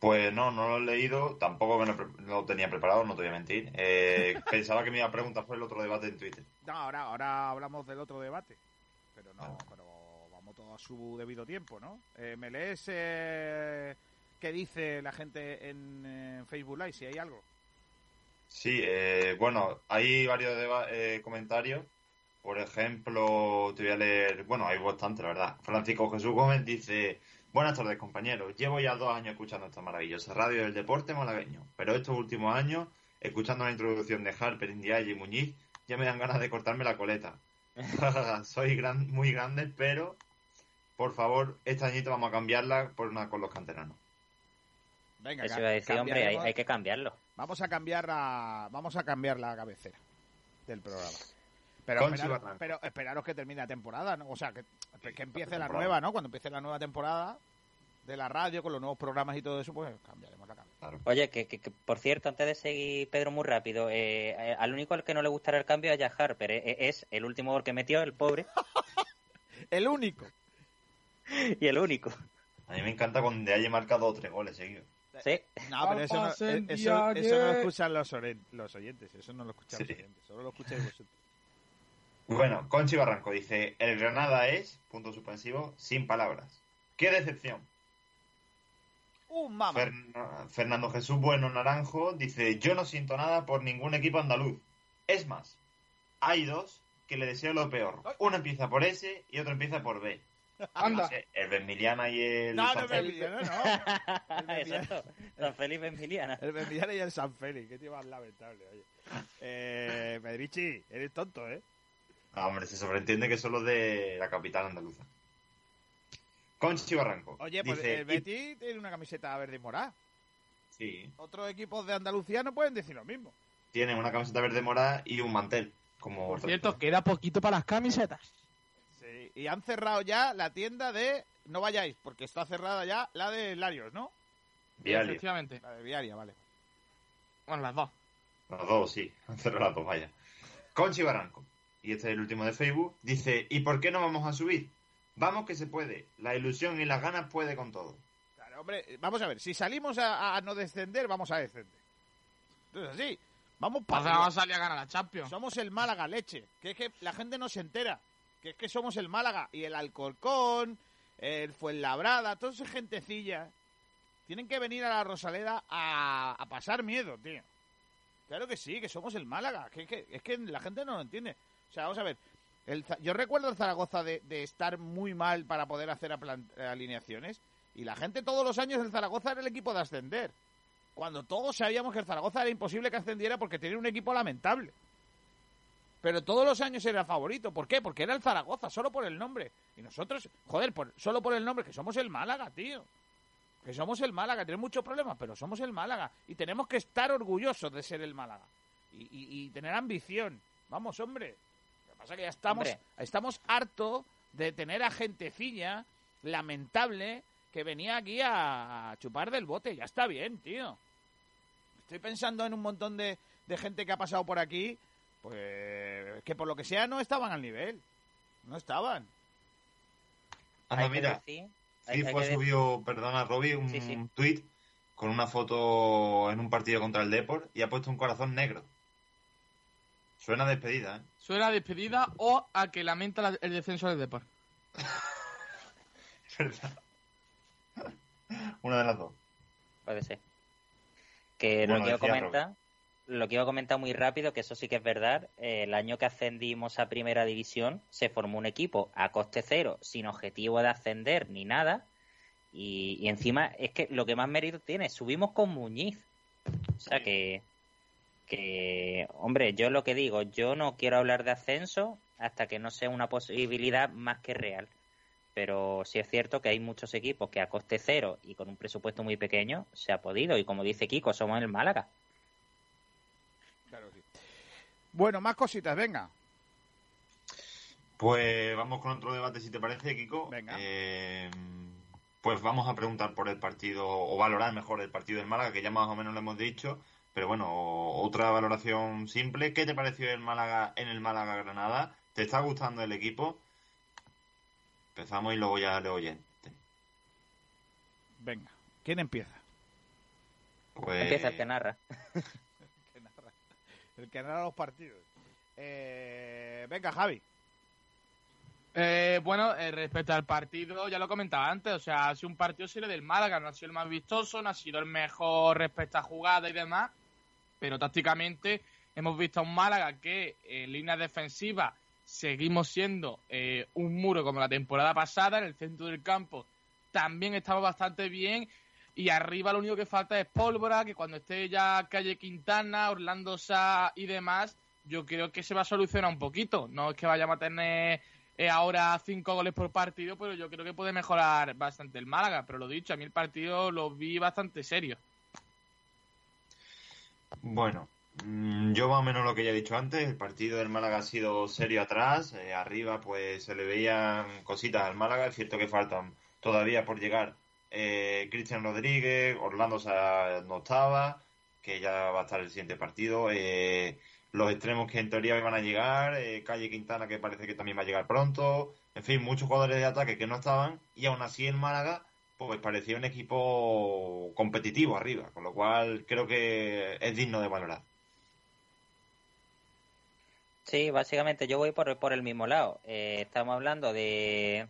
Pues no, no lo he leído, tampoco me lo, lo tenía preparado, no te voy a mentir. Eh, pensaba que me iba a preguntar por el otro debate en Twitter. No, ahora, ahora hablamos del otro debate, pero no, pero vamos todo a su debido tiempo, ¿no? Eh, ¿Me lees eh, qué dice la gente en, Facebook Live, si hay algo? Sí, eh, bueno, hay varios eh, comentarios. Por ejemplo, te voy a leer, bueno, hay bastante, la verdad. Francisco Jesús Gómez dice, buenas tardes compañeros, llevo ya dos años escuchando esta maravillosa radio del deporte malagueño, pero estos últimos años, escuchando la introducción de Harper, Indiaya y Muñiz, ya me dan ganas de cortarme la coleta. Soy gran, muy grande, pero por favor, este añito vamos a cambiarla por una con los canteranos. Venga, Eso ca- iba a decir, hombre, hay, que cambiarlo. Vamos a cambiar la, vamos a cambiar la cabecera del programa. Pero, esperaros, Barranco. pero esperaros que termine la temporada, ¿no? O sea, que, que empiece la nueva, ¿no? Cuando empiece la nueva temporada de la radio con los nuevos programas y todo eso, pues cambiaremos la cabecera. Oye, que, que- que, por cierto, antes de seguir, Pedro, muy rápido, eh, eh, al único al que no le gustará el cambio es a Jack Harper. eh, es el último gol que metió, el pobre. el único. y el único. A mí me encanta cuando haya marcado tres goles seguidos. Sí. No, pero eso no, eh, eso, eso no lo escuchan los, los oyentes, eso no lo escuchan Sí. los oyentes, solo lo escucháis vosotros. Bueno, Conchi Barranco dice, el Granada es, punto suspensivo, sin palabras. ¡Qué decepción! ¡Un mamá! Ferna- Fernando Jesús Bueno Naranjo dice, yo no siento nada por ningún equipo andaluz. Es más, hay dos que le deseo lo peor. Uno empieza por S y otro empieza por B. Anda. No el Benmiliana y el... No, no, San el Felipe. Benmiliana no. El Exacto. San Felipe Emiliana. El Benmiliana y el San Félix, qué tío más lamentable, oye. Eh, Pedrichi, eres tonto, ¿eh? Ah, hombre, se sobreentiende que son los de la capital andaluza. Conchi Barranco. Oye, pues dice, el Betty tiene una camiseta verde y morada. Sí, Otros equipos de Andalucía no pueden decir lo mismo. tiene una camiseta verde morada y un mantel. Como Por cierto, queda poquito para las camisetas. Y han cerrado ya la tienda de... No vayáis, porque está cerrada ya la de Larios, ¿no? Vialia. Efectivamente. La de Viaria, vale. Bueno, las dos. Los dos, sí. Han cerrado las dos, vaya. Conchi Barranco. Y este es el último de Facebook. Dice, ¿y por qué no vamos a subir? Vamos que se puede. La ilusión y las ganas puede con todo. Claro, hombre, vamos a ver, si salimos a, a no descender, vamos a descender. Entonces así, vamos para vamos a salir a ganar la Champions. Somos el Málaga leche, que es que la gente no se entera, que es que somos el Málaga y el Alcorcón, el Fuenlabrada, toda esa gentecilla tienen que venir a la Rosaleda a, a pasar miedo, tío. Claro que sí, que somos el Málaga, que, que- es que la gente no lo entiende. O sea, vamos a ver, el yo recuerdo el Zaragoza de, de estar muy mal para poder hacer aplan- alineaciones y la gente todos los años del Zaragoza era el equipo de ascender. Cuando todos sabíamos que el Zaragoza era imposible que ascendiera porque tenía un equipo lamentable. Pero todos los años era favorito. ¿Por qué? Porque era el Zaragoza, solo por el nombre. Y nosotros, joder, por- solo por el nombre, que somos el Málaga, tío. Que somos el Málaga. Tenemos muchos problemas, pero somos el Málaga. Y tenemos que estar orgullosos de ser el Málaga. Y, y- y tener ambición. Vamos, hombre. Lo que pasa es que ya estamos, Hombre. estamos hartos de tener a gentecilla lamentable que venía aquí a, a chupar del bote. Ya está bien, tío. Estoy pensando en un montón de, de gente que ha pasado por aquí, pues que por lo que sea no estaban al nivel. No estaban. Anda, mira. que decir- subió, perdona, Robbie, un Sí, sí. tweet con una foto en un partido contra el Deport y ha puesto un corazón negro. Suena despedida, ¿eh? Suena a despedida o a que lamenta la- el descenso del Depor. Una de las dos. Puede ser. Que Bueno, lo que iba a decía comentar, lo que iba a comentar muy rápido, que eso sí que es verdad, eh, el año que ascendimos a primera división se formó un equipo a coste cero, sin objetivo de ascender ni nada, y, y encima es que lo que más mérito tiene, subimos con Muñiz. O sea que, que, hombre, yo lo que digo, yo no quiero hablar de ascenso hasta que no sea una posibilidad más que real. Pero sí es cierto que hay muchos equipos que a coste cero y con un presupuesto muy pequeño se ha podido. Y como dice Kiko, somos el Málaga. Bueno, más cositas, venga. Pues vamos con otro debate, si te parece, Kiko. Venga. Eh, pues vamos a preguntar por el partido, o valorar mejor el partido del Málaga, que ya más o menos lo hemos dicho. Pero bueno, otra valoración simple. ¿Qué te pareció el Málaga en el Málaga Granada? ¿Te está gustando el equipo? Empezamos y luego ya le oyente. Venga. ¿Quién empieza? Pues... Empieza el que narra. el que narra los partidos. Eh, venga, Javi. Eh, bueno, eh, respecto al partido, ya lo comentaba antes, o sea, ha sido un partido serio del Málaga, no ha sido el más vistoso, no ha sido el mejor respecto a jugada y demás, pero tácticamente hemos visto a un Málaga que en línea defensiva seguimos siendo eh, un muro como la temporada pasada, en el centro del campo también estamos bastante bien y arriba lo único que falta es pólvora, que cuando esté ya Calle Quintana, Orlando Sá y demás, yo creo que se va a solucionar un poquito. No es que vayamos a tener eh, ahora cinco goles por partido, pero yo creo que puede mejorar bastante el Málaga. Pero lo dicho, a mí el partido lo vi bastante serio. Bueno, mm, yo más o menos lo que ya he dicho antes, el partido del Málaga ha sido serio atrás, eh, arriba pues se le veían cositas al Málaga, es cierto que faltan todavía por llegar eh, Cristian Rodríguez, Orlando no estaba, que ya va a estar el siguiente partido, eh, los extremos que en teoría iban a llegar, eh, Calle Quintana que parece que también va a llegar pronto, en fin, muchos jugadores de ataque que no estaban y aún así el Málaga pues parecía un equipo competitivo arriba, con lo cual creo que es digno de valorar. Sí, básicamente yo voy por, por el mismo lado. Eh, estamos hablando de,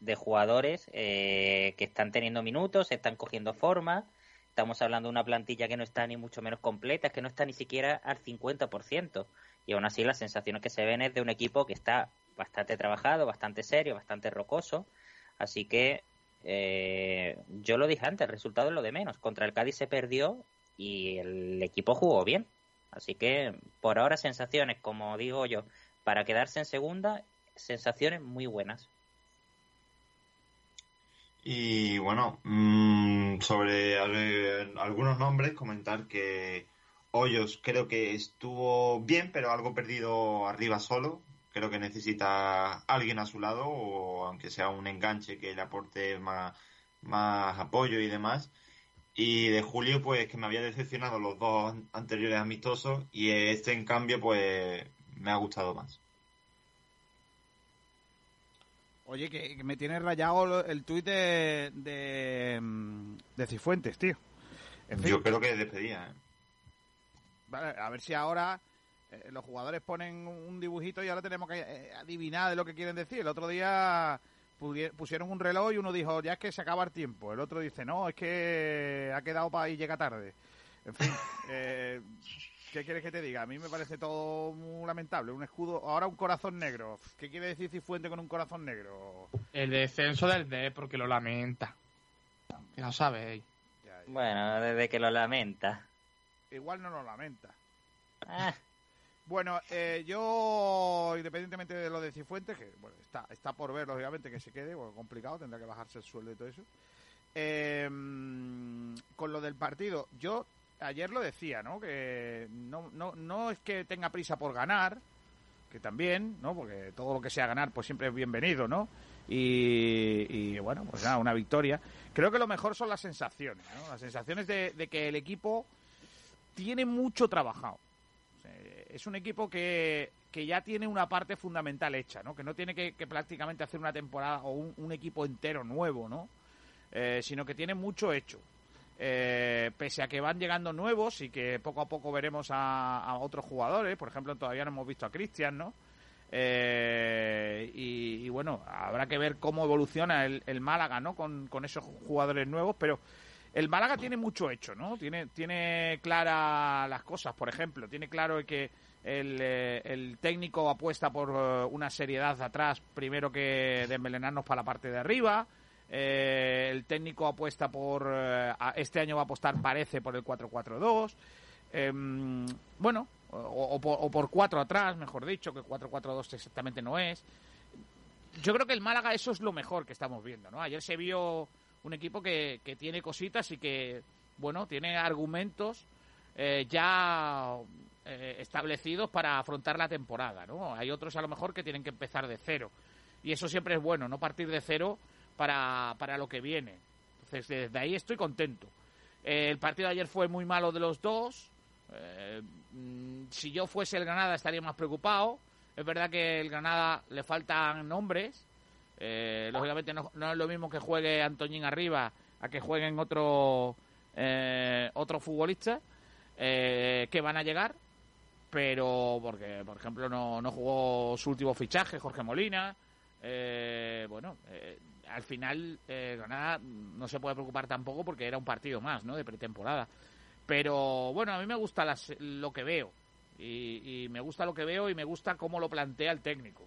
de jugadores eh, que están teniendo minutos, están cogiendo forma. Estamos hablando de una plantilla que no está ni mucho menos completa, que no está ni siquiera al 50%. Y aún así las sensaciones que se ven es de un equipo que está bastante trabajado, bastante serio, bastante rocoso. Así que eh, yo lo dije antes, el resultado es lo de menos. Contra el Cádiz se perdió y el equipo jugó bien. Así que por ahora sensaciones, como digo yo, para quedarse en segunda, sensaciones muy buenas. Y bueno, mm, sobre al- algunos nombres, comentar que Hoyos creo que estuvo bien, pero algo perdido arriba solo. Creo que necesita alguien a su lado, o aunque sea un enganche que le aporte más, más apoyo y demás. Y de Julio, pues que me había decepcionado los dos anteriores amistosos, y este en cambio, pues me ha gustado más. Oye, que, que me tiene rayado el tuit de, de, mm, de Cifuentes, tío. En fin, Yo creo que despedía, ¿eh? vale, a ver si ahora eh, los jugadores ponen un dibujito y ahora tenemos que eh, adivinar de lo que quieren decir. El otro día pusieron un reloj y uno dijo, ya es que se acaba el tiempo. El otro dice, no, es que ha quedado para y llega tarde. En fin, eh, ¿qué quieres que te diga? A mí me parece todo muy lamentable. Un escudo, ahora un corazón negro. ¿Qué quiere decir Cifuente con un corazón negro? El descenso del D porque lo lamenta. Ya lo sabéis. Bueno, desde que lo lamenta. Igual no lo lamenta. Ah, Bueno, eh, yo, independientemente de lo de Cifuentes, que bueno, está, está por ver, lógicamente, que se quede, bueno, complicado, tendrá que bajarse el sueldo y todo eso. Eh, con lo del partido, yo ayer lo decía, ¿no? Que no, no, no es que tenga prisa por ganar, que también, ¿no? Porque todo lo que sea ganar, pues siempre es bienvenido, ¿no? Y, y, bueno, pues nada, una victoria. Creo que lo mejor son las sensaciones, ¿no? Las sensaciones de, que el equipo tiene mucho trabajado. Es un equipo que, que ya tiene una parte fundamental hecha, ¿no? Que no tiene que, prácticamente hacer una temporada o un, un equipo entero nuevo, ¿no? Eh, sino que tiene mucho hecho. Eh, pese a que van llegando nuevos y que poco a poco veremos a, otros jugadores, por ejemplo, todavía no hemos visto a Cristian, ¿no? Eh, y, bueno, habrá que ver cómo evoluciona el, Málaga, ¿no? Con, con esos jugadores nuevos, pero el Málaga tiene mucho hecho, ¿no? Tiene, tiene clara las cosas, por ejemplo, tiene claro que el, eh, el técnico apuesta por eh, una seriedad atrás, primero que desmelenarnos para la parte de arriba. Eh, el técnico apuesta por. eh, este año va a apostar, parece, por el 4-4-2. Em, bueno, o, por, o por 4 atrás, mejor dicho, que 4-4-2 exactamente no es. Yo creo que el Málaga, eso es lo mejor que estamos viendo, ¿no? Ayer se vio un equipo que, que tiene cositas y que, bueno, tiene argumentos eh, ya eh, establecidos para afrontar la temporada, ¿no? Hay otros a lo mejor que tienen que empezar de cero. Y eso siempre es bueno, no partir de cero para, para lo que viene. Entonces, desde ahí estoy contento. El partido de ayer fue muy malo de los dos. Eh, mm, si yo fuese el Granada estaría más preocupado. Es verdad que el Granada le faltan nombres. Eh, lógicamente no, no es lo mismo que juegue Antoñín arriba a que jueguen otro eh, otro futbolista que van a llegar pero porque por ejemplo no, no jugó su último fichaje Jorge Molina bueno al final eh, Granada no se puede preocupar tampoco porque era un partido más no de pretemporada pero bueno a mí me gusta lo que veo y, y me gusta lo que veo y me gusta cómo lo plantea el técnico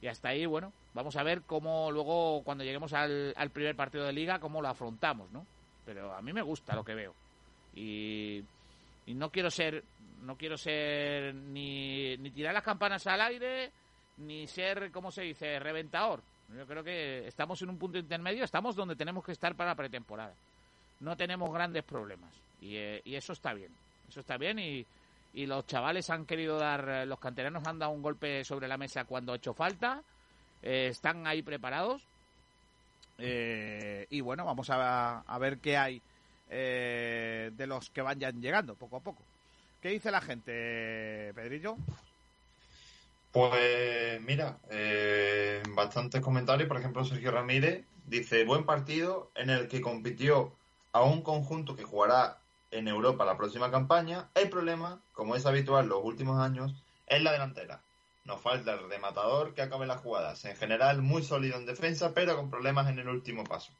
y hasta ahí, bueno, vamos a ver cómo luego, cuando lleguemos al, al primer partido de liga, cómo lo afrontamos, ¿no? Pero a mí me gusta lo que veo. Y, y no quiero ser, no quiero ser ni, ni tirar las campanas al aire, ni ser, ¿cómo se dice?, reventador. Yo creo que estamos en un punto intermedio, estamos donde tenemos que estar para la pretemporada. No tenemos grandes problemas. Y, eh, y eso está bien. Eso está bien y, y los chavales han querido dar, eh, los canteranos han dado un golpe sobre la mesa cuando ha hecho falta, eh, están ahí preparados eh, y bueno, vamos a, a ver qué hay de los que vayan llegando poco a poco. ¿Qué dice la gente, Pedrillo? Pues mira, eh, bastantes comentarios. Por ejemplo, Sergio Ramírez dice: Buen partido en el que compitió a un conjunto que jugará en Europa la próxima campaña. El problema, como es habitual los últimos años, es la delantera. Nos falta el rematador que acabe las jugadas. En general, muy sólido en defensa, pero con problemas en el último paso.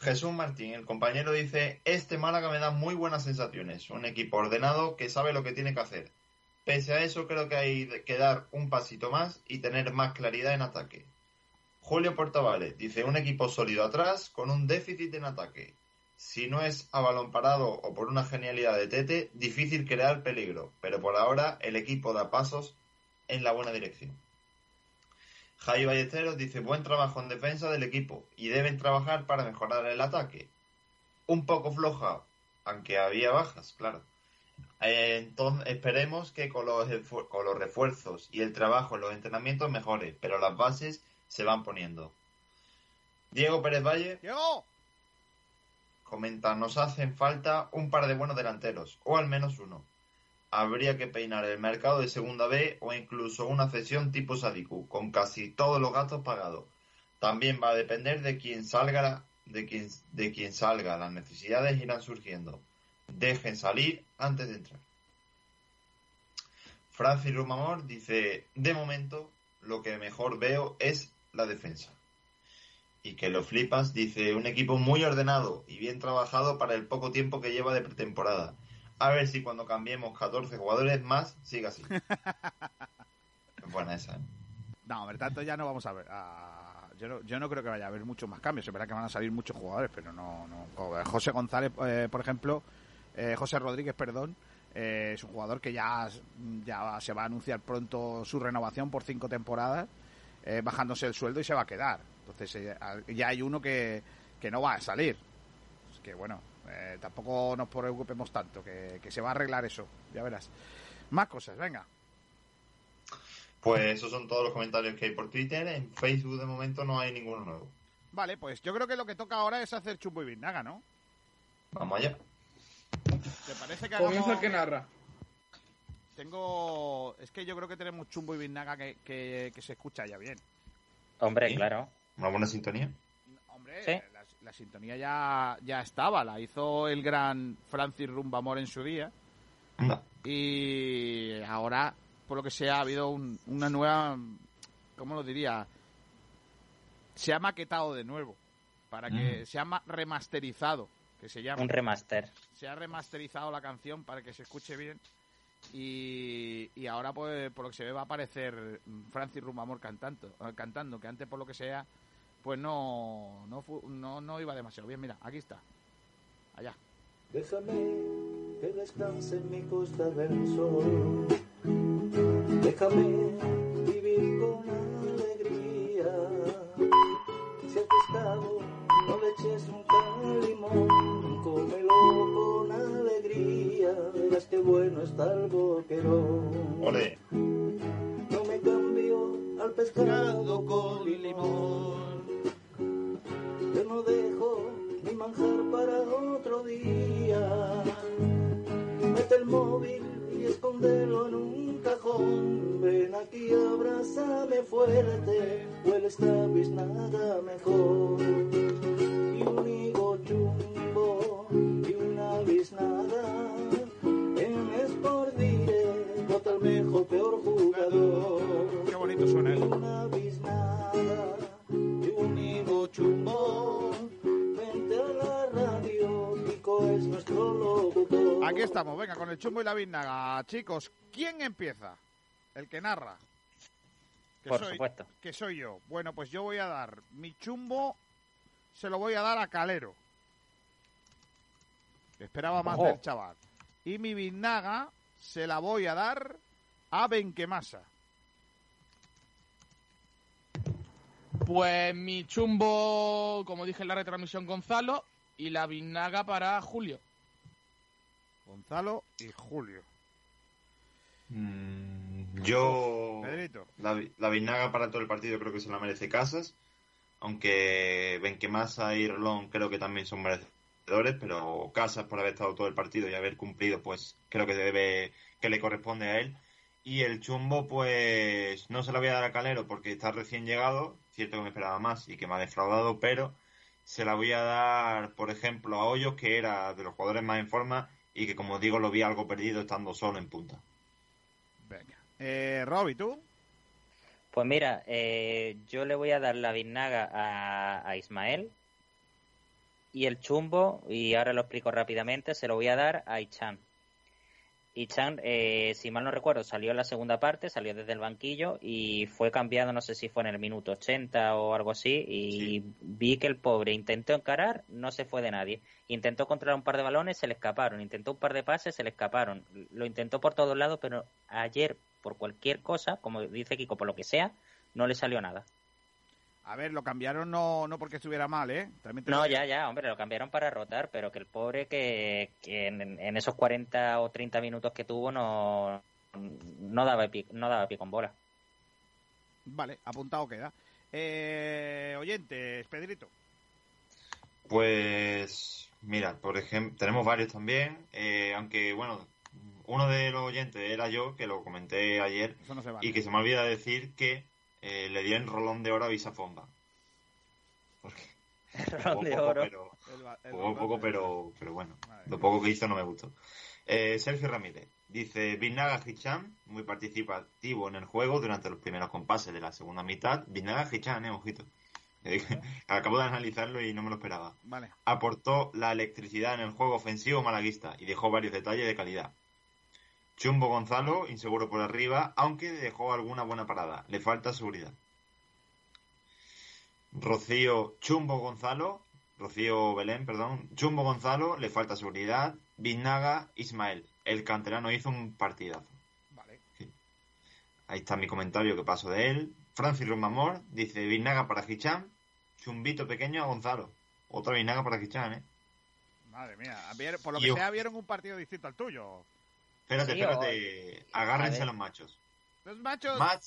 Jesús Martín, el compañero, dice: Este Málaga me da muy buenas sensaciones. Un equipo ordenado que sabe lo que tiene que hacer. Pese a eso, creo que hay que dar un pasito más y tener más claridad en ataque. Julio Portavales dice: Un equipo sólido atrás con un déficit en ataque. Si no es a balón parado o por una genialidad de Tete, difícil crear peligro, pero por ahora el equipo da pasos en la buena dirección. Javi Ballesteros dice buen trabajo en defensa del equipo y deben trabajar para mejorar el ataque. Un poco floja, aunque había bajas, claro. Eh, Entonces esperemos que con los, esfu- con los refuerzos y el trabajo en los entrenamientos mejore, pero las bases se van poniendo. Diego Pérez Valle comenta, nos hacen falta un par de buenos delanteros, o al menos uno. Habría que peinar el mercado de segunda B o incluso una cesión tipo Sadiku, con casi todos los gastos pagados. También va a depender de quién salga, de quién, de quién salga. Las necesidades irán surgiendo. Dejen salir antes de entrar. Francis Rumamor dice, de momento lo que mejor veo es la defensa. Y que lo flipas, dice, un equipo muy ordenado y bien trabajado para el poco tiempo que lleva de pretemporada. A ver si cuando cambiemos 14 jugadores más, sigue así. Es buena esa, ¿eh? No, hombre, tanto ya no vamos a ver. a- Yo, no, yo no creo que vaya a haber muchos más cambios. Es verdad que van a salir muchos jugadores, pero no. no José González, eh, por ejemplo, eh, José Rodríguez, perdón, eh, es un jugador que ya, ya se va a anunciar pronto su renovación por cinco temporadas, eh, bajándose el sueldo y se va a quedar. Entonces ya hay uno que, que no va a salir. Es que bueno, tampoco nos preocupemos tanto, que, que se va a arreglar eso, ya verás. Más cosas, venga. Pues esos son todos los comentarios que hay por Twitter. En Facebook de momento no hay ninguno nuevo. Vale, pues yo creo que lo que toca ahora es hacer chumbo y vinagre, ¿no? Vamos allá. ¿Te parece que Comienza hagamos... el que narra. Tengo... Es que yo creo que tenemos chumbo y vinagre que, que, que se escucha ya bien. Hombre, Sí. claro. Una buena sintonía. Hombre, Sí. las, la sintonía ya, ya estaba, la hizo el gran Francis Rumbamor en su día. Y ahora, por lo que sea, ha habido un- una nueva, ¿cómo lo diría? Se ha maquetado de nuevo, para que Mm. se ha ma- remasterizado, que se llama. Un remaster. Se ha remasterizado la canción para que se escuche bien. Y, y ahora, pues, por lo que se ve, va a aparecer Francis Rumamor cantando, eh, cantando, que antes, por lo que sea, pues no, no, no, no iba demasiado bien. Mira, aquí está. Allá. Déjame que descanse en mi costa del sol. Déjame vivir con alegría. Si pescado, no le eches un limón. Cómelo con alegría. Verás qué bueno está el boquerón. Ole. No me cambio al pescado con limón. Yo no dejo mi manjar para otro día. Mete el móvil y escóndelo en un cajón. Ven aquí, abrázame fuerte. Huele esta biznaga mejor. Y un higo chumbo y una. En estamos, venga, con el chumbo y la vinaga. Chicos, ¿quién empieza? El que narra. Que Por soy- supuesto. Que soy yo. Bueno, pues yo voy a dar mi chumbo, se lo voy a dar a Calero. Esperaba más Ojo. del chaval. Y mi vinaga se la voy a dar a Benquemasa. Pues mi chumbo, como dije en la retransmisión, Gonzalo. Y la vinaga para Julio. Gonzalo y Julio. Yo. Pedrito. La, la vinaga para todo el partido creo que se la merece Casas. Aunque Benquemasa y Rolón creo que también son merecedores. Pero Casas, por haber estado todo el partido y haber cumplido, pues creo que debe. que le corresponde a él. Y el chumbo, pues no se lo voy a dar a Calero porque está recién llegado. Cierto que me esperaba más y que me ha defraudado, pero se la voy a dar, por ejemplo, a Hoyos, que era de los jugadores más en forma y que, como digo, lo vi algo perdido estando solo en punta. Venga. Eh, Rob, ¿y tú? Pues mira, eh, yo le voy a dar la vinaga a, a Ismael y el chumbo, y ahora lo explico rápidamente, se lo voy a dar a Ichan. Ichan, eh, si mal no recuerdo, salió en la segunda parte, salió desde el banquillo y fue cambiado, no sé si fue en el minuto 80 o algo así, y vi que el pobre intentó encarar, no se fue de nadie. Intentó controlar un par de balones, se le escaparon. Intentó un par de pases, se le escaparon. Lo intentó por todos lados, pero ayer, por cualquier cosa, como dice Kiko, por lo que sea, no le salió nada. A ver, lo cambiaron no, no porque estuviera mal, ¿eh? También No, ya, ya, hombre, lo cambiaron para rotar, pero que el pobre que, que en, en esos 40 o 30 minutos que tuvo no, no daba pie, no daba pie con bola. Vale, apuntado queda. Eh, oyentes, Pedrito. Pues mira, por ejemplo, tenemos varios también, eh, aunque bueno, uno de los oyentes era yo, que lo comenté ayer, Eso no se vale. y que se me olvida decir que eh, le di el rolón de oro a Isafomba. Rolón de poco, oro. pero, jugó poco, pero, pero bueno, lo poco que hizo no me gustó. Eh, Sergio Ramírez dice: Vinaga Hicham, muy participativo en el juego durante los primeros compases de la segunda mitad. Vinaga Hicham, eh, ojito. Acabo de analizarlo y no me lo esperaba. Vale. Aportó la electricidad en el juego ofensivo malaguista y dejó varios detalles de calidad. Chumbo Gonzalo, inseguro por arriba, aunque dejó alguna buena parada. Le falta seguridad. Rocío Chumbo Gonzalo, Rocío Belén, perdón. Chumbo Gonzalo, le falta seguridad. Vinaga Ismael. El canterano hizo un partidazo. Vale. Ahí está mi comentario que paso de él. Francis Romamor dice Vinaga para Hicham. Chumbito pequeño a Gonzalo. Otra Vinaga para Hicham, ¿eh? Madre mía. Por lo que yo- sea, vieron un partido distinto al tuyo. Espérate, Sí, espérate. Agárrense A los machos. Los machos. Matt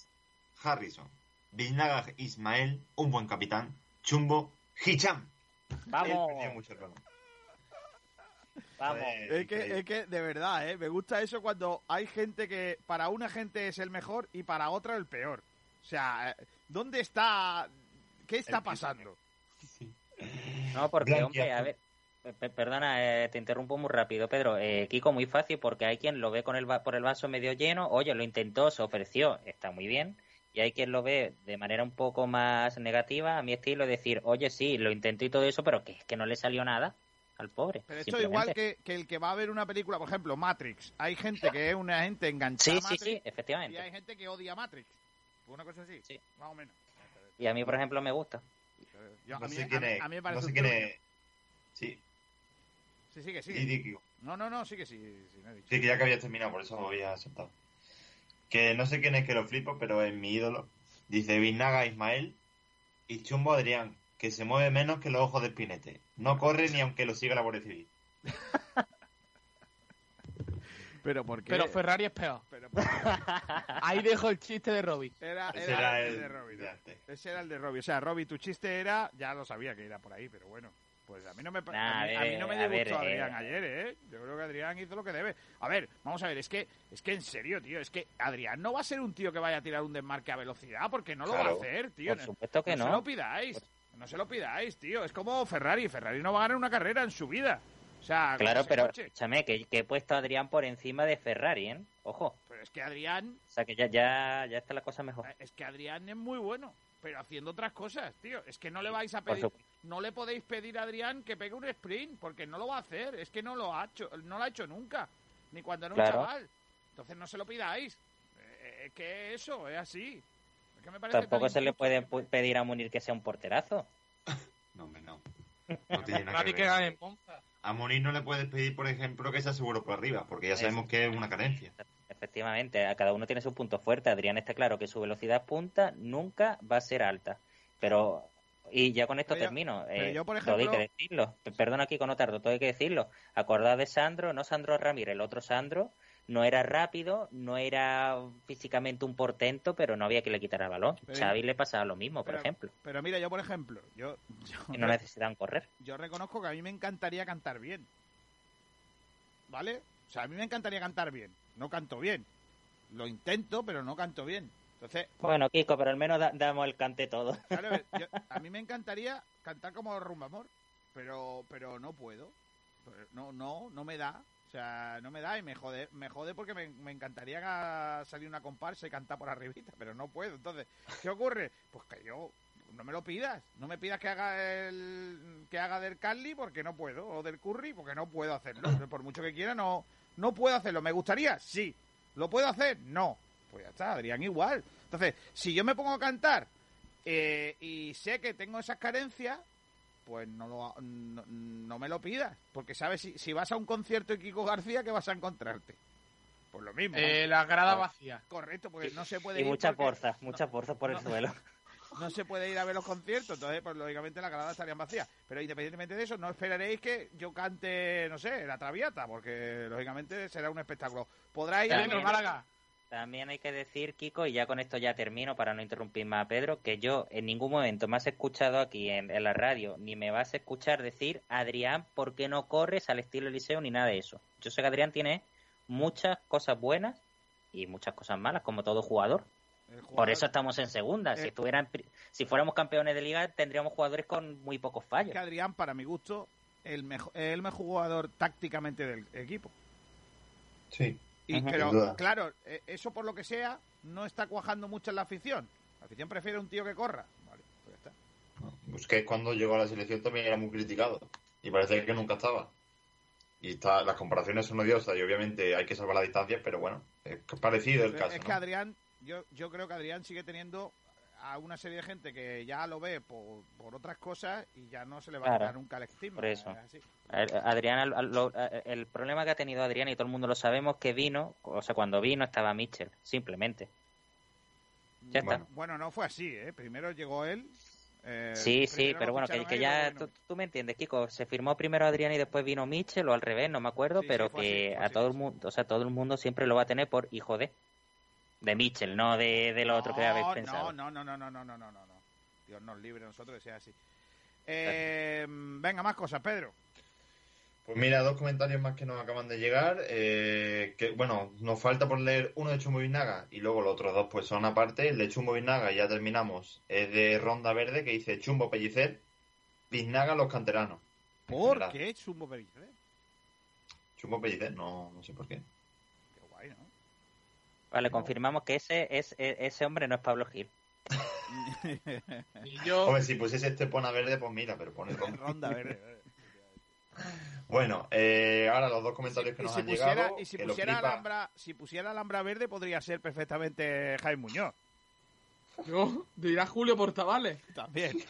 Harrison. Vinaga Ismael, un buen capitán. Chumbo Hicham. Vamos. Él perdió mucho el balón. Vamos. Es que, es que, de verdad, ¿eh? me gusta eso cuando hay gente que para una gente es el mejor y para otra el peor. O sea, eh, ¿dónde está? ¿Qué está pasando? No, porque, hombre, a ver, perdona, eh, te interrumpo muy rápido, Pedro. Eh, Kiko, muy fácil, porque hay quien lo ve con el va- por el vaso medio lleno, oye, lo intentó, se ofreció, está muy bien. Y hay quien lo ve de manera un poco más negativa, a mi estilo, decir, oye, sí, lo intentó y todo eso, pero que es que no le salió nada al pobre. Pero esto igual simplemente. que, que el que va a ver una película, por ejemplo, Matrix. Hay gente que es una gente enganchada Sí, a sí, Matrix sí, efectivamente. y hay gente que odia Matrix. Una cosa así, más o menos. Y a mí, por ejemplo, me gusta. Yo- no a mí- sé quién es. a mí me parece no sé quién es. Sí, Sí, sí, que sí. No, no, no, sí que sí. sí, no he dicho. Sí, que ya que habías terminado, por eso lo había aceptado. Que no sé quién es que lo flipo, pero es mi ídolo. Dice Biznaga Ismael y Chumbo Adrián, que se mueve menos que los ojos de Spinete. No corre ni aunque lo siga la Guardia Civil. Pero ¿por qué? Pero Ferrari es peor. Pero- Ahí dejo el chiste de Robbie. Era, Ese era era el, el de Robbie. ¿no? Ese era el de Robbie. O sea, Robbie, tu chiste era... Ya lo sabía que era por ahí, pero bueno. Pues a mí no me, Nah, a mí, a no me a ver, eh. Adrián ayer, ¿eh? Yo creo que Adrián hizo lo que debe. A ver, vamos a ver, es que, es que en serio, tío, es que Adrián no va a ser un tío que vaya a tirar un desmarque a velocidad, porque no lo va a hacer, tío. por supuesto que no. no. se lo pidáis, no se lo pidáis, tío. Es como Ferrari, Ferrari no va a ganar una carrera en su vida. O sea, Claro, pero coche. escúchame, que, que he puesto a Adrián por encima de Ferrari, ¿eh? Ojo. Pero es que Adrián, O sea, que ya, ya, ya está la cosa mejor. es que Adrián es muy bueno, pero haciendo otras cosas, tío. Es que no le vais a pedir, no le podéis pedir a Adrián que pegue un sprint, porque no lo va a hacer. Es que no lo ha hecho, no lo ha hecho nunca, ni cuando era un Claro. chaval. Entonces no se lo pidáis. Eh, Es que eso es así. Es que me parece Tampoco se le puede pu- pedir a Munir que sea un porterazo. No, hombre, no. No tiene nada que ver. A Munir no le puedes pedir, por ejemplo, que sea seguro por arriba, porque ya sabemos que es una carencia. Efectivamente, a cada uno tiene su punto fuerte. Adrián está claro que su velocidad punta nunca va a ser alta. Pero, y ya con esto Pero termino. eh, yo, por todo hay ejemplo- que decirlo. Perdona aquí con Otardo, todo hay que decirlo. Acordad de Sandro, no Sandro Ramírez, el otro Sandro. No era rápido, no era físicamente un portento, pero no había que le quitar el balón. Pero- Xavi le pasaba lo mismo, por Pero- ejemplo. Pero mira, yo por ejemplo, yo, yo, no necesitan correr. yo reconozco que a mí me encantaría cantar bien. ¿Vale? O sea, a mí me encantaría cantar bien. No canto bien. Lo intento, pero no canto bien. Entonces, Bueno, Kiko, pero al menos da- damos el cante todo. Claro, yo- a mí me encantaría cantar como Rumbamor, pero pero no puedo. Pero No, no, no me da. O sea, no me da y me jode, me jode porque me, me encantaría salir una comparsa y cantar por arribita, pero no puedo. Entonces, ¿qué ocurre? Pues que yo no me lo pidas, no me pidas que haga el que haga del Carly porque no puedo o del Curry porque no puedo hacerlo. Por mucho que quiera no no puedo hacerlo. ¿Me gustaría? Sí. ¿Lo puedo hacer? No. Pues ya está, Adrián igual. Entonces, si yo me pongo a cantar eh, y sé que tengo esas carencias, pues no, lo, no, no me lo pidas. Porque sabes, si, si vas a un concierto de Kiko García, ¿qué vas a encontrarte? Pues lo mismo. Eh, la grada vacía. Correcto, porque no se puede Y ir mucha porque porza, mucha porza por el No. suelo. No se puede ir a ver los conciertos, entonces pues lógicamente las gradas estarían vacías. Pero independientemente de eso, no esperaréis que yo cante, no sé, la Traviata, porque lógicamente será un espectáculo. Podrá ir a También, Málaga. también hay que decir, Kiko, y ya con esto ya termino para no interrumpir más a Pedro, que yo en ningún momento me has escuchado aquí en, en la radio, ni me vas a escuchar decir, Adrián, ¿por qué no corres al estilo Eliseo? Ni nada de eso. Yo sé que Adrián tiene muchas cosas buenas y muchas cosas malas, como todo jugador. Por eso estamos en segunda. Si Eh. estuvieran, si fuéramos campeones de liga, tendríamos jugadores con muy pocos Es fallos. que Adrián, para mi gusto, el mejor, el mejor jugador tácticamente del equipo. Sí. Y, pero, claro, eh, eso por lo que sea, no está cuajando mucho en la afición. La afición prefiere un tío que corra. Vale, pues ya está. Busquets cuando llegó a la selección también era muy criticado. Y parece que nunca estaba. Y está, las comparaciones son odiosas y obviamente hay que salvar las distancias, pero bueno, es parecido el caso. es que ¿no? Adrián, yo, yo creo que Adrián sigue teniendo a una serie de gente que ya lo ve por, por otras cosas y ya no se le va a Claro, nunca el estigma. por eso. Es Adrián, lo- el problema que ha tenido Adrián, y todo el mundo lo sabemos, que vino, o sea, cuando vino estaba Mitchell, simplemente. Ya está. Bueno, bueno, no fue así, ¿eh? Primero llegó él. eh, Sí, sí, pero bueno, que, ya vino tú, tú me entiendes, Kiko. Se firmó primero Adrián y después vino Mitchell o al revés, no me acuerdo, Sí, pero que a todo el mundo, o sea, todo el mundo siempre lo va a tener por hijo de de Mitchell, no de, de lo otro que habéis pensado. No, no, no, no, no, no, no, no. no Dios nos libre a nosotros de ser así. Eh, venga, más cosas, Pedro. Pues mira, dos comentarios más que nos acaban de llegar. Eh, que bueno, nos falta por leer uno de Chumbo Vinaga y luego los otros dos pues son aparte. El de Chumbo Vinaga, ya terminamos, es de Ronda Verde que dice Chumbo Pellicer, Vinaga los canteranos. ¿Por qué Chumbo Pellicer? Chumbo Pellicer, no sé por qué. Vale, confirmamos que ese, es, e- ese hombre no es Pablo Gil. Y yo, Hombre, si pusiese este pona verde, pues mira, pero pone ronda. Ronda verde. verde. Bueno, eh, ahora los dos comentarios que nos si han pusiera, llegado. y si pusiera flipa- alhambra, si pusiera alhambra verde podría ser perfectamente Jaime Muñoz. yo dirá Julio Portavales. También.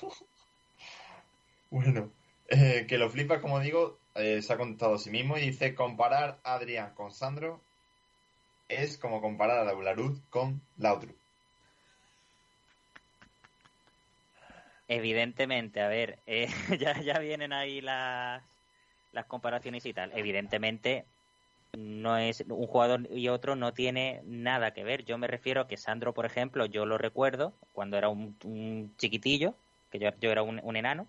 Bueno, eh, que lo flipa, como digo, eh, se ha contado a sí mismo y dice: comparar a Adrián con Sandro es como comparar a Laularud con Lautru. Evidentemente, a ver, eh, ya, ya vienen ahí las, las comparaciones y tal. Evidentemente, no es un jugador y otro no tiene nada que ver. Yo me refiero a que Sandro, por ejemplo, yo lo recuerdo cuando era un, un chiquitillo, que yo, yo era un, un enano,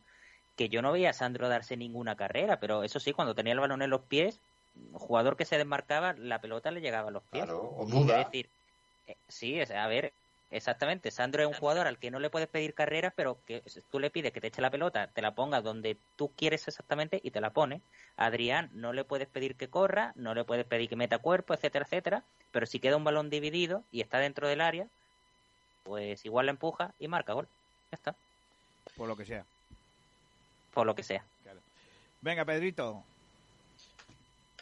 que yo no veía a Sandro darse ninguna carrera, pero eso sí, cuando tenía el balón en los pies, jugador que se desmarcaba, la pelota le llegaba a los pies. Claro, o duda. Es decir, eh, sí, es- a ver, exactamente. Sandro es un jugador al que no le puedes pedir carreras, pero que tú le pides que te eche la pelota, te la ponga donde tú quieres exactamente y te la pone. Adrián no le puedes pedir que corra, no le puedes pedir que meta cuerpo, etcétera, etcétera. Pero si queda un balón dividido y está dentro del área, pues igual la empuja y marca gol. Ya está, Por lo que sea. por lo que sea. Venga, Pedrito.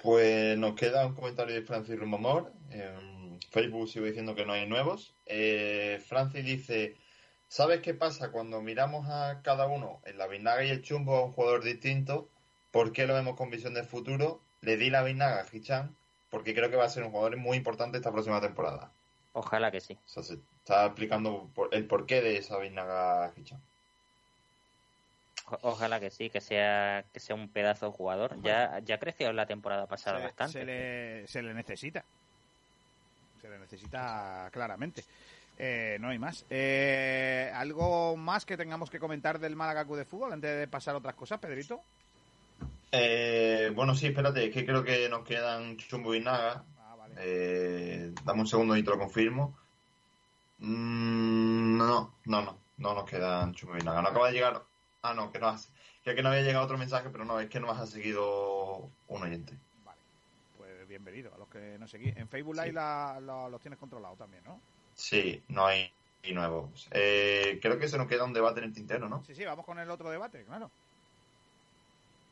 Pues nos queda un comentario de Francis Rumamor. En Facebook sigo diciendo que no hay nuevos. Eh, Francis dice: ¿Sabes qué pasa cuando miramos a cada uno en la Vinaga y el Chumbo a un jugador distinto? ¿Por qué lo vemos con visión de futuro? Le di la Vinaga a Hichan porque creo que va a ser un jugador muy importante esta próxima temporada. Ojalá que sí. O sea, se está explicando por- el porqué de esa Vinaga a Hichan. Ojalá que sí, que sea que sea un pedazo de jugador. Ya, ya creció la temporada pasada se, bastante. se le, se le necesita. Se le necesita claramente. Eh, no hay más. Eh, ¿Algo más que tengamos que comentar del Málaga Club de Fútbol antes de pasar a otras cosas, Pedrito? Eh, bueno, sí, espérate, es que creo que nos quedan Chumbo y Naga. Eh, dame un segundo y te lo confirmo. Mm, no, no, no, no nos quedan Chumbo y Naga. No acaba de llegar. Ah, no, que no has. Creo que no había llegado otro mensaje, pero no, es que nos ha seguido un oyente. Pues bienvenido a los que nos seguís. En Facebook Live la- la- los tienes controlados también, ¿no? Sí, no hay y nuevos. Eh, creo que se nos queda un debate en el tintero, ¿no? Sí, sí, vamos con el otro debate, claro.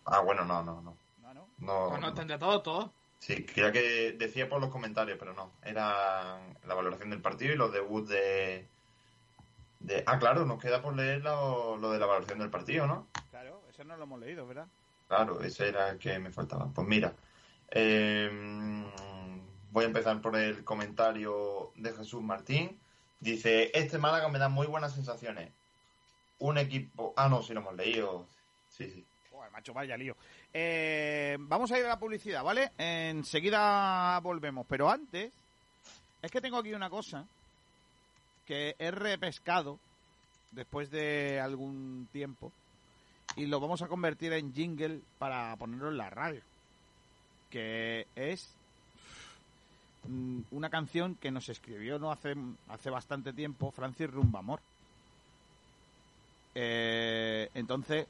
Ah, bueno, no, no, no. No, no. No, Pues no de todo, todo. Sí, creía que decía por los comentarios, pero no. Era la valoración del partido y los debuts de, de... Ah, claro, nos queda por leer lo, lo de la valoración del partido, ¿no? Claro, eso no lo hemos leído, ¿verdad? Claro, ese era el que me faltaba. Pues mira, eh, voy a empezar por el comentario de Jesús Martín. Dice, este Málaga me da muy buenas sensaciones. Un equipo... Ah, no, sí lo hemos leído. Sí, sí. Joder, macho, vaya lío. Eh, vamos a ir a la publicidad, ¿vale? Enseguida volvemos. Pero antes, es que tengo aquí una cosa que he repescado después de algún tiempo y lo vamos a convertir en jingle para ponerlo en la radio. Que es mm, una canción que nos escribió no hace, hace bastante tiempo Francis Rumbamor. Eh, entonces,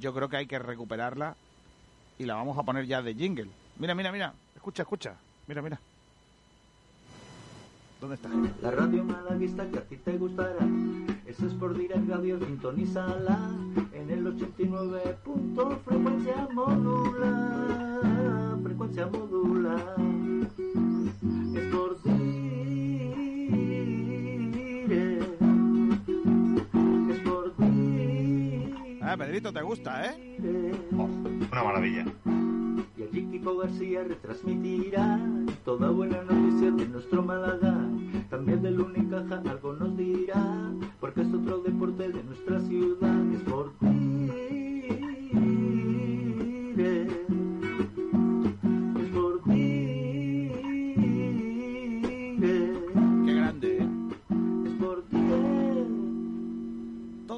yo creo que hay que recuperarla y la vamos a poner ya de jingle. Mira, mira, mira. Escucha, escucha. Mira, mira. ¿Dónde está? La radio malaguista que a ti te gustará es Sport Direct Radio, sintonízala en el 89. punto, frecuencia modula, frecuencia modula. Sport Direct, Sport Ah, Pedrito, te gusta, ¿eh? Una maravilla. Y allí Kiko García retransmitirá toda buena noticia de nuestro Málaga. También del Unicaja algo nos dirá, porque es otro deporte de nuestra ciudad. Es por Es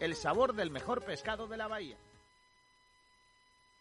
el sabor del mejor pescado de la bahía.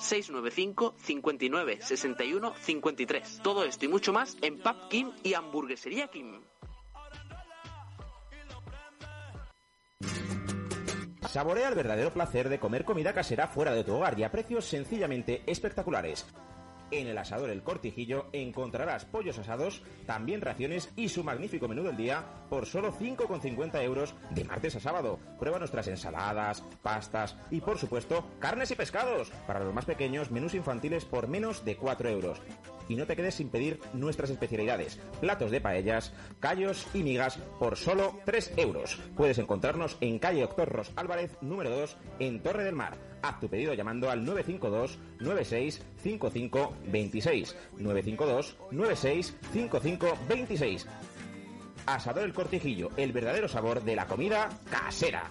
695 59 61 53. Todo esto y mucho más en Pub Kim y Hamburguesería Kim. Saborea el verdadero placer de comer comida casera fuera de tu hogar y a precios sencillamente espectaculares. En el asador El Cortijillo encontrarás pollos asados, también raciones y su magnífico menú del día por solo 5,50 euros de martes a sábado. Prueba nuestras ensaladas, pastas y por supuesto carnes y pescados. Para los más pequeños, menús infantiles por menos de 4 euros. Y no te quedes sin pedir nuestras especialidades, platos de paellas, callos y migas por solo 3 euros. Puedes encontrarnos en calle Doctor Ros Álvarez, número 2, en Torre del Mar. Haz tu pedido llamando al 952 96 55 26 952 96 55 26 Asador El Cortijillo, el verdadero sabor de la comida casera.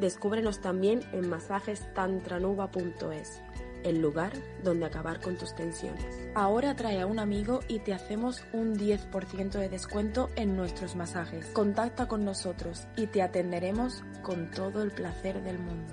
Descúbrenos también en masajestantranuba.es, el lugar donde acabar con tus tensiones. Ahora trae a un amigo y te hacemos un 10% de descuento en nuestros masajes. Contacta con nosotros y te atenderemos con todo el placer del mundo.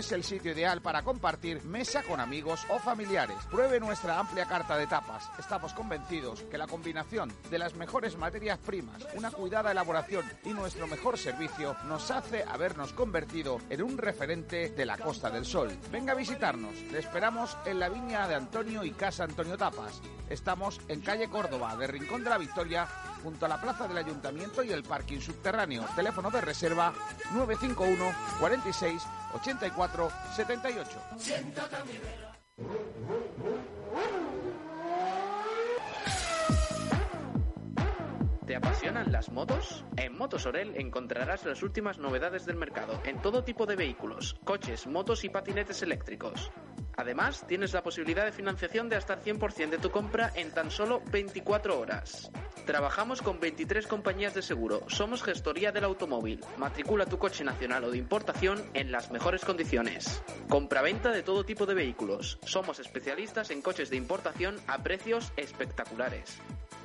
el sitio ideal para compartir mesa con amigos o familiares. Pruebe nuestra amplia carta de tapas. Estamos convencidos que la combinación de las mejores materias primas, una cuidada elaboración y nuestro mejor servicio nos hace habernos convertido en un referente de la Costa del Sol. Venga a visitarnos. Le esperamos en la viña de Antonio y Casa Antonio Tapas. Estamos en calle Córdoba, de Rincón de la Victoria, junto a la plaza del Ayuntamiento y el parking subterráneo. Teléfono de reserva 951 46 84 78. Apasionan las motos? En Motosorel encontrarás las últimas novedades del mercado en todo tipo de vehículos, coches, motos y patinetes eléctricos. Además, tienes la posibilidad de financiación de hasta el 100% de tu compra en tan solo 24 horas. Trabajamos con 23 compañías de seguro. Somos gestoría del automóvil. Matricula tu coche nacional o de importación en las mejores condiciones. Compra-venta de todo tipo de vehículos. Somos especialistas en coches de importación a precios espectaculares.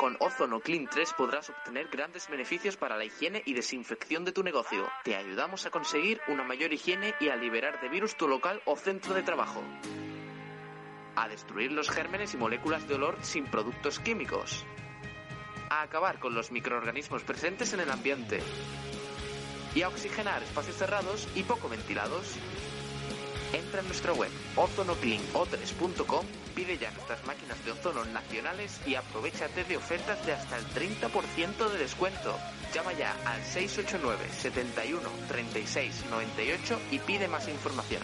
Con Ozono Clean 3 podrás obtener grandes beneficios para la higiene y desinfección de tu negocio. Te ayudamos a conseguir una mayor higiene y a liberar de virus tu local o centro de trabajo. A destruir los gérmenes y moléculas de olor sin productos químicos. A acabar con los microorganismos presentes en el ambiente. Y a oxigenar espacios cerrados y poco ventilados. Entra en nuestra web ozonocleano3.com, pide ya nuestras máquinas de ozono nacionales y aprovechate de ofertas de hasta el 30% de descuento. Llama ya al 689 71 36 98 y pide más información.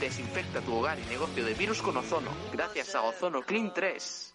Desinfecta tu hogar y negocio de virus con ozono gracias a Ozono Clean 3.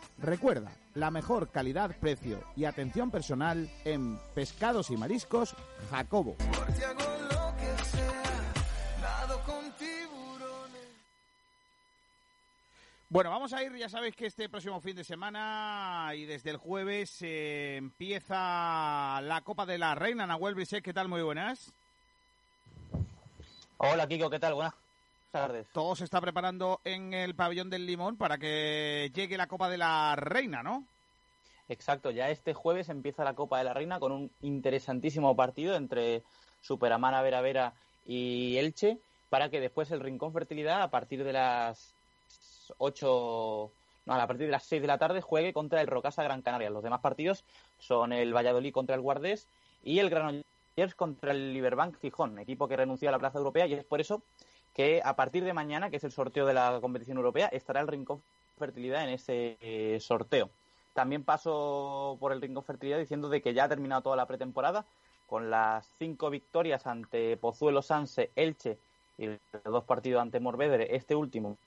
Recuerda, la mejor calidad, precio y atención personal en Pescados y Mariscos Jacobo. Bueno, vamos a ir, ya sabéis que este próximo fin de semana y desde el jueves eh, empieza la Copa de la Reina. Nahuel Brisek, ¿qué tal? Muy buenas. Hola, Kiko, ¿qué tal? Buenas tardes. Todo se está preparando en el pabellón del Limón para que llegue la Copa de la Reina, ¿no? Exacto, ya este jueves empieza la Copa de la Reina con un interesantísimo partido entre Superamana Vera Vera y Elche para que después el Rincón Fertilidad a partir de las 8 no, a partir de las 6 de la tarde juegue contra el Rocasa Gran Canaria. Los demás partidos son el Valladolid contra el Guardés y el Granollers contra el Liberbank Gijón, equipo que renunció a la plaza europea y es por eso que a partir de mañana, que es el sorteo de la competición europea, estará el Rincón Fertilidad en ese eh, sorteo. También paso por el Rincón Fertilidad diciendo de que ya ha terminado toda la pretemporada con las cinco victorias ante Pozuelo, Sanse, Elche y los dos partidos ante Morvedre, este último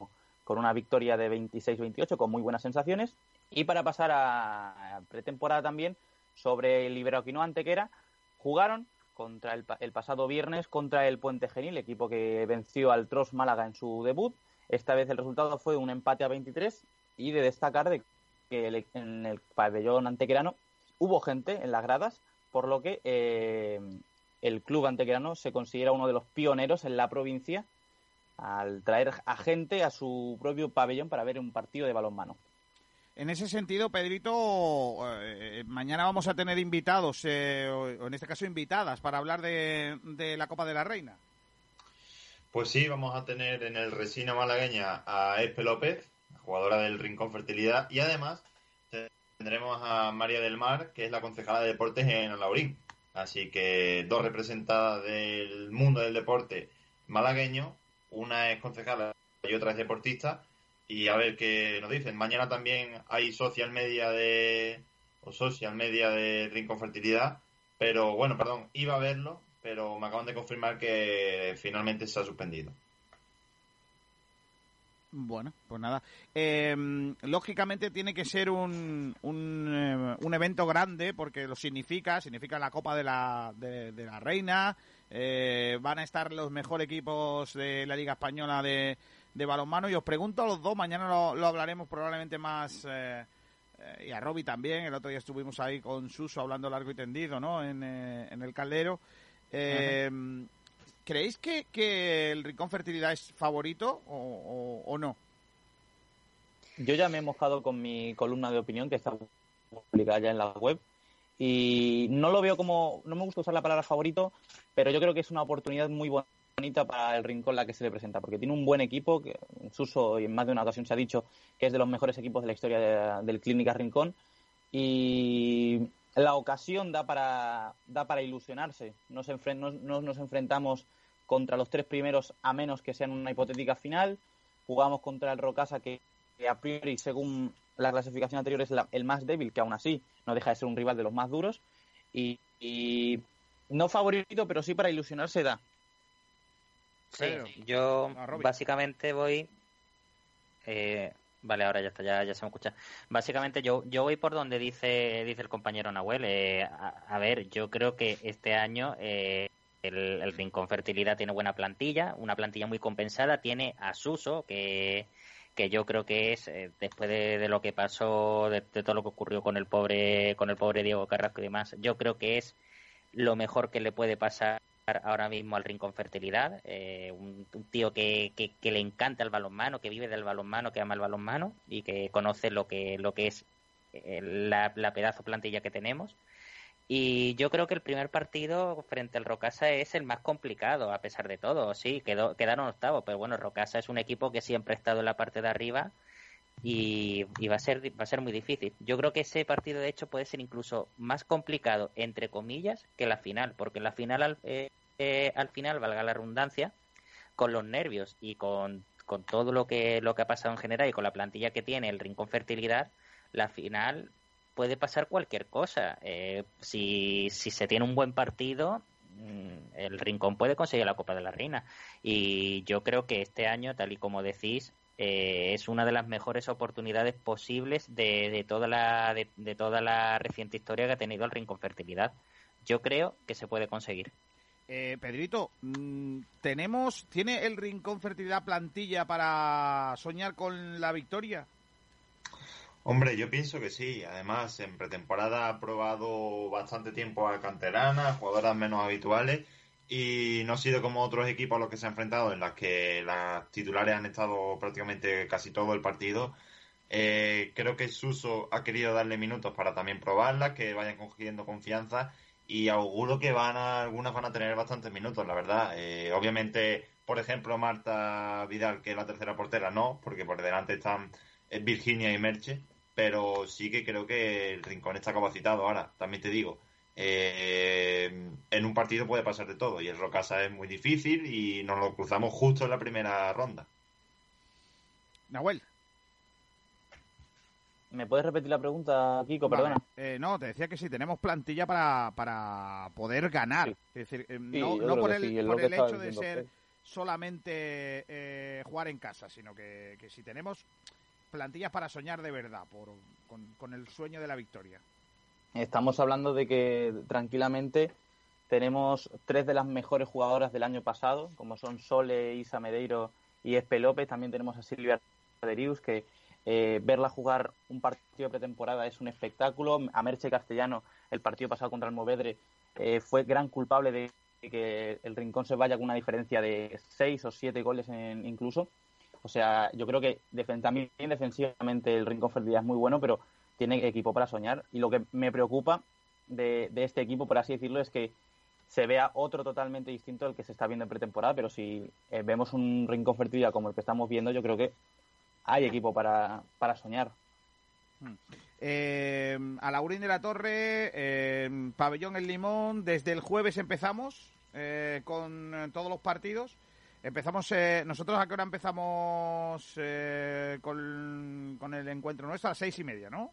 con una victoria de 26-28 con muy buenas sensaciones. Y para pasar a pretemporada también, sobre el Iberoquino Antequera, jugaron contra el, el, pasado viernes contra el Puente Genil, equipo que venció al Tros Málaga en su debut. Esta vez el resultado fue un empate a 23 y de destacar de que el, en el pabellón antequerano hubo gente en las gradas, por lo que eh, el club antequerano se considera uno de los pioneros en la provincia al traer a gente a su propio pabellón para ver un partido de balonmano. En ese sentido, Pedrito, eh, mañana vamos a tener invitados, eh, o en este caso invitadas, para hablar de, de la Copa de la Reina. Pues sí, vamos a tener en el Resina malagueña a Espe López, jugadora del Rincón Fertilidad, y además tendremos a María del Mar, que es la concejala de deportes en Alaurín. Así que dos representadas del mundo del deporte malagueño, una es concejala y otra es deportista, y a ver qué nos dicen. Mañana también hay social media de o social media de Rincón Fertilidad, pero bueno, perdón, iba a verlo, pero me acaban de confirmar que finalmente se ha suspendido. Bueno, pues nada. Eh, lógicamente tiene que ser un, un, eh, un, evento grande porque lo significa, significa la Copa de la, de, la Reina. Eh, van a estar los mejores equipos de la Liga Española de, de balonmano. Y os pregunto a los dos, mañana lo, hablaremos probablemente más. Eh, y a Roby también. El otro día estuvimos ahí con Suso hablando largo y tendido, ¿no? En, eh, en el caldero. Eh, ¿Creéis que, que, el Rincón Fertilidad es favorito o, o, o, no? Yo ya me he mojado con mi columna de opinión que está publicada ya en la web y no lo veo como, no me gusta usar la palabra favorito, pero yo creo que es una oportunidad muy bonita para el Rincón la que se le presenta, porque tiene un buen equipo, que Suso y en más de una ocasión se ha dicho que es de los mejores equipos de la historia de, del Clínica Rincón y la ocasión da para, da para ilusionarse. Nos, enfren nos, nos, enfrentamos contra los tres primeros a menos que sean una hipotética final. Jugamos contra el Rocasa que, que a priori, según la clasificación anterior, es la, el más débil, que aún así no deja de ser un rival de los más duros. Y, y no favorito, pero sí para ilusionarse da. Sí, yo básicamente voy... Eh, Vale, ahora ya está, ya, ya se me escucha. Básicamente yo, yo voy por donde dice, dice el compañero Nahuel. Eh, a, a, ver, yo creo que este año eh, el, el, Rincón Fertilidad tiene buena plantilla, una plantilla muy compensada. Tiene a Suso, que, que yo creo que es, eh, después de, de, lo que pasó, de, de, todo lo que ocurrió con el pobre, con el pobre Diego Carrasco y demás, yo creo que es lo mejor que le puede pasar ahora mismo al Rincón Fertilidad, eh, un, tío que, le encanta el balonmano, que vive del balonmano, que ama el balonmano y que conoce lo que, lo que es eh, la, la, pedazo plantilla que tenemos. Y yo creo que el primer partido frente al Rocasa es el más complicado, a pesar de todo. Sí, quedó, quedaron octavos, pero bueno, Rocasa es un equipo que siempre ha estado en la parte de arriba y, va a ser va a ser muy difícil. Yo creo que ese partido de hecho puede ser incluso más complicado entre comillas que la final, porque la final al, eh, eh, al final valga la redundancia con los nervios y con, con todo lo que lo que ha pasado en general y con la plantilla que tiene el Rincón Fertilidad, la final puede pasar cualquier cosa. Eh, si, si se tiene un buen partido, mm, el Rincón puede conseguir la Copa de la Reina. Y yo creo que este año, tal y como decís, eh, es una de las mejores oportunidades posibles de, de toda la de, de, toda la reciente historia que ha tenido el Rincón Fertilidad. Yo creo que se puede conseguir. Eh, Pedrito, mm, tenemos tiene el Rincón Fertilidad plantilla para soñar con la victoria. Hombre, yo pienso que sí. Además, en pretemporada ha probado bastante tiempo a canteranas, jugadoras menos habituales y no ha sido como otros equipos a los que se ha enfrentado, en las que las titulares han estado prácticamente casi todo el partido. Eh, creo que Suso ha querido darle minutos para también probarlas, que vayan cogiendo confianza y auguro que van a, algunas van a tener bastantes minutos, la verdad. Eh, obviamente, por ejemplo, Marta Vidal, que es la tercera portera, no, porque por delante están Virginia y Merche, pero sí que creo que el Rincón está capacitado. Ahora, también te digo, eh, en un partido puede pasar de todo y el Rocasa es muy difícil y nos lo cruzamos justo en la primera ronda. Nahuel. ¿Me puedes repetir la pregunta, Kiko? Vale. Perdona. Eh, no, te decía que sí, tenemos plantilla para, para poder ganar. Sí. Es decir, eh, Sí, no, por el, sí, por hecho de ser solamente eh, jugar en casa, sino que, que si tenemos plantillas para soñar de verdad, por, con, con el sueño de la victoria. Estamos hablando de que tranquilamente tenemos tres de las mejores jugadoras del año pasado, como son Sole, Isa Medeiro y Espe López. También tenemos a Silvia Derius, que eh, verla jugar un partido pretemporada es un espectáculo. A Merche Castellano, el partido pasado contra el Movedre, eh, fue gran culpable de que el Rincón se vaya con una diferencia de seis o siete goles en- incluso. O sea, yo creo que también defensivamente el Rincón Fertilidad es muy bueno, pero tiene equipo para soñar. Y lo que me preocupa de, este equipo, por así decirlo, es que se vea otro totalmente distinto al que se está viendo en pretemporada, pero si eh, vemos un Rincón Fertilidad como el que estamos viendo, yo creo que hay equipo para, para soñar. Eh, a Laurín de la Torre, eh, Pabellón El Limón, desde el jueves empezamos eh, con todos los partidos. Empezamos, eh, nosotros a qué hora empezamos con, con el encuentro nuestro? A las seis y media, ¿no?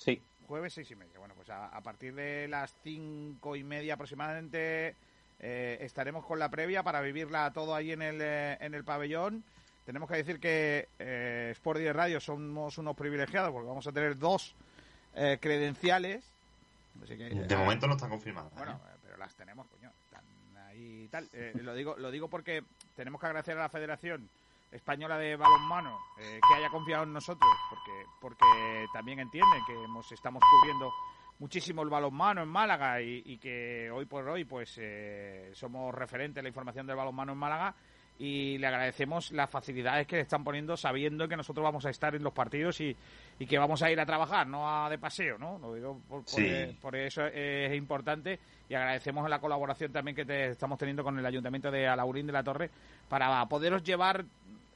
Sí. Jueves seis y media. Bueno, pues a, a partir de las cinco y media aproximadamente eh, estaremos con la previa para vivirla todo ahí en el, eh, en el pabellón. Tenemos que decir que eh, Sport Direct Radio somos unos privilegiados porque vamos a tener dos eh, credenciales. Así que, De eh, momento no están confirmadas. Bueno, pero las tenemos, coño. Están ahí y tal. Eh, lo digo lo digo porque tenemos que agradecer a la Federación Española de Balonmano eh, que haya confiado en nosotros, porque porque también entienden que hemos, estamos cubriendo muchísimo el balonmano en Málaga y, y que hoy por hoy pues eh, somos referentes en la información del balonmano en Málaga y le agradecemos las facilidades que le están poniendo sabiendo que nosotros vamos a estar en los partidos y, y que vamos a ir a trabajar, no a de paseo, ¿no? Lo digo por, por- Sí. por eso es importante y agradecemos la colaboración también que te- estamos teniendo con el Ayuntamiento de Alaurín de la Torre para poderos llevar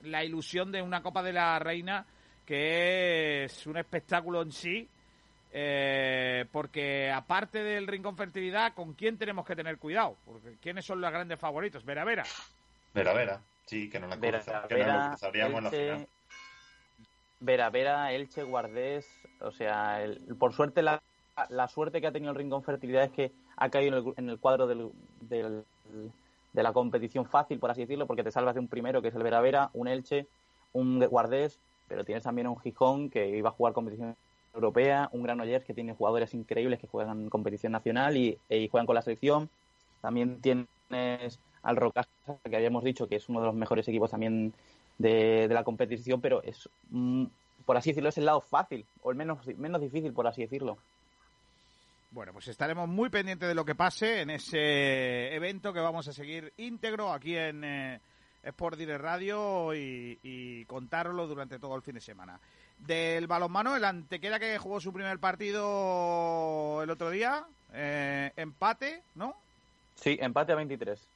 la ilusión de una Copa de la Reina que es un espectáculo en sí eh, porque aparte del Rincón Fertilidad, ¿con quién tenemos que tener cuidado? Porque ¿quiénes son los grandes favoritos? Vera Vera. Vera Vera. Sí, que no la Vera, cruza- que no la Vera, cruzaríamos en la final. Elche, Vera, Vera, Elche, Guardés, o sea, el- por suerte la, la suerte que ha tenido el Rincón Fertilidad es que ha caído en el, en el cuadro del, del- de la competición fácil, por así decirlo, porque te salvas de un primero que es el Vera Vera, un Elche, un Guardés, pero tienes también un Gijón que iba a jugar competición europea, un Granollers que tiene jugadores increíbles que juegan competición nacional y, y juegan con la selección. También tienes al Rocasa, que habíamos dicho que es uno de los mejores equipos también de, de la competición, pero es, mm, por así decirlo, es el lado fácil, o el menos, menos difícil, por así decirlo. Bueno, pues estaremos muy pendientes de lo que pase en ese evento que vamos a seguir íntegro aquí en eh, Sport Direct Radio y, y contároslo durante todo el fin de semana. Del balonmano, el Antequera que jugó su primer partido el otro día, eh, empate, ¿no? Sí, empate a 23.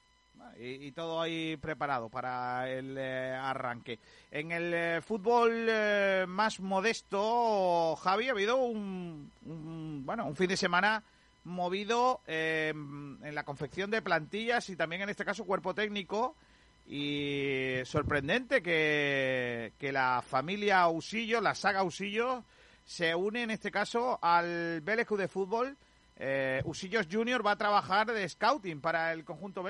Y, todo ahí preparado para el eh, arranque. En el eh, fútbol eh, más modesto, Javi, ha habido un, un- bueno, un fin de semana movido eh, en la confección de plantillas y también en este caso cuerpo técnico. Y sorprendente que, que la familia Usillo, la saga Usillo, se une en este caso al Vélez de Fútbol. Eh, Usillos Junior va a trabajar de scouting para el conjunto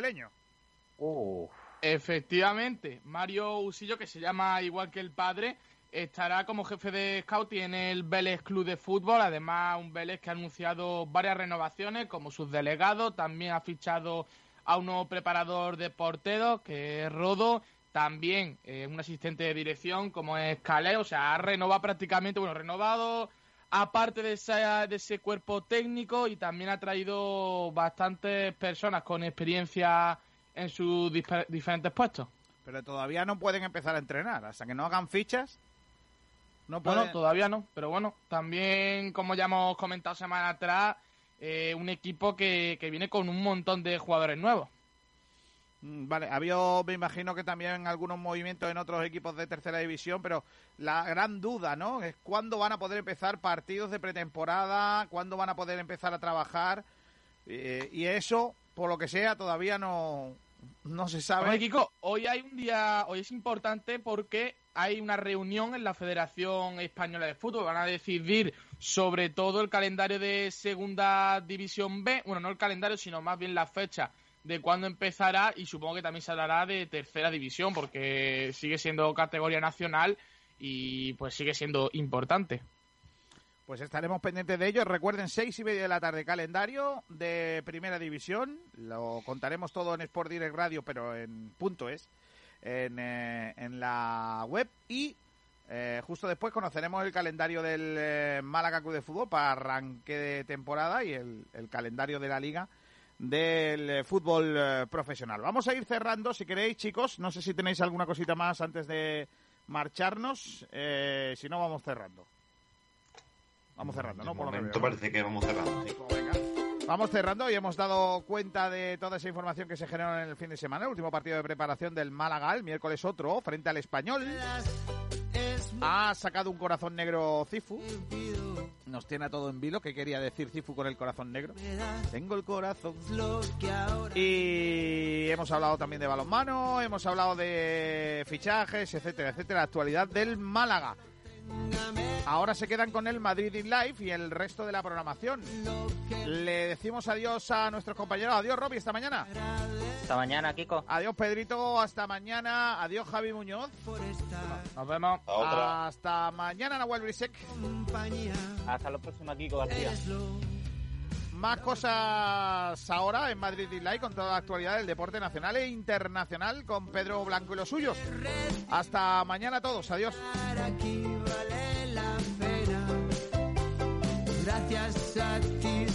veleño. Efectivamente, Mario Usillo, que se llama igual que el padre, estará como jefe de scouting en el Vélez Club de Fútbol. Además, un Vélez que ha anunciado varias renovaciones como subdelegado. También ha fichado a un nuevo preparador de porteros, que es Rodo. También eh, un asistente de dirección como es Calé. O sea, ha renovado prácticamente, bueno, renovado aparte de, esa- de ese cuerpo técnico y también ha traído bastantes personas con experiencia en sus diferentes puestos. Pero todavía no pueden empezar a entrenar. Hasta que no hagan fichas, no No, pueden... no, todavía no. Pero bueno, también, como ya hemos comentado semana atrás, eh, un equipo que, que viene con un montón de jugadores nuevos. Mm, Vale, había, me imagino que también algunos movimientos en otros equipos de tercera división, pero la gran duda, ¿no? Es cuándo van a poder empezar partidos de pretemporada, cuándo van a poder empezar a trabajar. Eh, y eso, por lo que sea, todavía no, no se sabe. Hoy hay un día, hoy es importante porque hay una reunión en la Federación Española de Fútbol. Van a decidir sobre todo el calendario de Segunda División B. Bueno, no el calendario, sino más bien la fecha de cuándo empezará y supongo que también se hablará de Tercera División porque sigue siendo categoría nacional y pues sigue siendo importante. Pues estaremos pendientes de ello. Recuerden, seis y media de la tarde, calendario de Primera División. Lo contaremos todo en Sport Direct Radio, pero en punto es, en, eh, en la web. Y eh, justo después conoceremos el calendario del eh, Málaga Club de Fútbol para arranque de temporada y el, calendario de la Liga del eh, fútbol eh, profesional. Vamos a ir cerrando, si queréis, chicos. No sé si tenéis alguna cosita más antes de marcharnos. Si no, vamos cerrando. Vamos cerrando, ¿no? Por lo que veo. parece que vamos cerrando. sí. Vamos cerrando y hemos dado cuenta de toda esa información que se generó en el fin de semana. El último partido de preparación del Málaga, el miércoles otro, frente al Español. Ha sacado un corazón negro Cifu. Nos tiene a todo en vilo. ¿Qué quería decir Cifu con el corazón negro? Tengo el corazón. Y hemos hablado también de balonmano, hemos hablado de fichajes, etcétera, etcétera. La actualidad del Málaga. Ahora se quedan con el Madrid in Life y el resto de la programación. Le decimos adiós a nuestros compañeros. Adiós, Robbie, esta mañana. Hasta mañana, Kiko. Adiós, Pedrito. Hasta mañana. Adiós, Javi Muñoz. Nos vemos. Hasta mañana, Nahuel Brisek. Hasta la próxima, Kiko García. Más cosas ahora en Madrid in Live con toda la actualidad del deporte nacional e internacional con Pedro Blanco y los suyos. Hasta mañana a todos. Adiós. Vale la pena. Gracias a ti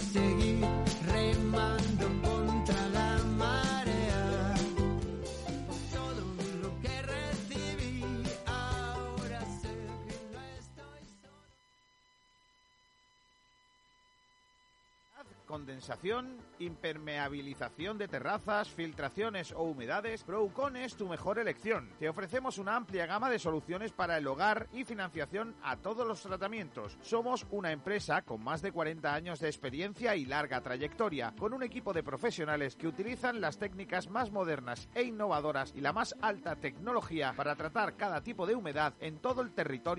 Condensación, impermeabilización de terrazas, filtraciones o humedades, Procon es tu mejor elección. Te ofrecemos una amplia gama de soluciones para el hogar y financiación a todos los tratamientos. Somos una empresa con más de 40 años de experiencia y larga trayectoria, con un equipo de profesionales que utilizan las técnicas más modernas e innovadoras y la más alta tecnología para tratar cada tipo de humedad en todo el territorio